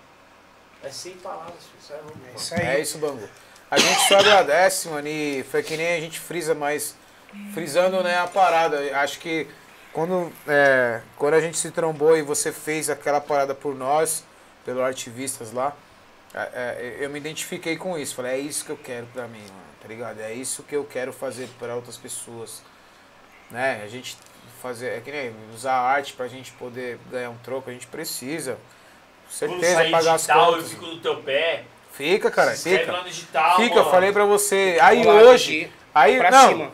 É sem palavras. Isso é louco, É mano. isso aí. É isso, Bangu. A gente só agradece, mano, e foi que nem a gente frisa, mas frisando né, a parada. Acho que quando, é, quando a gente se trombou e você fez aquela parada por nós, pelo Artivistas lá, é, é, eu me identifiquei com isso. Falei, é isso que eu quero pra mim, mano, tá ligado? É isso que eu quero fazer pra outras pessoas. Né? A gente fazer, é que nem usar a arte pra gente poder ganhar um troco, a gente precisa. Com certeza, sair pagar as digital, eu contas. fico no teu pé. Fica, cara, se fica. lá no digital, Fica, eu mano. falei pra você. Aí hoje. aqui, Aí, Pra não, cima.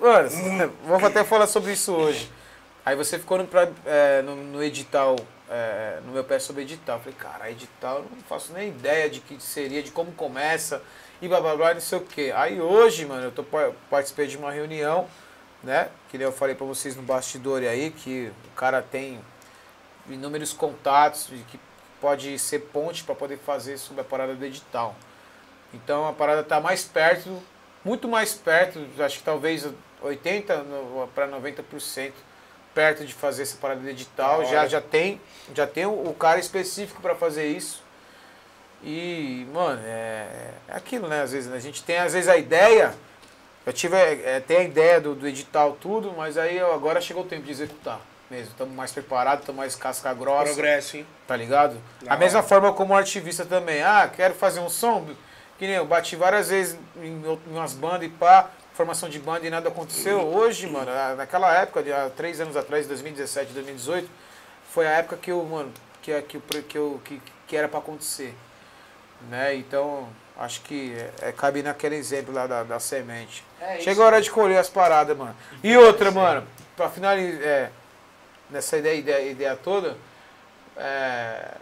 mano, vamos até falar sobre isso hoje. Aí você ficou no, é, no, no edital, é, no meu pé sobre edital. Eu falei, cara, edital, eu não faço nem ideia de que seria, de como começa, e blá blá blá, não sei o quê. Aí hoje, mano, eu tô, pa- participei de uma reunião, né? Que nem eu falei pra vocês no bastidor aí, que o cara tem inúmeros contatos e que pode ser ponte para poder fazer sobre a parada do edital. Então a parada está mais perto, muito mais perto, acho que talvez 80 para 90% perto de fazer essa parada do edital. Da Já, já tem, já tem o cara específico para fazer isso. E, mano, é, é aquilo, né? Às vezes a gente tem às vezes a ideia, eu tive é, tem a ideia do, do edital tudo, mas aí ó, agora chegou o tempo de executar mesmo. Estamos mais preparados, estamos mais casca grossa Progresso, hein? tá ligado? Da a mesma forma como artivista também. Ah, quero fazer um som, que nem eu bati várias vezes em, em umas bandas e pá, formação de banda e nada aconteceu. Hoje, mano, naquela época, de há três anos atrás, 2017, 2018, foi a época que eu, mano, que, que, eu- que, eu, que, que era pra acontecer. Né? Então, acho que é, é, cabe naquele exemplo lá da, da semente. É Chega a hora de colher as paradas, mano. E outra, mano, pra finalizar, é, nessa ideia, ideia, ideia toda, é,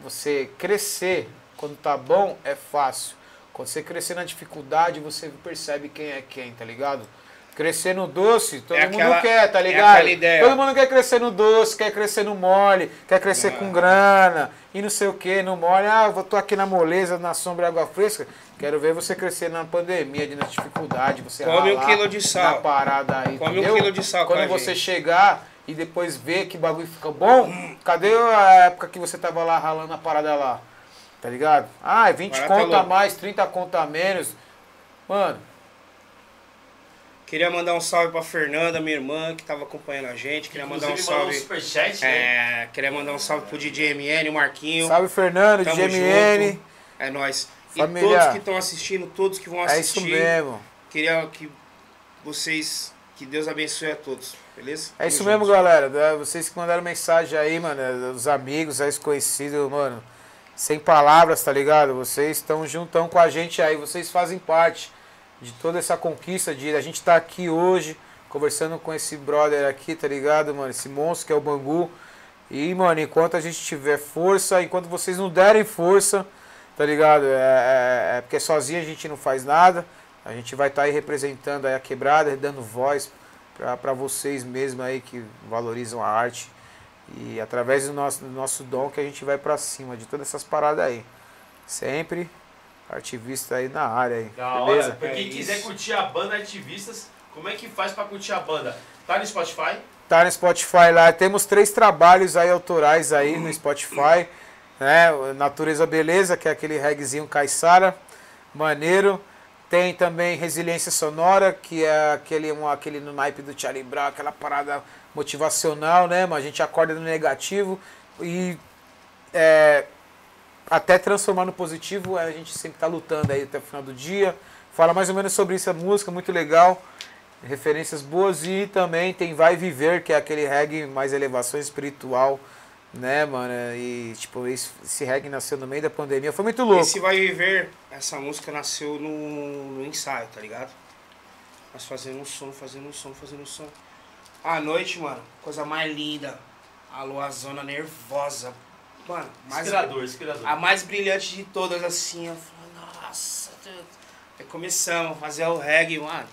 você crescer quando tá bom é fácil. Quando você crescer na dificuldade, você percebe quem é quem, tá ligado? Crescer no doce, todo É mundo aquela- quer, tá é ligado? ideia. Todo mundo quer crescer no doce, quer crescer no mole, quer crescer Ah. com grana, e não sei o que, no mole. Ah, eu tô aqui na moleza, na sombra e água fresca. Quero ver você crescer na pandemia, de na dificuldade, você Come um ralar quilo de sal. Na parada aí, Come um entendeu? quilo de sal Quando a você gente. chegar e depois ver que bagulho fica bom, cadê a época que você tava lá ralando a parada lá? Tá ligado? Ah, é 20 Parada conto a louca. mais, 30 conto a menos. Mano, Queria mandar um salve pra Fernanda, minha irmã, que tava acompanhando a gente. Queria mandar um Inclusive, mandou um salve. superchat, né? É, queria mandar um salve pro DJ MN, o Marquinho. salve Fernando, Tamo GMN. junto. É nóis. E Família. todos que estão assistindo, todos que vão É isso assistir. mesmo. Queria que vocês. Que Deus abençoe a todos, beleza? É isso Tamo mesmo, junto. galera. É, Vocês que mandaram mensagem aí, mano, é, os amigos, os conhecidos, mano. Sem palavras, tá ligado? Vocês estão juntão com a gente aí, vocês fazem parte de toda essa conquista de a gente estar aqui hoje conversando com esse brother aqui, tá ligado, mano? Esse monstro que é o Bangu. E, mano, enquanto a gente tiver força, enquanto vocês não derem força, tá ligado? É, é, é porque sozinho a gente não faz nada. A gente vai estar tá aí representando aí a quebrada, dando voz para vocês mesmo aí que valorizam a arte. E através do nosso, do nosso dom que a gente vai para cima de todas essas paradas aí. Sempre Artivista aí na área aí. Da beleza? Hora. Pra quem é quiser curtir a banda Artivistas, como é que faz para curtir a banda? Tá no Spotify? Tá no Spotify lá. Temos três trabalhos aí autorais aí no Spotify. Né? Natureza Beleza, que é aquele reggaezinho caiçara, maneiro. Tem também Resiliência Sonora, que é aquele, um, aquele no naipe do Charlie Brown, aquela parada motivacional, né? Mas a gente acorda no negativo e é, até transformar no positivo, a gente sempre está lutando aí até o final do dia. Fala mais ou menos sobre isso a música, muito legal. Referências boas e também tem Vai Viver, que é aquele reggae mais elevação espiritual, né, mano? E tipo, esse, esse reggae nasceu no meio da pandemia, foi muito louco. Esse Vai Viver, essa música nasceu no, no ensaio, tá ligado? Nós fazendo um som, fazendo um som, fazendo um som. À noite, mano, coisa mais linda. A luazona nervosa, Mano, mais inspirador, inspirador. A mais brilhante de todas, assim, eu falo, nossa, Aí começamos a fazer o reggae, mano.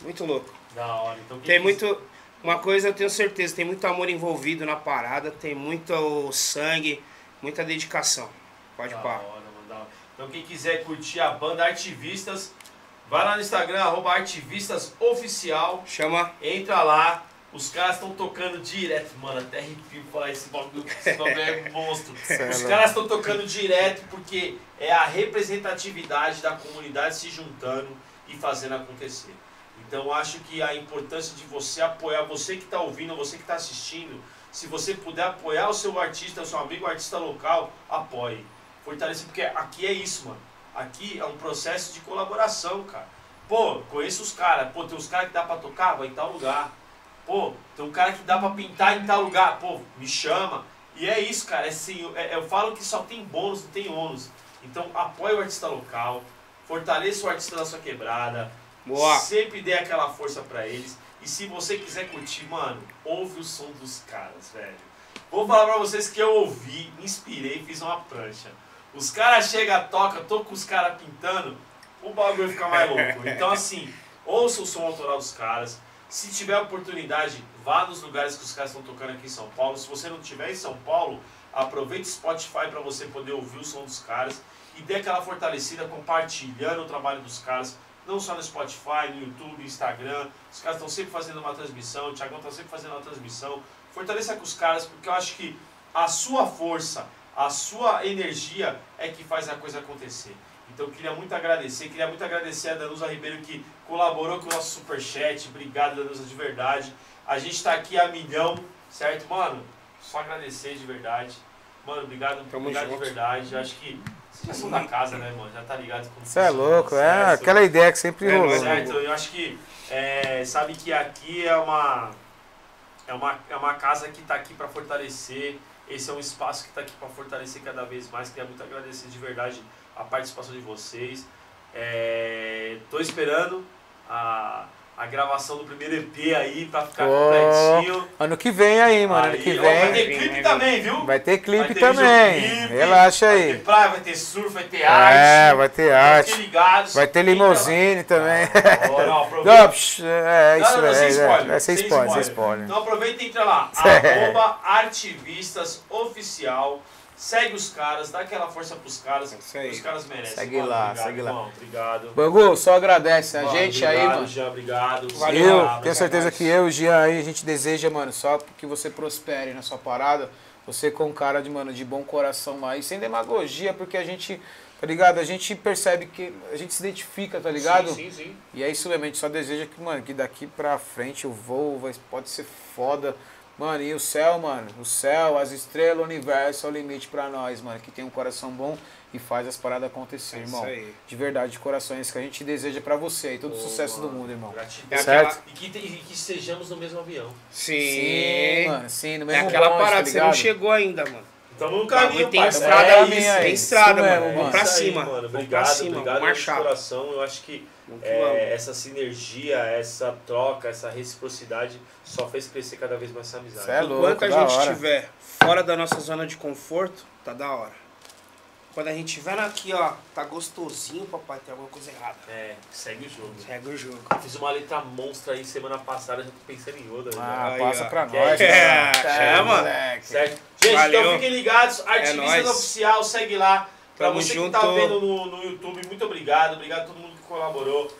Muito louco. Da hora. Então, tem muito. Uma coisa eu tenho certeza, tem muito amor envolvido na parada, tem muito sangue, muita dedicação. Pode da pá. Hora, mano, da hora. Então quem quiser curtir a banda Artivistas, vai lá no Instagram, arroba Artivistas Oficial. Chama. Entra lá, os caras estão tocando direto, mano, até arrepio falar esse bagulho, esse bagulho é monstro. Os caras estão tocando direto porque é a representatividade da comunidade se juntando e fazendo acontecer. Então acho que a importância de você apoiar, você que está ouvindo, você que está assistindo, se você puder apoiar o seu artista, o seu amigo artista local, apoie. Fortaleça, porque aqui é isso, mano. Aqui é um processo de colaboração, cara. Pô, conheço os caras, pô, tem os caras que dá pra tocar, vai em tal lugar Pô, tem um cara que dá pra pintar em tal lugar. Pô, me chama. E é isso, cara. É assim, é, eu falo que só tem bônus, não tem ônus. Então apoie o artista local, fortaleça o artista da sua quebrada. Boa. Sempre dê aquela força para eles. E se você quiser curtir, mano, ouve o som dos caras, velho. Vou falar pra vocês que eu ouvi, me inspirei, fiz uma prancha. Os caras chegam, toca, tô com os caras pintando, o bagulho fica mais louco. Então assim, ouça o som autoral dos caras. Se tiver oportunidade, vá nos lugares que os caras estão tocando aqui em São Paulo. Se você não estiver em São Paulo, aproveite o Spotify para você poder ouvir o som dos caras e dê aquela fortalecida compartilhando o trabalho dos caras, não só no Spotify, no YouTube, Instagram. Os caras estão sempre fazendo uma transmissão, o Thiagão está sempre fazendo uma transmissão. Fortaleça com os caras, porque eu acho que a sua força, a sua energia é que faz a coisa acontecer. Então queria muito agradecer, queria muito agradecer a Danusa Ribeiro que colaborou com o nosso superchat. Obrigado, Danusa, de verdade. A gente está aqui a milhão, certo? Mano, só agradecer de verdade. Mano, obrigado, Tamo obrigado junto. de verdade. Eu acho que vocês já são da casa, né, mano? Já tá ligado como Você é louco, é aquela ideia que sempre é, rolou. Certo, eu acho que é, sabe que aqui é uma, é uma, é uma casa que está aqui para fortalecer. Esse é um espaço que está aqui para fortalecer cada vez mais. Queria muito agradecer de verdade a participação de vocês. É, esperando a, a gravação do primeiro EP aí pra ficar oh, completinho. Ano que vem aí, mano. Aí, ano que vem. Ó, vai ter clipe também, viu? Vai ter clipe vai ter também. Relaxa aí. Vai ter praia, vai ter surf, vai ter arte. É, vai ter arte. Vai ter ligados. Vai ter limousine também. Ah, não, aproveita. não, psh, é, isso não, não, é, sem spoiler. É, é, sem, spoiler, sem spoiler. Então aproveita e entra lá. arroba Artivistas Oficial. Segue os caras, dá aquela força pros caras. Os caras merecem. Segue mano, lá, obrigado, segue lá. Irmão, obrigado. Bangu, só agradece a mano, gente obrigado, aí, mano. Jean, obrigado. Valeu. Eu tenho certeza que eu e o Jean aí, a gente deseja, mano, só que você prospere na sua parada. Você com cara de, mano, de bom coração aí, sem demagogia, porque a gente, tá ligado? A gente percebe que a gente se identifica, tá ligado? Sim, sim, sim. E é isso mesmo, a gente só deseja que, mano, que daqui pra frente o voo vai, pode ser foda Mano, e o céu, mano, o céu, as estrelas, o universo é o limite para nós, mano, que tem um coração bom e faz as paradas acontecer, é irmão. Aí. De verdade, de coração, é isso que a gente deseja para você e todo o sucesso mano. do mundo, irmão. Gratidão. Certo? E que, e que estejamos no mesmo avião. Sim. sim mano, sim, no mesmo É aquela bonde, parada, tá você não chegou ainda, mano. Tamo no caminho, tem estrada é aí, isso. tem estrada, isso mesmo, mano. Vamos pra Isso aí, cima. mano. Vamos pra Obrigado, cima, obrigado marchar. coração. Eu acho que é, essa sinergia, essa troca, essa reciprocidade só fez crescer cada vez mais essa amizade. É louco, Enquanto a gente hora. estiver fora da nossa zona de conforto, tá da hora. Quando a gente estiver aqui, ó, tá gostosinho, papai, tem alguma coisa errada. É, segue o jogo. Segue o jogo. Fiz uma letra monstra aí semana passada, já tô pensando em outra. Ah, Aí, passa ó. pra nós. é, cara. chama. moleque. Certo? Gente, Valeu. então fiquem ligados. Artivistas nóis. Oficial, segue lá. Pra Tamo você junto. que tá vendo no, no YouTube, muito obrigado. Obrigado a todo mundo colaborou.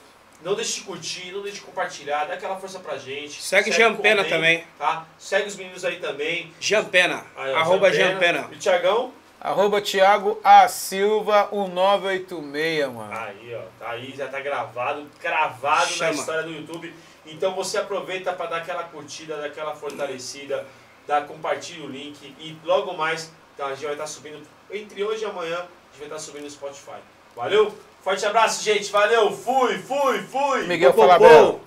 Não deixe de curtir, não deixe de compartilhar, dá aquela força pra gente. Segue Jean Pena comenta, também. Tá? Segue os meninos aí também. Jean Pena. Aí, ó, arroba Jean Jean Pena. E o Thiagão? Arroba Thiago A Silva 1986, mano. Aí, ó. Tá aí, já tá gravado, cravado na Chama. história do YouTube. Então você aproveita pra dar aquela curtida, dar aquela fortalecida, dá, compartilha o link e logo mais tá, a gente vai estar subindo, entre hoje e amanhã, a gente vai estar subindo no Spotify. Valeu? Forte abraço, gente. Valeu. Fui, fui, fui. Miguel Falabella.